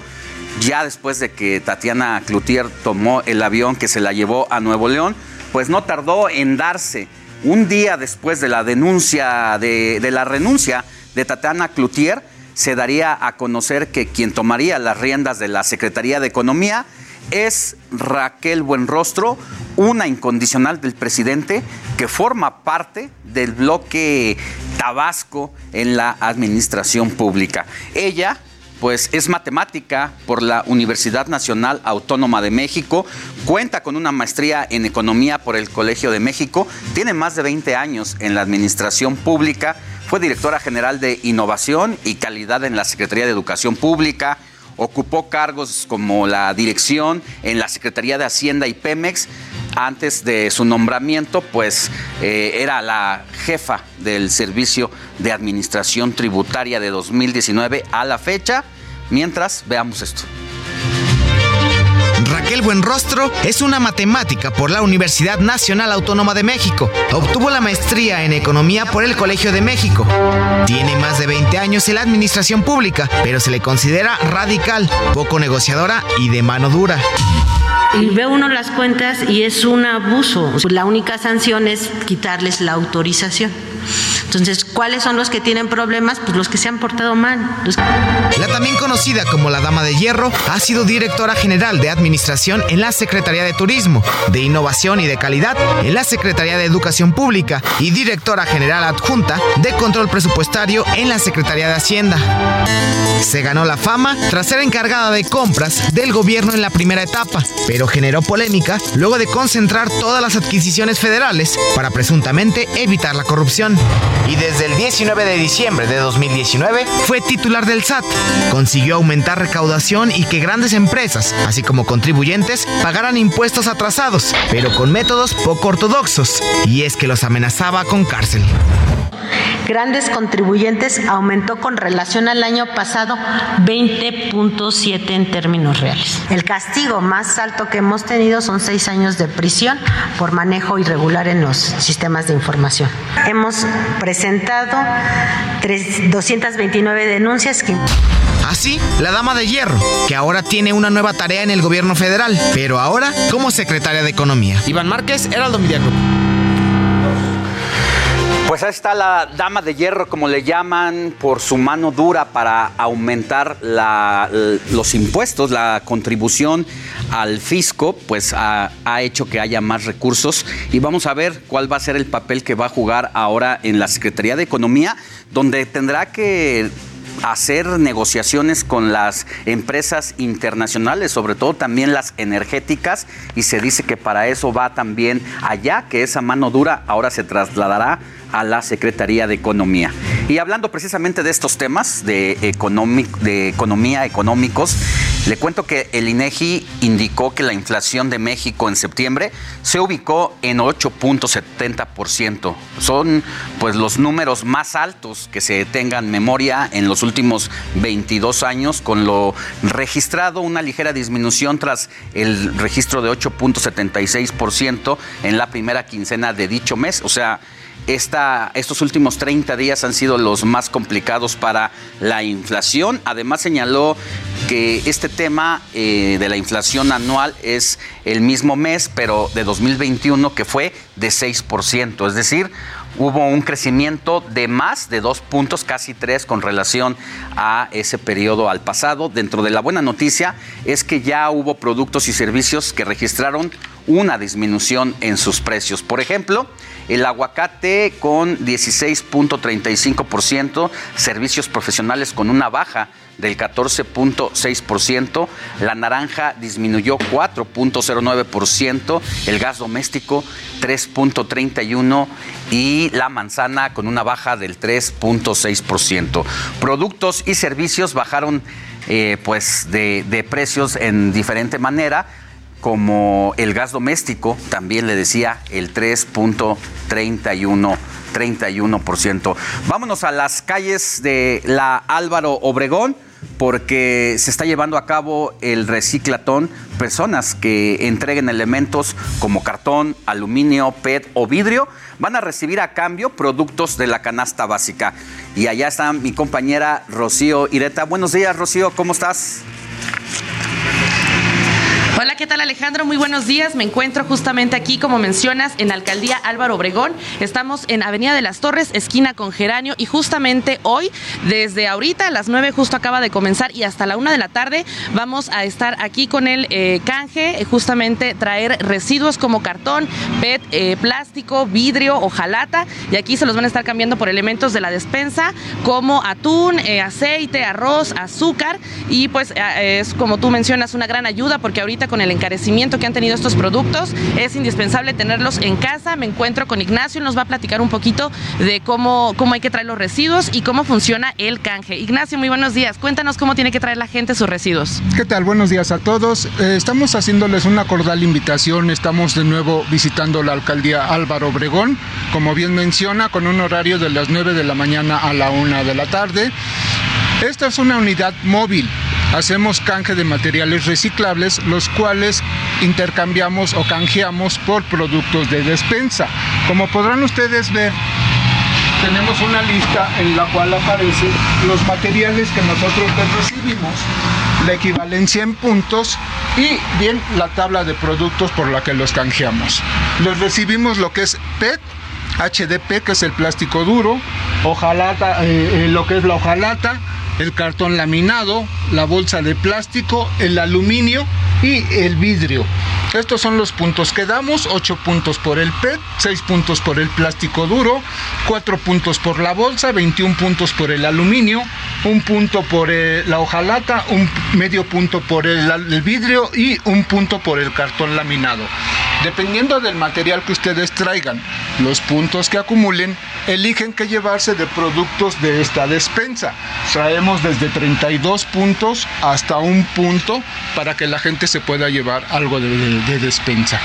ya después de que Tatiana Cloutier tomó el avión que se la llevó a Nuevo León, pues no tardó en darse. Un día después de la denuncia, de, la renuncia de Tatiana Cloutier, se daría a conocer que quien tomaría las riendas de la Secretaría de Economía es Raquel Buenrostro, una incondicional del presidente que forma parte del bloque Tabasco en la administración pública. Ella pues es matemática por la Universidad Nacional Autónoma de México, cuenta con una maestría en economía por el Colegio de México, tiene más de 20 años en la administración pública, fue directora general de Innovación y Calidad en la Secretaría de Educación Pública. Ocupó cargos como la dirección en la Secretaría de Hacienda y Pemex. Antes de su nombramiento, pues eh, era la jefa del Servicio de Administración Tributaria de 2019 a la fecha. Mientras, veamos esto. Raquel Buenrostro es una matemática por la Universidad Nacional Autónoma de México. Obtuvo la maestría en Economía por el Colegio de México. Tiene más de 20 años en la administración pública, pero se le considera radical, poco negociadora y de mano dura. Y ve uno las cuentas y es un abuso. La única sanción es quitarles la autorización. Entonces, ¿cuáles son los que tienen problemas? Pues los que se han portado mal. La también conocida como la Dama de Hierro ha sido directora general de Administración en la Secretaría de Turismo, de Innovación y de Calidad en la Secretaría de Educación Pública y directora general adjunta de Control Presupuestario en la Secretaría de Hacienda. Se ganó la fama tras ser encargada de compras del gobierno en la primera etapa, pero generó polémica luego de concentrar todas las adquisiciones federales para presuntamente evitar la corrupción y desde el 19 de diciembre de 2019 fue titular del SAT. Consiguió aumentar recaudación y que grandes empresas, así como contribuyentes, pagaran impuestos atrasados, pero con métodos poco ortodoxos, y es que los amenazaba con cárcel grandes contribuyentes aumentó con relación al año pasado 20.7 en términos reales. El castigo más alto que hemos tenido son seis años de prisión por manejo irregular en los sistemas de información. Hemos presentado 229 denuncias que... Así, la dama de hierro, que ahora tiene una nueva tarea en el gobierno federal, pero ahora como secretaria de Economía. Iván Márquez, Heraldo Media Group. Pues ahí está la dama de hierro, como le llaman, por su mano dura para aumentar los impuestos, la contribución al fisco, pues ha, hecho que haya más recursos. Y vamos a ver cuál va a ser el papel que va a jugar ahora en la Secretaría de Economía, donde tendrá que hacer negociaciones con las empresas internacionales, sobre todo también las energéticas, y se dice que para eso va también allá, que esa mano dura ahora se trasladará a la Secretaría de Economía. Y hablando precisamente de estos temas de, de economía económicos, le cuento que el INEGI indicó que la inflación de México en septiembre se ubicó en 8.70%. Son pues los números más altos que se tengan memoria en los últimos 22 años, con lo registrado una ligera disminución tras el registro de 8.76% en la primera quincena de dicho mes. O sea, estos últimos 30 días han sido los más complicados para la inflación. Además señaló que este tema eh, de la inflación anual es el mismo mes, pero de 2021 que fue de 6%. Es decir, hubo un crecimiento de más de dos puntos, casi tres, con relación a ese periodo al pasado. Dentro de la buena noticia es que ya hubo productos y servicios que registraron una disminución en sus precios. Por ejemplo, el aguacate con 16.35%, servicios profesionales con una baja del 14.6%, la naranja disminuyó 4.09%, el gas doméstico 3.31% y la manzana con una baja del 3.6%. Productos y servicios bajaron eh, pues de, de precios en diferente manera como el gas doméstico, también le decía el 3.31%. 31%. Vámonos a las calles de la Álvaro Obregón porque se está llevando a cabo el reciclatón. Personas que entreguen elementos como cartón, aluminio, PET o vidrio van a recibir a cambio productos de la canasta básica. Y allá está mi compañera Rocío Ireta. Buenos días, Rocío, ¿cómo estás? Hola, ¿qué tal Alejandro? Muy buenos días. Me encuentro justamente aquí, como mencionas, en Alcaldía Álvaro Obregón. Estamos en Avenida de las Torres, esquina con Geranio, y justamente hoy, desde ahorita, a las 9 justo acaba de comenzar y hasta la 1 de la tarde, vamos a estar aquí con el eh, canje, eh, justamente traer residuos como cartón, PET, eh, plástico, vidrio, hojalata, y aquí se los van a estar cambiando por elementos de la despensa como atún, aceite, arroz, azúcar, y pues es como tú mencionas, una gran ayuda porque ahorita con el encarecimiento que han tenido estos productos, es indispensable tenerlos en casa. Me encuentro con Ignacio, nos va a platicar un poquito de cómo, cómo hay que traer los residuos y cómo funciona el canje. Ignacio, muy buenos días. Cuéntanos cómo tiene que traer la gente sus residuos. ¿Qué tal? Buenos días a todos. Eh, estamos haciéndoles una cordial invitación. Estamos de nuevo visitando la alcaldía Álvaro Obregón, como bien menciona, con un horario de las 9 de la mañana a la 1 de la tarde. Esta es una unidad móvil hacemos canje de materiales reciclables, los cuales intercambiamos o canjeamos por productos de despensa. Como podrán ustedes ver, tenemos una lista en la cual aparecen los materiales que nosotros recibimos, la equivalencia en puntos y bien la tabla de productos por la que los canjeamos. Les recibimos lo que es PET, HDP, que es el plástico duro, hojalata, eh, eh, lo que es la hojalata, el cartón laminado, la bolsa de plástico, el aluminio y el vidrio. Estos son los puntos que damos, 8 puntos por el PET, 6 puntos por el plástico duro, 4 puntos por la bolsa, 21 puntos por el aluminio, un punto por la hojalata, un medio punto por el vidrio y un punto por el cartón laminado. Dependiendo del material que ustedes traigan, los puntos que acumulen, eligen qué llevarse de productos de esta despensa. Traemos desde 32 puntos hasta un punto para que la gente se pueda llevar algo de, de despensa.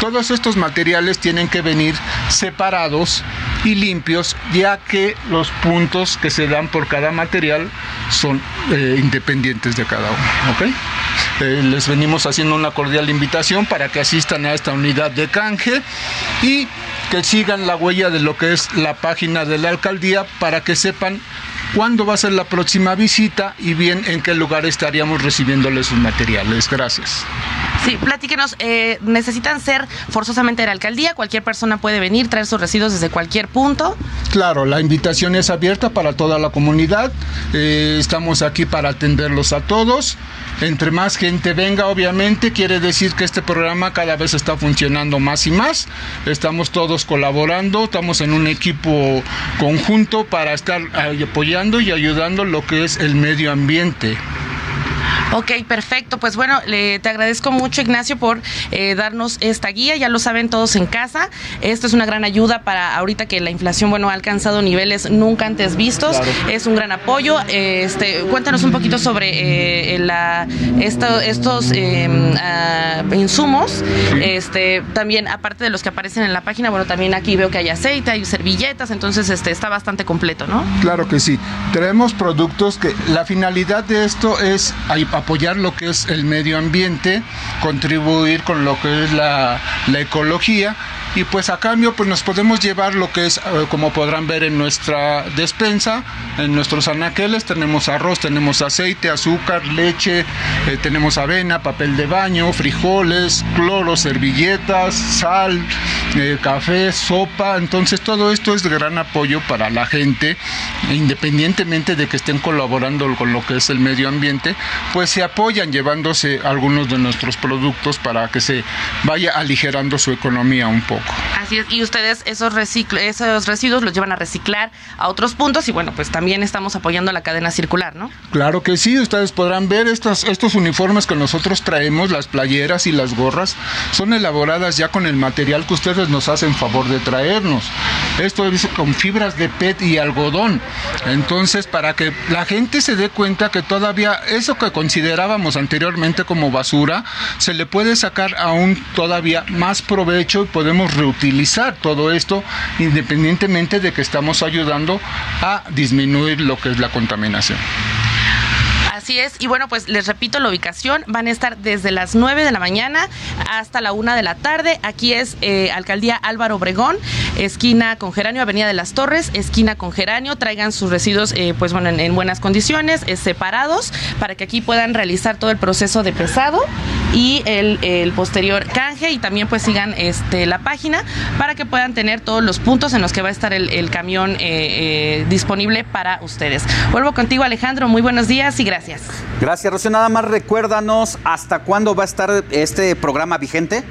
Todos estos materiales tienen que venir separados y limpios, ya que los puntos que se dan por cada material son eh, independientes de cada uno. Eh, les venimos haciendo una cordial invitación para que asistan a esta unidad de canje y que sigan la huella de lo que es la página de la alcaldía para que sepan cuándo va a ser la próxima visita y bien en qué lugar estaríamos recibiéndoles sus materiales. Gracias. Sí, platíquenos, eh, ¿necesitan ser forzosamente de la alcaldía? ¿Cualquier persona puede venir, traer sus residuos desde cualquier punto? Claro, la invitación es abierta para toda la comunidad. Eh, estamos aquí para atenderlos a todos. Entre más gente venga, obviamente, quiere decir que este programa cada vez está funcionando más y más. Estamos todos colaborando, estamos en un equipo conjunto para estar apoyando y ayudando lo que es el medio ambiente. Ok, perfecto. Pues bueno, le, te agradezco mucho, Ignacio, por eh, darnos esta guía. Ya lo saben todos en casa. Esto es una gran ayuda para ahorita que la inflación, bueno, ha alcanzado niveles nunca antes vistos. Es un gran apoyo. Este, cuéntanos un poquito sobre eh, la, estos ah, insumos. Este, también, aparte de los que aparecen en la página, bueno, también aquí veo que hay aceite, hay servilletas, entonces este, está bastante completo, ¿no? Claro que sí. Tenemos productos que la finalidad de esto es apoyar lo que es el medio ambiente, contribuir con lo que es la, la ecología y pues a cambio pues nos podemos llevar lo que es eh, como podrán ver en nuestra despensa en nuestros anaqueles tenemos arroz tenemos aceite azúcar leche eh, tenemos avena papel de baño frijoles cloro servilletas sal eh, café sopa. Entonces todo esto es de gran apoyo para la gente independientemente de que estén colaborando con lo que es el medio ambiente pues se apoyan llevándose algunos de nuestros productos para que se vaya aligerando su economía un poco Así es, y ustedes esos, esos residuos los llevan a reciclar a otros puntos y bueno, pues también estamos apoyando la cadena circular, ¿no? Claro que sí, ustedes podrán ver estos, estos uniformes que nosotros traemos, las playeras y las gorras, son elaboradas ya con el material que ustedes nos hacen favor de traernos. Esto es con fibras de PET y algodón. Entonces, para que la gente se dé cuenta que todavía eso que considerábamos anteriormente como basura, se le puede sacar aún todavía más provecho y podemos reutilizar todo esto independientemente de que estamos ayudando a disminuir lo que es la contaminación. Así es, y bueno, pues les repito la ubicación, van a estar desde las 9 de la mañana hasta la 1 de la tarde. Aquí es eh, Alcaldía Álvaro Obregón, esquina con Geranio, Avenida de las Torres, esquina con Geranio. Traigan sus residuos, eh, pues bueno, en, buenas condiciones, eh, separados, para que aquí puedan realizar todo el proceso de pesado y el, posterior canje y también pues sigan este, la página para que puedan tener todos los puntos en los que va a estar el, el camión disponible para ustedes. Vuelvo contigo Alejandro, muy buenos días y gracias. Gracias. Rocío. Nada más recuérdanos hasta cuándo va a estar este programa vigente.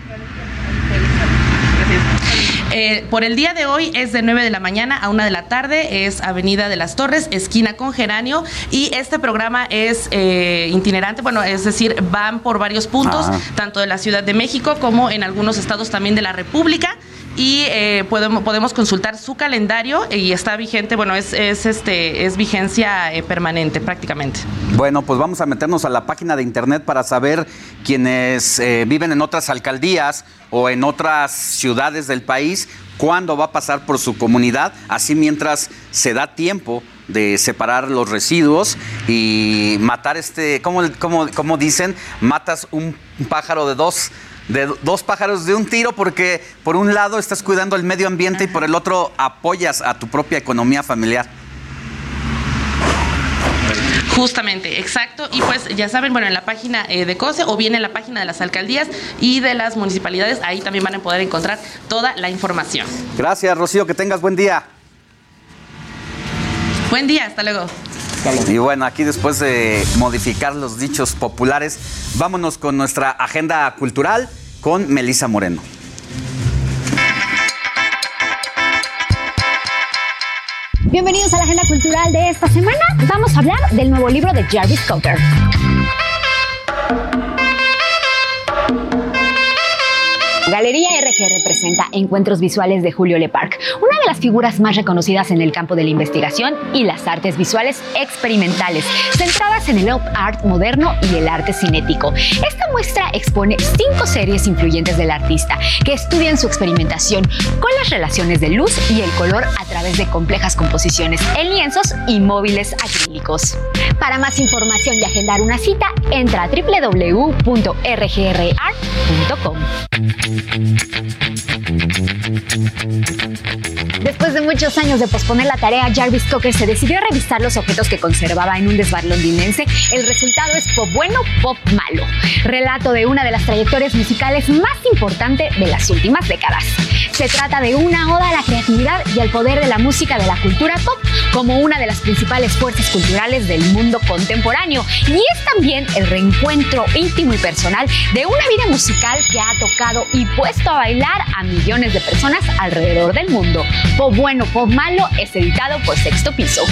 Eh, por el día de hoy es de 9 de la mañana a 1 de la tarde, es Avenida de las Torres, esquina con Geranio, y este programa es eh, itinerante, bueno, es decir, van por varios puntos, ah. tanto de la Ciudad de México como en algunos estados también de la República y eh, podemos, podemos consultar su calendario y está vigente, bueno, es, es este, es vigencia eh, permanente prácticamente. Bueno, pues vamos a meternos a la página de internet para saber quienes eh, viven en otras alcaldías o en otras ciudades del país, cuándo va a pasar por su comunidad, así mientras se da tiempo de separar los residuos y matar este, ¿cómo, cómo dicen? Matas un pájaro de dos de dos pájaros de un tiro porque por un lado estás cuidando el medio ambiente y por el otro apoyas a tu propia economía familiar. Justamente, exacto. Y pues ya saben, bueno, en la página eh, de COSE o bien en la página de las alcaldías y de las municipalidades, ahí también van a poder encontrar toda la información. Gracias, Rocío, que tengas buen día. Buen día, hasta luego. Y bueno, aquí después de modificar los dichos populares, vámonos con nuestra agenda cultural con Melisa Moreno. Bienvenidos a la agenda cultural de esta semana. Vamos a hablar del nuevo libro de Jarvis Cocker. Galería RG representa Encuentros Visuales de Julio Leparc, una de las figuras más reconocidas en el campo de la investigación y las artes visuales experimentales, centradas en el art moderno y el arte cinético. Esta muestra expone cinco series influyentes del artista que estudian su experimentación con las relaciones de luz y el color a través de complejas composiciones en lienzos y móviles acrílicos. Para más información y agendar una cita, entra a www.rgrart.com. Thank you. Después de muchos años de posponer la tarea, Jarvis Cocker se decidió a revisar los objetos que conservaba en un desván londinense. El resultado es pop bueno, pop malo. Relato de una de las trayectorias musicales más importantes de las últimas décadas. Se trata de una oda a la creatividad y al poder de la música de la cultura pop como una de las principales fuerzas culturales del mundo contemporáneo. Y es también el reencuentro íntimo y personal de una vida musical que ha tocado y puesto a bailar a millones de personas alrededor del mundo. Pop bueno, pop malo es editado por Sexto Piso.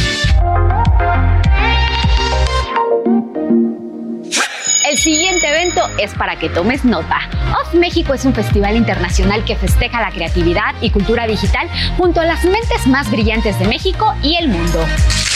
Siguiente evento es para que tomes nota. Off México es un festival internacional que festeja la creatividad y cultura digital junto a las mentes más brillantes de México y el mundo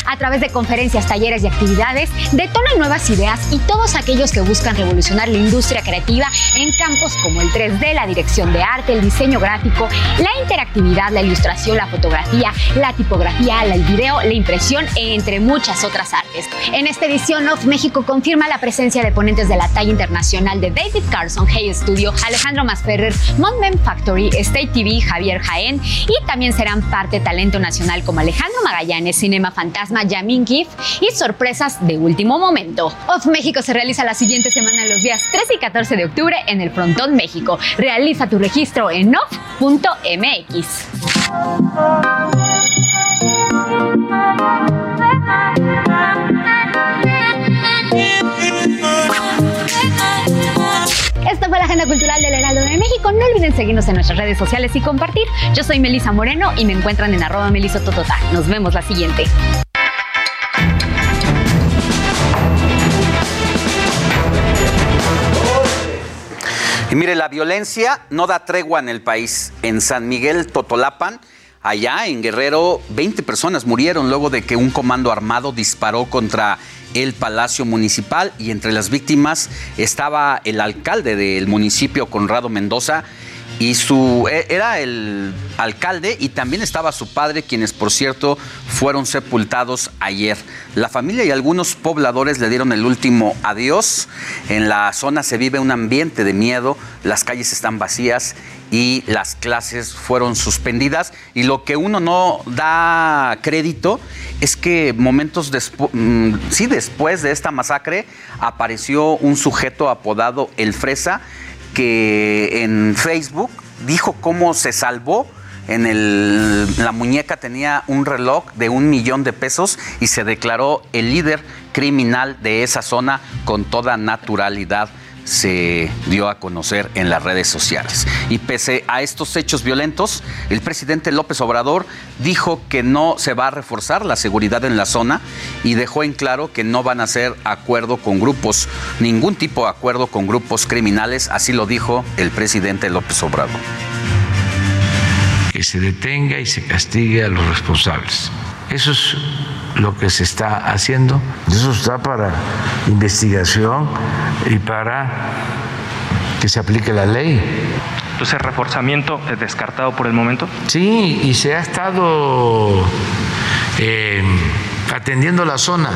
a través de conferencias, talleres y actividades, detonan nuevas ideas y todos aquellos que buscan revolucionar la industria creativa en campos como el 3D, la dirección de arte, el diseño gráfico, la interactividad, la ilustración, la fotografía, la tipografía, el video, la impresión, entre muchas otras artes. En esta edición, Off México confirma la presencia de ponentes de la talla internacional de David Carson, Hey Studio, Alejandro Masferrer, Montman Factory, State TV, Javier Jaén y también serán parte talento nacional como Alejandro Magallanes, Cinema Fantasma, Yamin Gif y sorpresas de último momento. Off México se realiza la siguiente semana los días 13 y 14 de octubre en el Frontón México. Realiza tu registro en off.mx. Esta fue la Agenda Cultural del Heraldo de México. No olviden seguirnos en nuestras redes sociales y compartir. Yo soy Melisa Moreno y me encuentran en arroba melisototota. Nos vemos la siguiente. Y mire, la violencia no da tregua en el país. En San Miguel Totolapan, allá en Guerrero, 20 personas murieron luego de que un comando armado disparó contra el Palacio Municipal y entre las víctimas estaba el alcalde del municipio, Conrado Mendoza, y su e, era el alcalde y también estaba su padre, quienes por cierto fueron sepultados ayer. La familia y algunos pobladores le dieron el último adiós. En la zona se vive un ambiente de miedo, las calles están vacías y las clases fueron suspendidas. Y lo que uno no da crédito es que momentos después, mm, sí, después de esta masacre apareció un sujeto apodado El Fresa que en Facebook dijo cómo se salvó. En el, la muñeca tenía un reloj de un millón de pesos y se declaró el líder criminal de esa zona con toda naturalidad se dio a conocer en las redes sociales. Y pese a estos hechos violentos, el presidente López Obrador dijo que no se va a reforzar la seguridad en la zona y dejó en claro que no van a hacer acuerdo con grupos, ningún tipo de acuerdo con grupos criminales, así lo dijo el presidente López Obrador. Que se detenga y se castigue a los responsables. Eso es lo que se está haciendo. Eso está para investigación y para que se aplique la ley. Entonces, reforzamiento es descartado por el momento. Sí, y se ha estado eh, atendiendo la zona.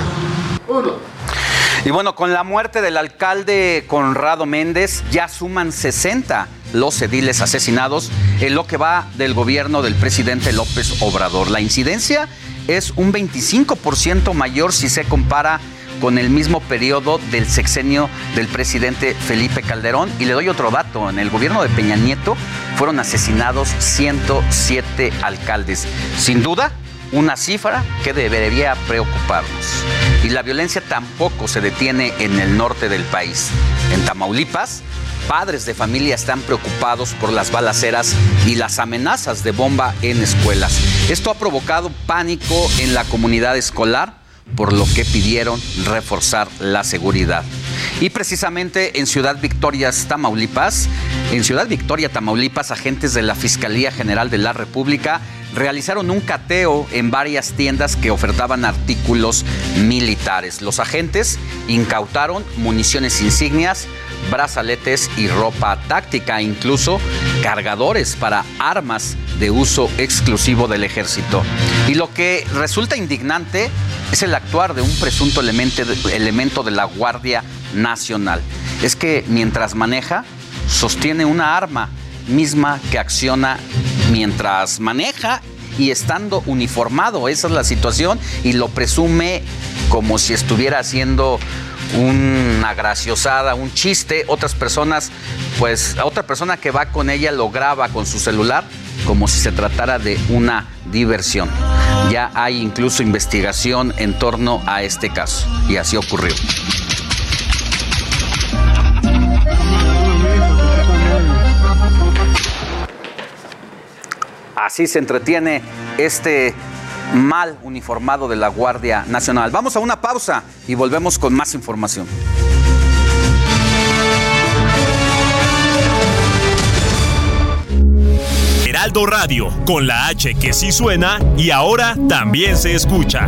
Y bueno, con la muerte del alcalde Conrado Méndez, ya suman 60 los ediles asesinados en lo que va del gobierno del presidente López Obrador. La incidencia es un 25% mayor si se compara con el mismo periodo del sexenio del presidente Felipe Calderón. Y le doy otro dato, en el gobierno de Peña Nieto fueron asesinados 107 alcaldes. Sin duda, una cifra que debería preocuparnos. Y la violencia tampoco se detiene en el norte del país. En Tamaulipas, padres de familia están preocupados por las balaceras y las amenazas de bomba en escuelas. Esto ha provocado pánico en la comunidad escolar, por lo que pidieron reforzar la seguridad. Y precisamente en Ciudad Victoria, Tamaulipas, en Ciudad Victoria, Tamaulipas, agentes de la Fiscalía General de la República realizaron un cateo en varias tiendas que ofertaban artículos militares. Los agentes incautaron municiones insignias, brazaletes y ropa táctica, incluso cargadores para armas de uso exclusivo del ejército. Y lo que resulta indignante es el actuar de un presunto elemento, elemento de la Guardia Nacional. Es que mientras maneja, sostiene una arma misma que acciona mientras maneja y estando uniformado. Esa es la situación y lo presume como si estuviera haciendo una graciosada, un chiste. Otras personas, pues a otra persona que va con ella lo graba con su celular como si se tratara de una diversión. Ya hay incluso investigación en torno a este caso y así ocurrió. Así se entretiene este mal uniformado de la Guardia Nacional. Vamos a una pausa y volvemos con más información. Heraldo Radio, con la H que sí suena y ahora también se escucha.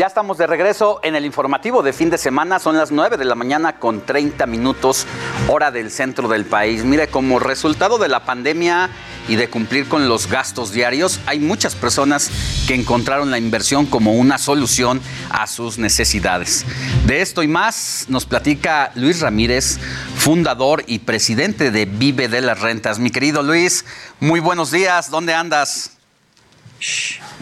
Ya estamos de regreso en el informativo de fin de semana. Son las 9 de la mañana con 30 minutos hora del centro del país. Mire, como resultado de la pandemia y de cumplir con los gastos diarios, hay muchas personas que encontraron la inversión como una solución a sus necesidades. De esto y más nos platica Luis Ramírez, fundador y presidente de Vive de las Rentas. Mi querido Luis, muy buenos días. ¿Dónde andas?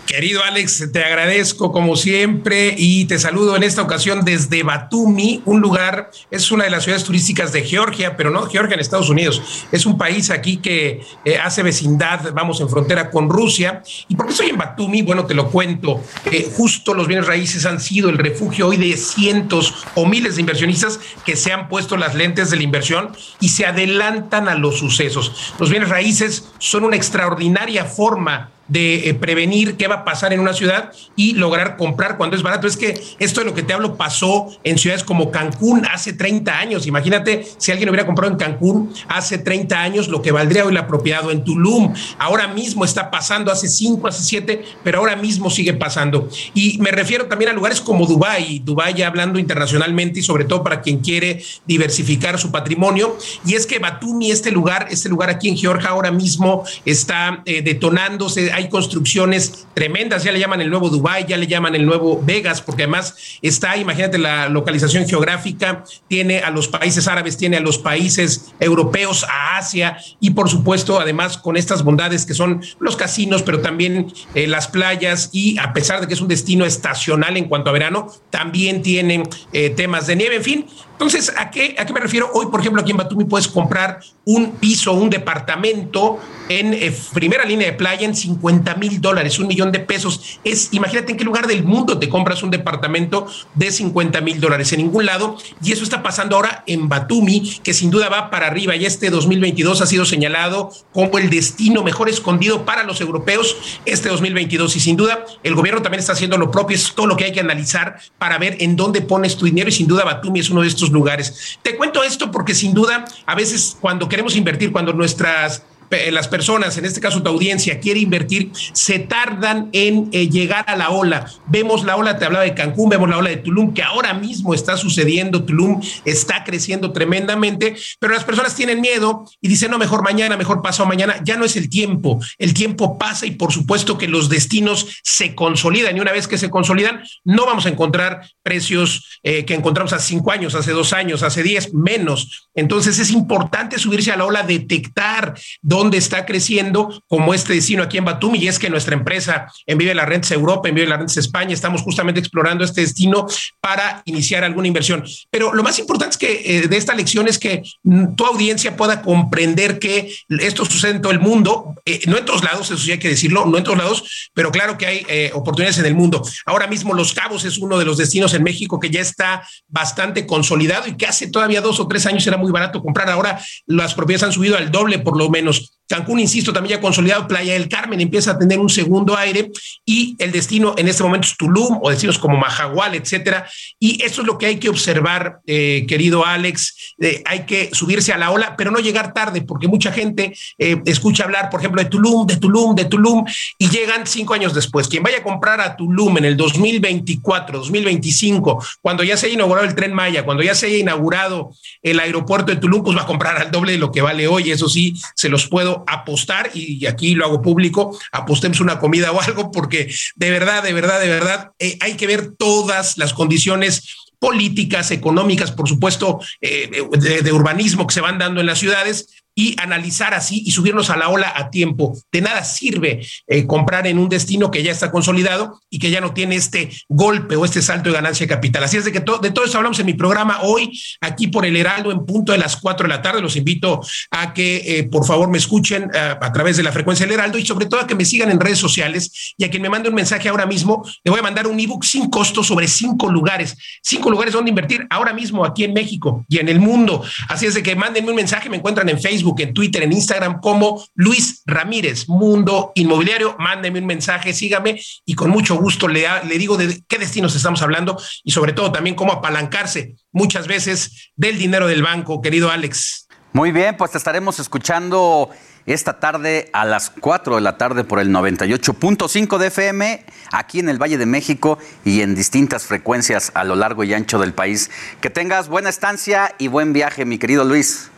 Querido Alex, te agradezco como siempre y te saludo en esta ocasión desde Batumi, un lugar, es una de las ciudades turísticas de Georgia, pero no Georgia en Estados Unidos. Es un país aquí que eh, hace vecindad, vamos en frontera con Rusia. ¿Y por qué estoy en Batumi? Bueno, te lo cuento. Eh, justo los bienes raíces han sido el refugio hoy de cientos o miles de inversionistas que se han puesto las lentes de la inversión y se adelantan a los sucesos. Los bienes raíces son una extraordinaria forma de eh, prevenir qué va a pasar en una ciudad y lograr comprar cuando es barato. Es que esto de lo que te hablo pasó en ciudades como Cancún hace 30 años. Imagínate si alguien hubiera comprado en Cancún hace 30 años lo que valdría hoy la propiedad o en Tulum. Ahora mismo está pasando, hace 5, hace 7, pero ahora mismo sigue pasando. Y me refiero también a lugares como Dubái, Dubái ya hablando internacionalmente y sobre todo para quien quiere diversificar su patrimonio. Y es que Batumi, este lugar, este lugar aquí en Georgia ahora mismo está eh, detonándose hay construcciones tremendas, ya le llaman el nuevo Dubai, ya le llaman el nuevo Vegas, porque además está, imagínate la localización geográfica, tiene a los países árabes, tiene a los países europeos, a Asia y por supuesto además con estas bondades que son los casinos, pero también eh, las playas y a pesar de que es un destino estacional en cuanto a verano, también tienen eh, temas de nieve, en fin, entonces, ¿a qué, ¿a qué me refiero? Hoy, por ejemplo, aquí en Batumi puedes comprar un piso, un departamento en eh, primera línea de playa en 50 mil dólares, un millón de pesos. Es, imagínate en qué lugar del mundo te compras un departamento de 50 mil dólares, en ningún lado. Y eso está pasando ahora en Batumi, que sin duda va para arriba. Y este 2022 ha sido señalado como el destino mejor escondido para los europeos este 2022. Y sin duda, el gobierno también está haciendo lo propio. Es todo lo que hay que analizar para ver en dónde pones tu dinero. Y sin duda, Batumi es uno de estos lugares. Te cuento esto porque sin duda a veces cuando queremos invertir, cuando nuestras las personas, en este caso tu audiencia, quiere invertir, se tardan en eh, llegar a la ola. Vemos la ola, te hablaba de Cancún, vemos la ola de Tulum, que ahora mismo está sucediendo, Tulum está creciendo tremendamente, pero las personas tienen miedo y dicen, no, mejor mañana, mejor pasado mañana, ya no es el tiempo, el tiempo pasa y por supuesto que los destinos se consolidan y una vez que se consolidan, no vamos a encontrar precios eh, que encontramos hace cinco años, hace dos años, hace diez, menos. Entonces es importante subirse a la ola, detectar dónde dónde está creciendo como este destino aquí en Batumi y es que nuestra empresa en Vive la Rentes Europa, en Vive la Rentes España, estamos justamente explorando este destino para iniciar alguna inversión. Pero lo más importante es que eh, de esta lección es que mm, tu audiencia pueda comprender que esto sucede en todo el mundo, eh, no en todos lados, eso sí hay que decirlo, no en todos lados, pero claro que hay eh, oportunidades en el mundo. Ahora mismo Los Cabos es uno de los destinos en México que ya está bastante consolidado y que hace todavía dos o tres años era muy barato comprar. Ahora las propiedades han subido al doble por lo menos. Cancún, insisto, también ya consolidado, Playa del Carmen empieza a tener un segundo aire y el destino en este momento es Tulum o destinos como Mahahual, etcétera. Y eso es lo que hay que observar, eh, querido Alex. Eh, hay que subirse a la ola, pero no llegar tarde, porque mucha gente eh, escucha hablar, por ejemplo, de Tulum, de Tulum, de Tulum, y llegan cinco años después. Quien vaya a comprar a Tulum en el 2024, 2025, cuando ya se haya inaugurado el tren Maya, cuando ya se haya inaugurado el aeropuerto de Tulum, pues va a comprar al doble de lo que vale hoy. Eso sí, se los puedo apostar, y aquí lo hago público, apostemos una comida o algo, porque de verdad, de verdad, de verdad, eh, hay que ver todas las condiciones políticas, económicas, por supuesto, eh, de, de urbanismo que se van dando en las ciudades y analizar así y subirnos a la ola a tiempo. De nada sirve eh, comprar en un destino que ya está consolidado y que ya no tiene este golpe o este salto de ganancia de capital. Así es de que de todo eso hablamos en mi programa hoy, aquí por el Heraldo, en punto de las cuatro de la tarde. Los invito a que eh, por favor me escuchen eh, a través de la frecuencia del Heraldo y sobre todo a que me sigan en redes sociales y a quien me mande un mensaje ahora mismo, le voy a mandar un ebook sin costo sobre cinco lugares, cinco lugares donde invertir ahora mismo aquí en México y en el mundo. Así es de que mándenme un mensaje, me encuentran en Facebook en Twitter, en Instagram como Luis Ramírez, Mundo Inmobiliario. Mándeme un mensaje, sígame y con mucho gusto le, le digo de qué destinos estamos hablando y sobre todo también cómo apalancarse muchas veces del dinero del banco, querido Alex. Muy bien, pues te estaremos escuchando esta tarde a las 4 de la tarde por el 98.5 de FM aquí en el Valle de México y en distintas frecuencias a lo largo y ancho del país. Que tengas buena estancia y buen viaje, mi querido Luis.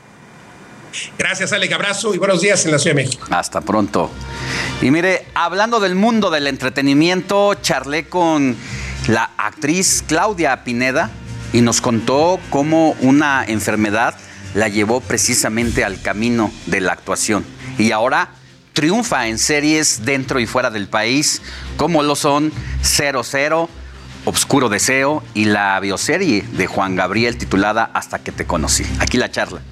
Gracias, Alec. Abrazo y buenos días en la Ciudad de México. Hasta pronto. Y mire, hablando del mundo del entretenimiento, charlé con la actriz Claudia Pineda y nos contó cómo una enfermedad la llevó precisamente al camino de la actuación. Y ahora triunfa en series dentro y fuera del país, como lo son 00, Obscuro Deseo y la bioserie de Juan Gabriel titulada Hasta que te conocí. Aquí la charla.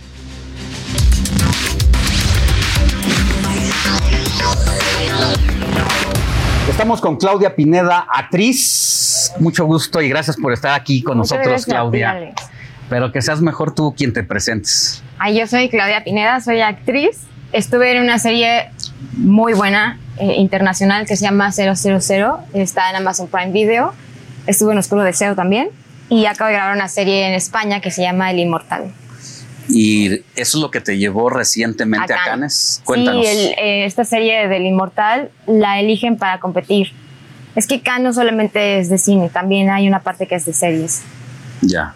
Estamos con Claudia Pineda, actriz. Mucho gusto y gracias por estar aquí con Muchas nosotros, gracias, Claudia. Alex. Pero que seas mejor tú quien te presentes. Ay, yo soy Claudia Pineda, soy actriz. Estuve en una serie muy buena eh, internacional que se llama 000. Está en Amazon Prime Video. Estuve en Oscuro Deseo también. Y acabo de grabar una serie en España que se llama El Inmortal. Y eso es lo que te llevó recientemente a, A Cannes. Cuéntanos. Sí, el- eh, esta serie del Inmortal la eligen para competir. Es que Cannes no solamente es de cine, también hay una parte que es de series. Ya.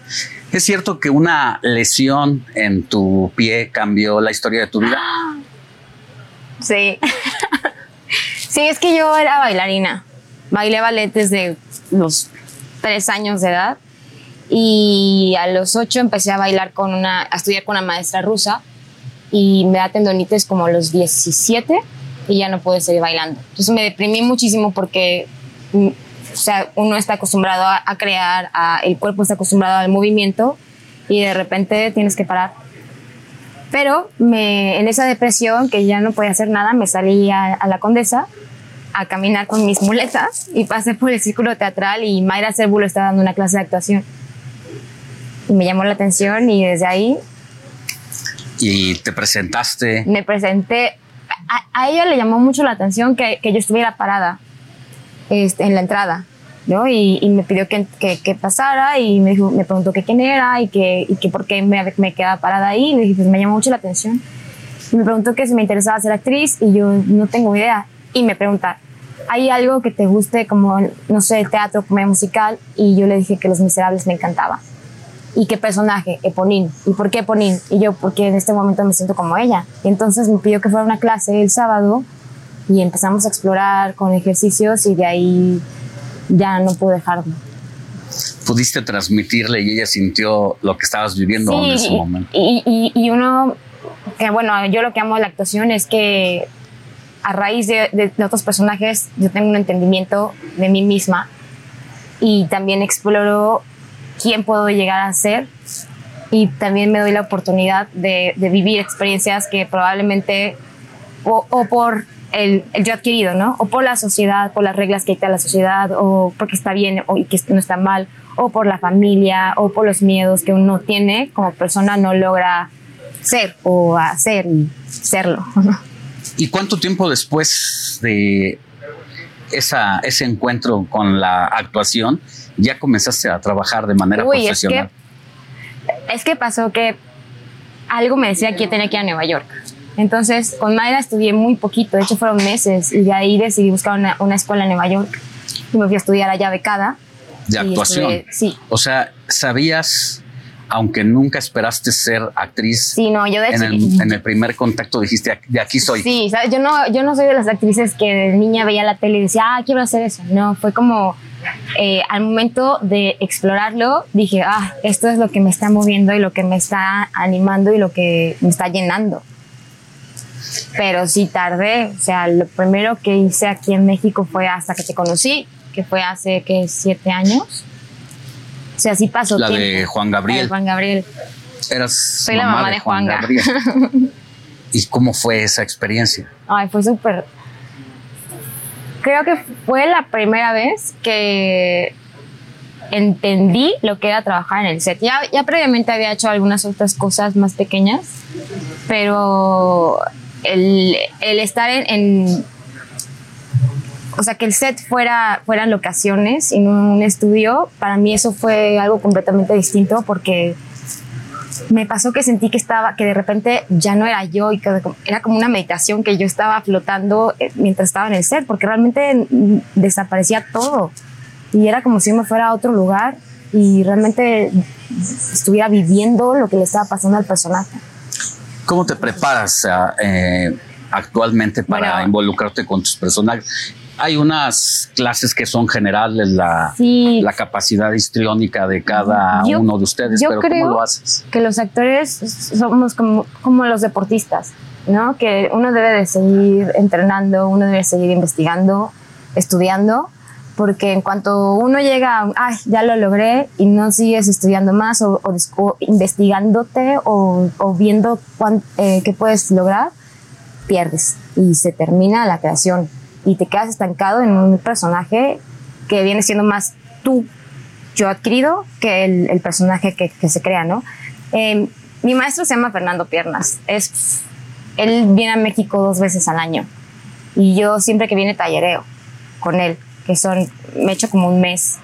¿Es cierto que una lesión en tu pie cambió la historia de tu vida? Sí. sí, es que yo era bailarina. Bailé ballet desde los tres años de edad. Y a los ocho empecé a bailar con una, a estudiar con una maestra rusa. Y me da tendonitis como a los 17 y ya no pude seguir bailando. Entonces me deprimí muchísimo porque mm, o sea, uno está acostumbrado a, a crear, a- el cuerpo está acostumbrado al movimiento y de repente tienes que parar. Pero me, en esa depresión, que ya no podía hacer nada, me salí a, a la Condesa a caminar con mis muletas y pasé por el círculo teatral y Mayra Cérvulo estaba dando una clase de actuación. Y me llamó la atención y desde ahí Y te presentaste. me presenté. A, a ella le llamó mucho la atención que, que yo estuviera parada este, en la entrada, ¿no? Y, y me pidió que, que, que pasara y me, dijo, me preguntó que quién era y que, y que por qué me, me quedaba parada ahí. Y le dije, pues me llamó mucho la atención. Y me preguntó que si me interesaba ser actriz y yo no tengo idea. Y me pregunta, ¿hay algo que te guste como, no sé, teatro, comedia musical? Y yo le dije que Los Miserables me encantaba. ¿Y qué personaje? Eponín. ¿Y por qué Eponín? Y yo, porque en este momento me siento como ella. Y entonces me pidió que fuera a una clase el sábado y empezamos a explorar con ejercicios y de ahí ya no pude dejarlo. Pudiste transmitirle y ella sintió lo que estabas viviendo en ese momento. Y, y- y uno, que bueno, yo lo que amo de la actuación es que a raíz de, de- de otros personajes yo tengo un entendimiento de mí misma y también exploro quién puedo llegar a ser y también me doy la oportunidad de, de vivir experiencias que probablemente o, o por el, el yo adquirido, ¿no? O por la sociedad, por las reglas que dicta la sociedad, o porque está bien o y que no está mal, o por la familia, o por los miedos que uno tiene como persona no logra ser o hacer y serlo. ¿Y cuánto tiempo después de esa, ese encuentro con la actuación ya comenzaste a trabajar de manera Uy, es que, profesional? es que pasó que algo me decía que yo tenía que ir a Nueva York. Entonces, con Mayra estudié muy poquito, de hecho fueron meses, y de ahí decidí buscar una, una escuela en Nueva York. Y me fui a estudiar allá becada. de actuación. estudié- sí. O sea, sabías, aunque nunca esperaste ser actriz, Sí, no, yo de en, el, en el primer contacto dijiste, de aquí soy. Sí, ¿sabes? Yo no, yo no soy de las actrices que de niña veía la tele y decía, ah, quiero hacer eso. No, fue como eh, al momento de explorarlo, dije, ah, esto es lo que me está moviendo y lo que me está animando y lo que me está llenando. Pero sí tardé, o sea, lo primero que hice aquí en México fue hasta que te conocí, que fue hace, que Siete años. O sea, sí pasó La tiempo. de Juan Gabriel. La de Juan Gabriel. Eras Soy la mamá de Juanga. Gabriel. ¿Y cómo fue esa experiencia? Ay, fue súper. Creo que fue la primera vez que entendí lo que era trabajar en el set. Ya, previamente había hecho algunas otras cosas más pequeñas, pero el, el estar en, en- O sea, que el set fuera, fueran locaciones y no un estudio, para mí eso fue algo completamente distinto porque me pasó que sentí que estaba, que de repente ya no era yo y que era como una meditación que yo estaba flotando eh, mientras estaba en el set, porque realmente mm, desaparecía todo y era como si yo me fuera a otro lugar y realmente estuviera viviendo lo que le estaba pasando al personaje. ¿Cómo te preparas ah, eh, actualmente para Bueno. involucrarte con tus personajes? Hay unas clases que son generales, la, Sí. la capacidad histriónica de cada Yo- uno de ustedes, yo pero creo ¿cómo lo haces? que los actores somos como, como los deportistas, ¿no? Que uno debe de seguir entrenando, uno debe seguir investigando, estudiando, porque en cuanto uno llega, a, ay, ya lo logré y no sigues estudiando más o, o descu- investigándote o, o viendo cuán- eh, qué puedes lograr, pierdes y se termina la creación y te quedas estancado en un personaje que viene siendo más tú yo adquirido que el, el personaje que, que se crea, ¿no? Eh, mi maestro se llama Fernando Piernas. Es, él viene a México dos veces al año y yo siempre que viene tallereo con él, que son, me echo como un mes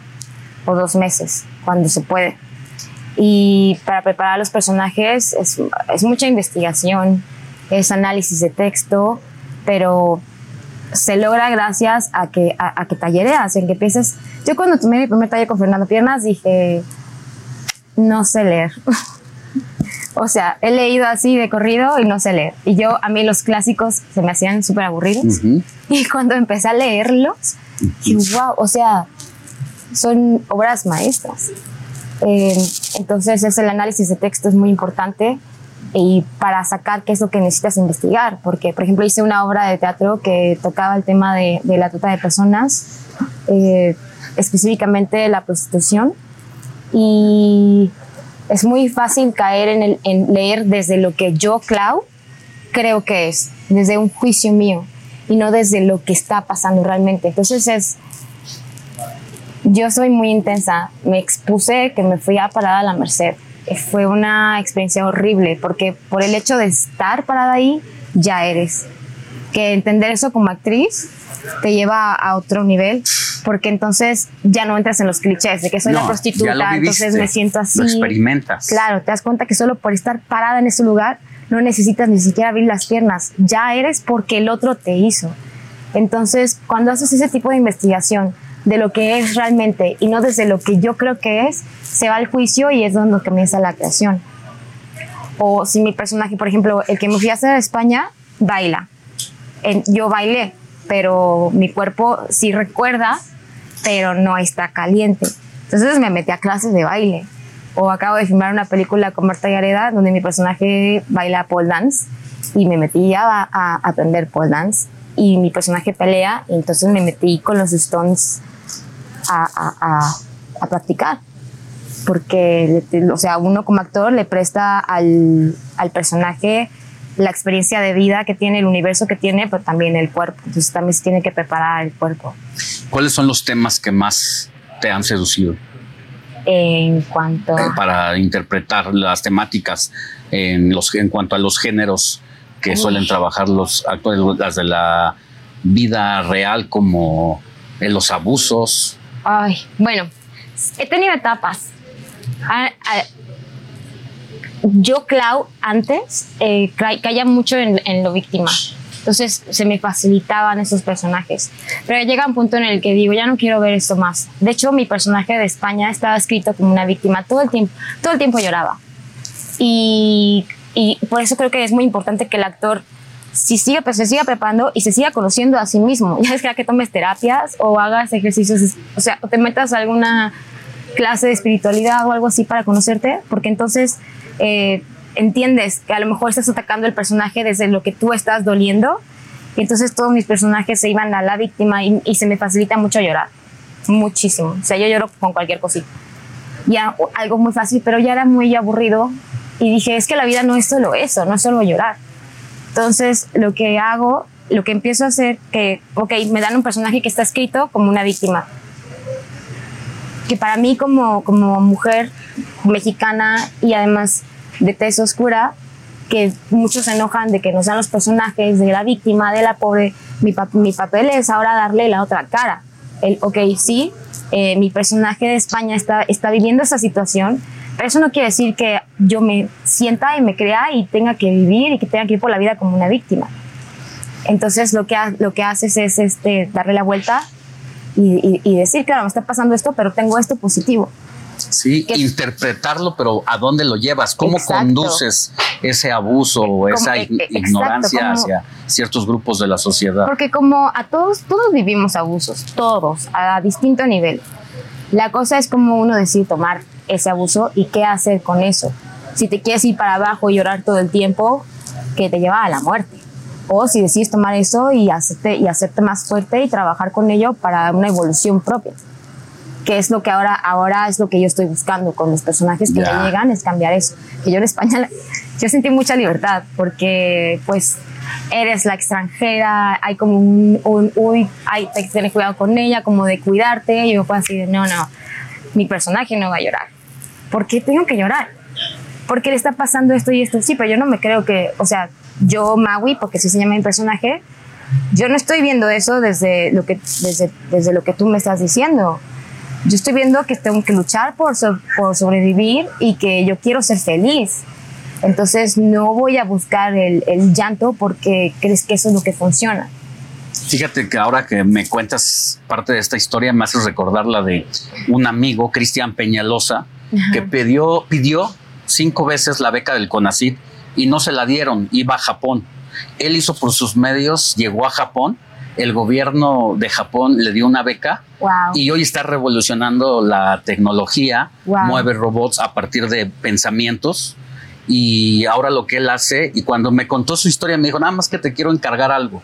o dos meses cuando se puede. Y para preparar los personajes es, es mucha investigación, es análisis de texto, pero se logra gracias a que, a, a que tallereas, en que empiezas. Yo cuando tomé mi primer taller con Fernando Piernas dije, no sé leer. o sea, he leído así de corrido y no sé leer. Y yo, a mí los clásicos se me hacían súper aburridos. Y cuando empecé a leerlos, dije, wow, o sea, son obras maestras. Eh, entonces, es el análisis de texto es muy importante y para sacar qué es lo que necesitas investigar. Porque, por ejemplo, hice una obra de teatro que tocaba el tema de, de la trata de personas, eh, específicamente la prostitución. Y es muy fácil caer en, el, en leer desde lo que yo, Clau, creo que es, desde un juicio mío y no desde lo que está pasando realmente. Entonces es, yo soy muy intensa, me expuse que me fui a parada a la Merced. Fue una experiencia horrible porque por el hecho de estar parada ahí, ya eres. Que entender eso como actriz te lleva a otro nivel porque entonces ya no entras en los clichés de que soy No, la ya prostituta, entonces me siento así. lo experimentas. Claro, te das cuenta que solo por estar parada en ese lugar no necesitas ni siquiera abrir las piernas, ya eres porque el otro te hizo. Entonces, cuando haces ese tipo de investigación de lo que es realmente y no desde lo que yo creo que es, se va al juicio y es donde comienza la creación. O si mi personaje, por ejemplo, el que me fui a hacer a España, baila. Yo bailé, pero mi cuerpo sí recuerda, pero no está caliente. Entonces me metí a clases de baile. O acabo de filmar una película con Marta Gareda donde mi personaje baila pole dance y me metí ya a, a aprender pole dance y mi personaje pelea y entonces me metí con los stones a, a- a- a practicar porque, o sea, uno como actor le presta al, al personaje la experiencia de vida que tiene, el universo que tiene, pero también el cuerpo. Entonces también se tiene que preparar el cuerpo. ¿Cuáles son los temas que más te han seducido En cuanto eh, para interpretar las temáticas en, los, en cuanto a los géneros que Uy. suelen trabajar los actores, las de la vida real como eh, los abusos? Ay, bueno, he tenido etapas. Ah, ah, yo, Clau, antes eh, ca- caía mucho en, en lo víctima. Entonces se me facilitaban esos personajes. Pero llega un punto en el que digo, ya no quiero ver esto más. De hecho, mi personaje de España estaba escrito como una víctima. Todo el tiempo, todo el tiempo lloraba. Y, y por eso creo que es muy importante que el actor si sigue, pues se siga preparando y se siga conociendo a sí mismo. Ya es que, que tomes terapias o hagas ejercicios, o sea, o te metas a alguna clase de espiritualidad o algo así para conocerte, porque entonces eh, entiendes que a lo mejor estás atacando el personaje desde lo que tú estás doliendo y entonces todos mis personajes se iban a la víctima y, y se me facilita mucho llorar, muchísimo. O sea, yo lloro con cualquier cosita. Ya algo muy fácil, pero ya era muy aburrido y dije, es que la vida no es solo eso, no es solo llorar. Entonces, lo que hago, lo que empiezo a hacer, que, ok, me dan un personaje que está escrito como una víctima. Que para mí como, como mujer mexicana y además de tez oscura, que muchos se enojan de que nos dan los personajes de la víctima, de la pobre, mi, mi papel es ahora darle la otra cara. El, ok, sí, eh, mi personaje de España está, está viviendo esa situación, pero eso no quiere decir que yo me sienta y me crea y tenga que vivir y que tenga que ir por la vida como una víctima. Entonces lo que, lo que haces es este, darle la vuelta y, y- y decir, claro, me está pasando esto, pero tengo esto positivo. Sí, interpretarlo, pero ¿a dónde lo llevas? ¿Cómo Exacto. conduces ese abuso o esa exacto, ignorancia como- hacia ciertos grupos de la sociedad? Porque como a todos, todos vivimos abusos, todos, a distinto nivel. La cosa es como uno decide tomar ese abuso y qué hacer con eso. Si te quieres ir para abajo y llorar todo el tiempo, que te lleva a la muerte. O si decides tomar eso y hacerte, y hacerte más fuerte y trabajar con ello para una evolución propia. Que es lo que ahora, ahora es lo que yo estoy buscando con los personajes que Ya. me llegan, es cambiar eso. Que yo en España, yo sentí mucha libertad porque pues eres la extranjera, hay como un, un uy, hay hay que tener cuidado con ella, como de cuidarte. Y yo fue así de, no, no, mi personaje no va a llorar. ¿Por qué tengo que llorar? Porque le está pasando esto y esto. Sí, pero yo no me creo que, o sea, yo, Maui, porque así se llama mi personaje, yo no estoy viendo eso desde lo que, desde, desde lo que tú me estás diciendo. Yo estoy viendo que tengo que luchar por, so- por sobrevivir y que yo quiero ser feliz. Entonces no voy a buscar el, el llanto porque crees que eso es lo que funciona. Fíjate que ahora que me cuentas parte de esta historia, me haces recordar la de un amigo, Cristian Peñalosa, que pidió, pidió cinco veces la beca del CONACYT y no se la dieron, iba a Japón. Él hizo por sus medios, llegó a Japón, el gobierno de Japón le dio una beca Wow. y hoy está revolucionando la tecnología, Wow. mueve robots a partir de pensamientos y ahora lo que él hace, y cuando me contó su historia me dijo, nada más que te quiero encargar algo,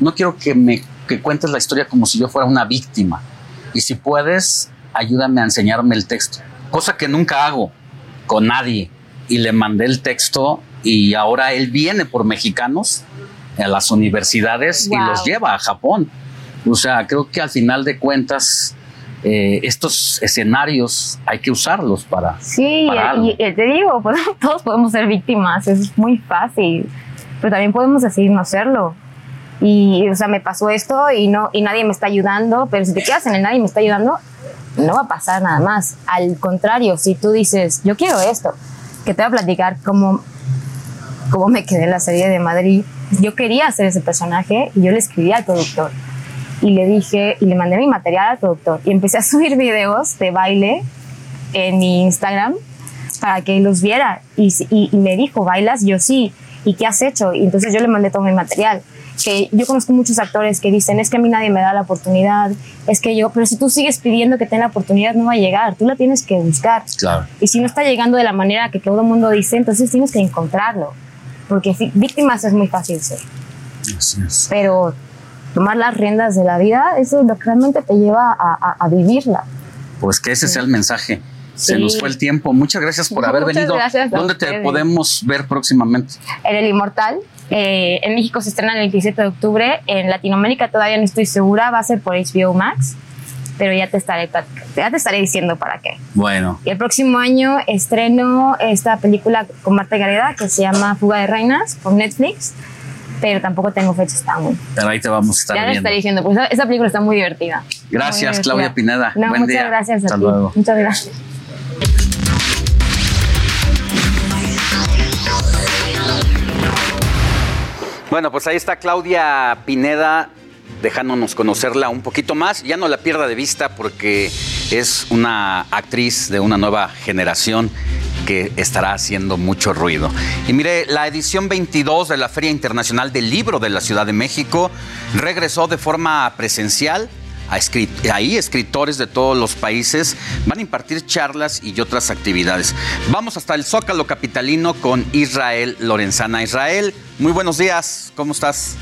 no quiero que me que cuentes la historia como si yo fuera una víctima y si puedes, ayúdame a enseñarme el texto, cosa que nunca hago con nadie y le mandé el texto y ahora él viene por mexicanos a las universidades y los lleva a Japón. O sea, creo que al final de cuentas eh, estos escenarios hay que usarlos para, Sí, para y, y te digo, pues, todos podemos ser víctimas, es muy fácil, pero también podemos decidir no serlo. Y, o sea, me pasó esto y, no, y nadie me está ayudando, pero si te quedas en el nadie me está ayudando, no va a pasar nada más. Al contrario, si tú dices, yo quiero esto, que te voy a platicar cómo, cómo me quedé en la serie de Madrid, yo quería hacer ese personaje y yo le escribí al productor y le dije y le mandé mi material al productor y empecé a subir videos de baile en mi Instagram para que los viera y, y- y me dijo, ¿bailas? Yo sí. ¿Y qué has hecho? Y entonces yo le mandé todo mi material. Que yo conozco muchos actores que dicen, es que a mí nadie me da la oportunidad, es que yo, pero si tú sigues pidiendo que tenga la oportunidad, no va a llegar, tú la tienes que buscar. Claro. Y si no está llegando de la manera que todo el mundo dice, entonces tienes que encontrarlo. Porque víctimas es muy fácil ser pero tomar las riendas de la vida, eso es lo que realmente te lleva a, a- a vivirla. Pues que ese sea el mensaje. Se Sí. nos fue el tiempo. Muchas gracias por haber Muchas venido. ¿Dónde te podemos ver próximamente? En El Inmortal, eh, en México se estrena el 27 de octubre, en Latinoamérica todavía no estoy segura, va a ser por HBO Max, pero ya te estaré, ya te estaré diciendo para qué. Bueno, Y el próximo año estreno esta película con Marta Gareda que se llama Fuga de Reinas por Netflix, pero tampoco tengo fechas aún. pero ahí te vamos a estar Ya viendo. estaré diciendo, pues esa- esa película está muy divertida. Gracias, Muy Claudia. Pineda. No, Buen muchas día. gracias a Hasta ti. luego. Muchas gracias. Bueno, pues ahí está Claudia Pineda dejándonos conocerla un poquito más. Ya no la pierda de vista porque es una actriz de una nueva generación que estará haciendo mucho ruido. Y mire, la edición 22 de la Feria Internacional del Libro de la Ciudad de México regresó de forma presencial. Ahí escritores de todos los países van a impartir charlas y otras actividades. Vamos hasta el Zócalo Capitalino con Israel Lorenzana. Israel, muy buenos días, ¿cómo estás?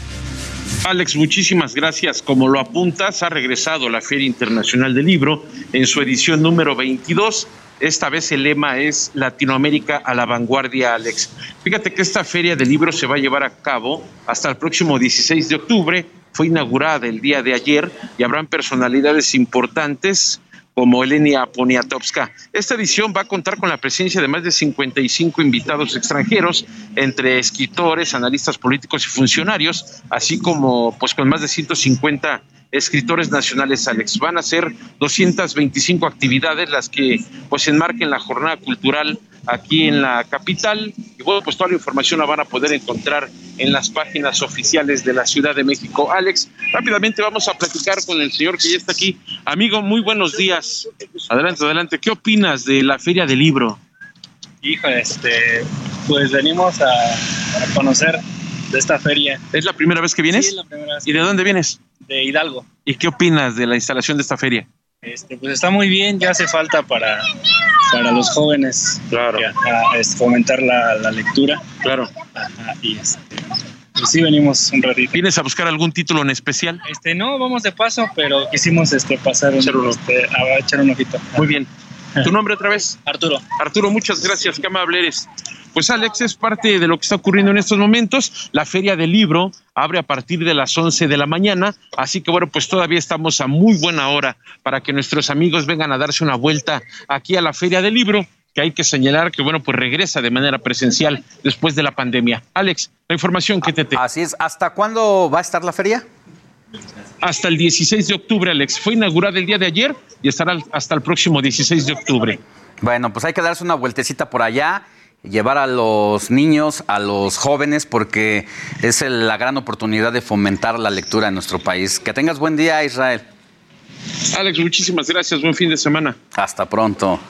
Alex, muchísimas gracias. Como lo apuntas, ha regresado la Feria Internacional del Libro en su edición número 22 esta vez el lema es Latinoamérica a la vanguardia, Alex. Fíjate que esta feria de libros se va a llevar a cabo hasta el próximo 16 de octubre. Fue inaugurada el día de ayer y habrán personalidades importantes como Elenia Poniatowska. Esta edición va a contar con la presencia de más de 55 invitados extranjeros, entre escritores, analistas políticos y funcionarios, así como pues con más de 150 escritores nacionales, Alex. Van a ser 225 actividades las que pues enmarquen la jornada cultural aquí en la capital. Y bueno, pues toda la información la van a poder encontrar en las páginas oficiales de la Ciudad de México. Alex, rápidamente vamos a platicar con el señor que ya está aquí. Amigo, muy buenos días. Adelante, adelante. ¿Qué opinas de la Feria del Libro? Hijo, este, pues venimos a, a conocer de esta feria. ¿Es la primera vez que vienes? Sí, la primera vez. ¿Y de dónde vienes? De Hidalgo. ¿Y qué opinas de la instalación de esta feria? Este, pues está muy bien, ya hace falta para, para los jóvenes claro. a, a, este, fomentar la, la, lectura. Claro. Ajá, y este, pues sí venimos un ratito. ¿Vienes a buscar algún título en especial? Este, no, vamos de paso, pero quisimos este, pasar un, este, a echar un ojito. Muy bien. ¿Tu nombre otra vez? Arturo. Arturo, muchas gracias, qué amable eres. Pues Alex es parte de lo que está ocurriendo en estos momentos. La feria del libro abre a partir de las 11 de la mañana, así que bueno, pues todavía estamos a muy buena hora para que nuestros amigos vengan a darse una vuelta aquí a la feria del libro que hay que señalar que, bueno, pues regresa de manera presencial después de la pandemia. Alex, la información que te... te... Así es. ¿Hasta cuándo va a estar la feria? Hasta el 16 de octubre, Alex. Fue inaugurada el día de ayer y estará hasta el próximo 16 de octubre. Bueno, pues hay que darse una vueltecita por allá llevar a los niños, a los jóvenes, porque es la gran oportunidad de fomentar la lectura en nuestro país. Que tengas buen día, Israel. Alex, muchísimas gracias. Buen fin de semana. Hasta pronto.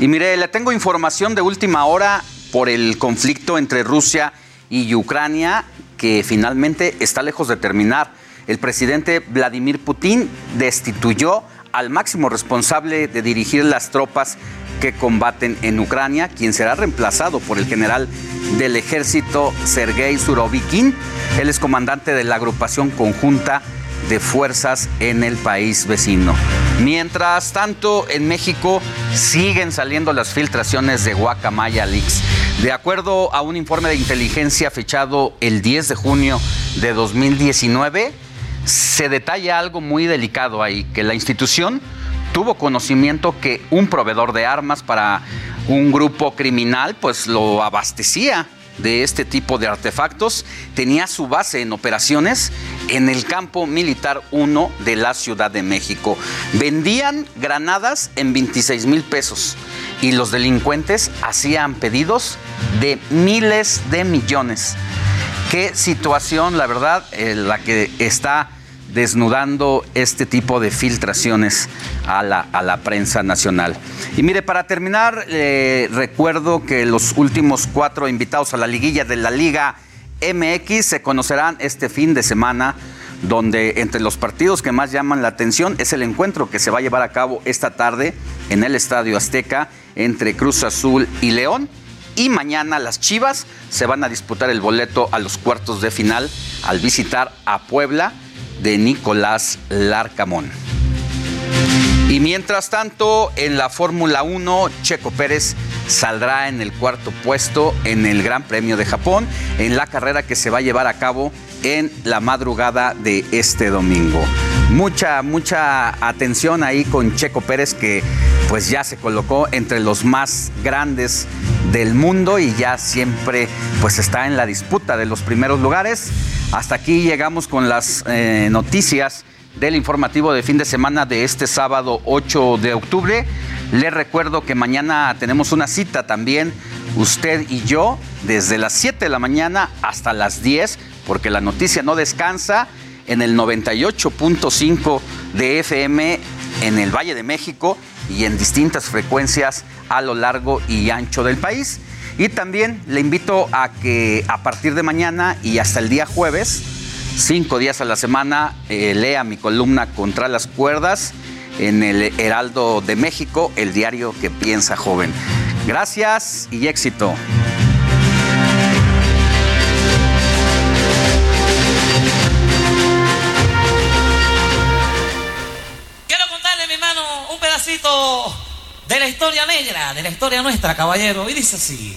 Y mire, le tengo información de última hora por el conflicto entre Rusia y Ucrania, que finalmente está lejos de terminar. El presidente Vladimir Putin destituyó al máximo responsable de dirigir las tropas que combaten en Ucrania, quien será reemplazado por el general del ejército Sergei Surovikin. Él es comandante de la agrupación conjunta de fuerzas en el país vecino. Mientras tanto, en México siguen saliendo las filtraciones de Guacamaya Leaks. De acuerdo a un informe de inteligencia fechado el 10 de junio de 2019, se detalla algo muy delicado ahí, que la institución tuvo conocimiento que un proveedor de armas para un grupo criminal pues lo abastecía de este tipo de artefactos, tenía su base en operaciones en el campo militar 1 de la Ciudad de México. Vendían granadas en 26 mil pesos y los delincuentes hacían pedidos de miles de millones. Qué situación, la verdad, eh, la que está desnudando este tipo de filtraciones a la, a la prensa nacional. Y mire, para terminar, eh, recuerdo que los últimos cuatro invitados a la liguilla de la Liga MX se conocerán este fin de semana donde entre los partidos que más llaman la atención es el encuentro que se va a llevar a cabo esta tarde en el Estadio Azteca entre Cruz Azul y León. Y mañana las Chivas se van a disputar el boleto a los cuartos de final al visitar a Puebla de Nicolás Larcamón. Y mientras tanto, en la Fórmula 1, Checo Pérez saldrá en el cuarto puesto en el Gran Premio de Japón, en la carrera que se va a llevar a cabo en la madrugada de este domingo. Mucha, mucha atención ahí con Checo Pérez que pues ya se colocó entre los más grandes del mundo y ya siempre pues está en la disputa de los primeros lugares. Hasta aquí llegamos con las eh, noticias del informativo de fin de semana de este sábado 8 de octubre. Les recuerdo que mañana tenemos una cita también, usted y yo, desde las 7 de la mañana hasta las 10, porque la noticia no descansa en el 98.5 de FM en el Valle de México y en distintas frecuencias a lo largo y ancho del país. Y también le invito a que a partir de mañana y hasta el día jueves, cinco días a la semana, eh, lea mi columna Contra las Cuerdas en el Heraldo de México, el diario que piensa joven. Gracias y éxito. De la historia negra, de la historia nuestra, caballero. Y dice así.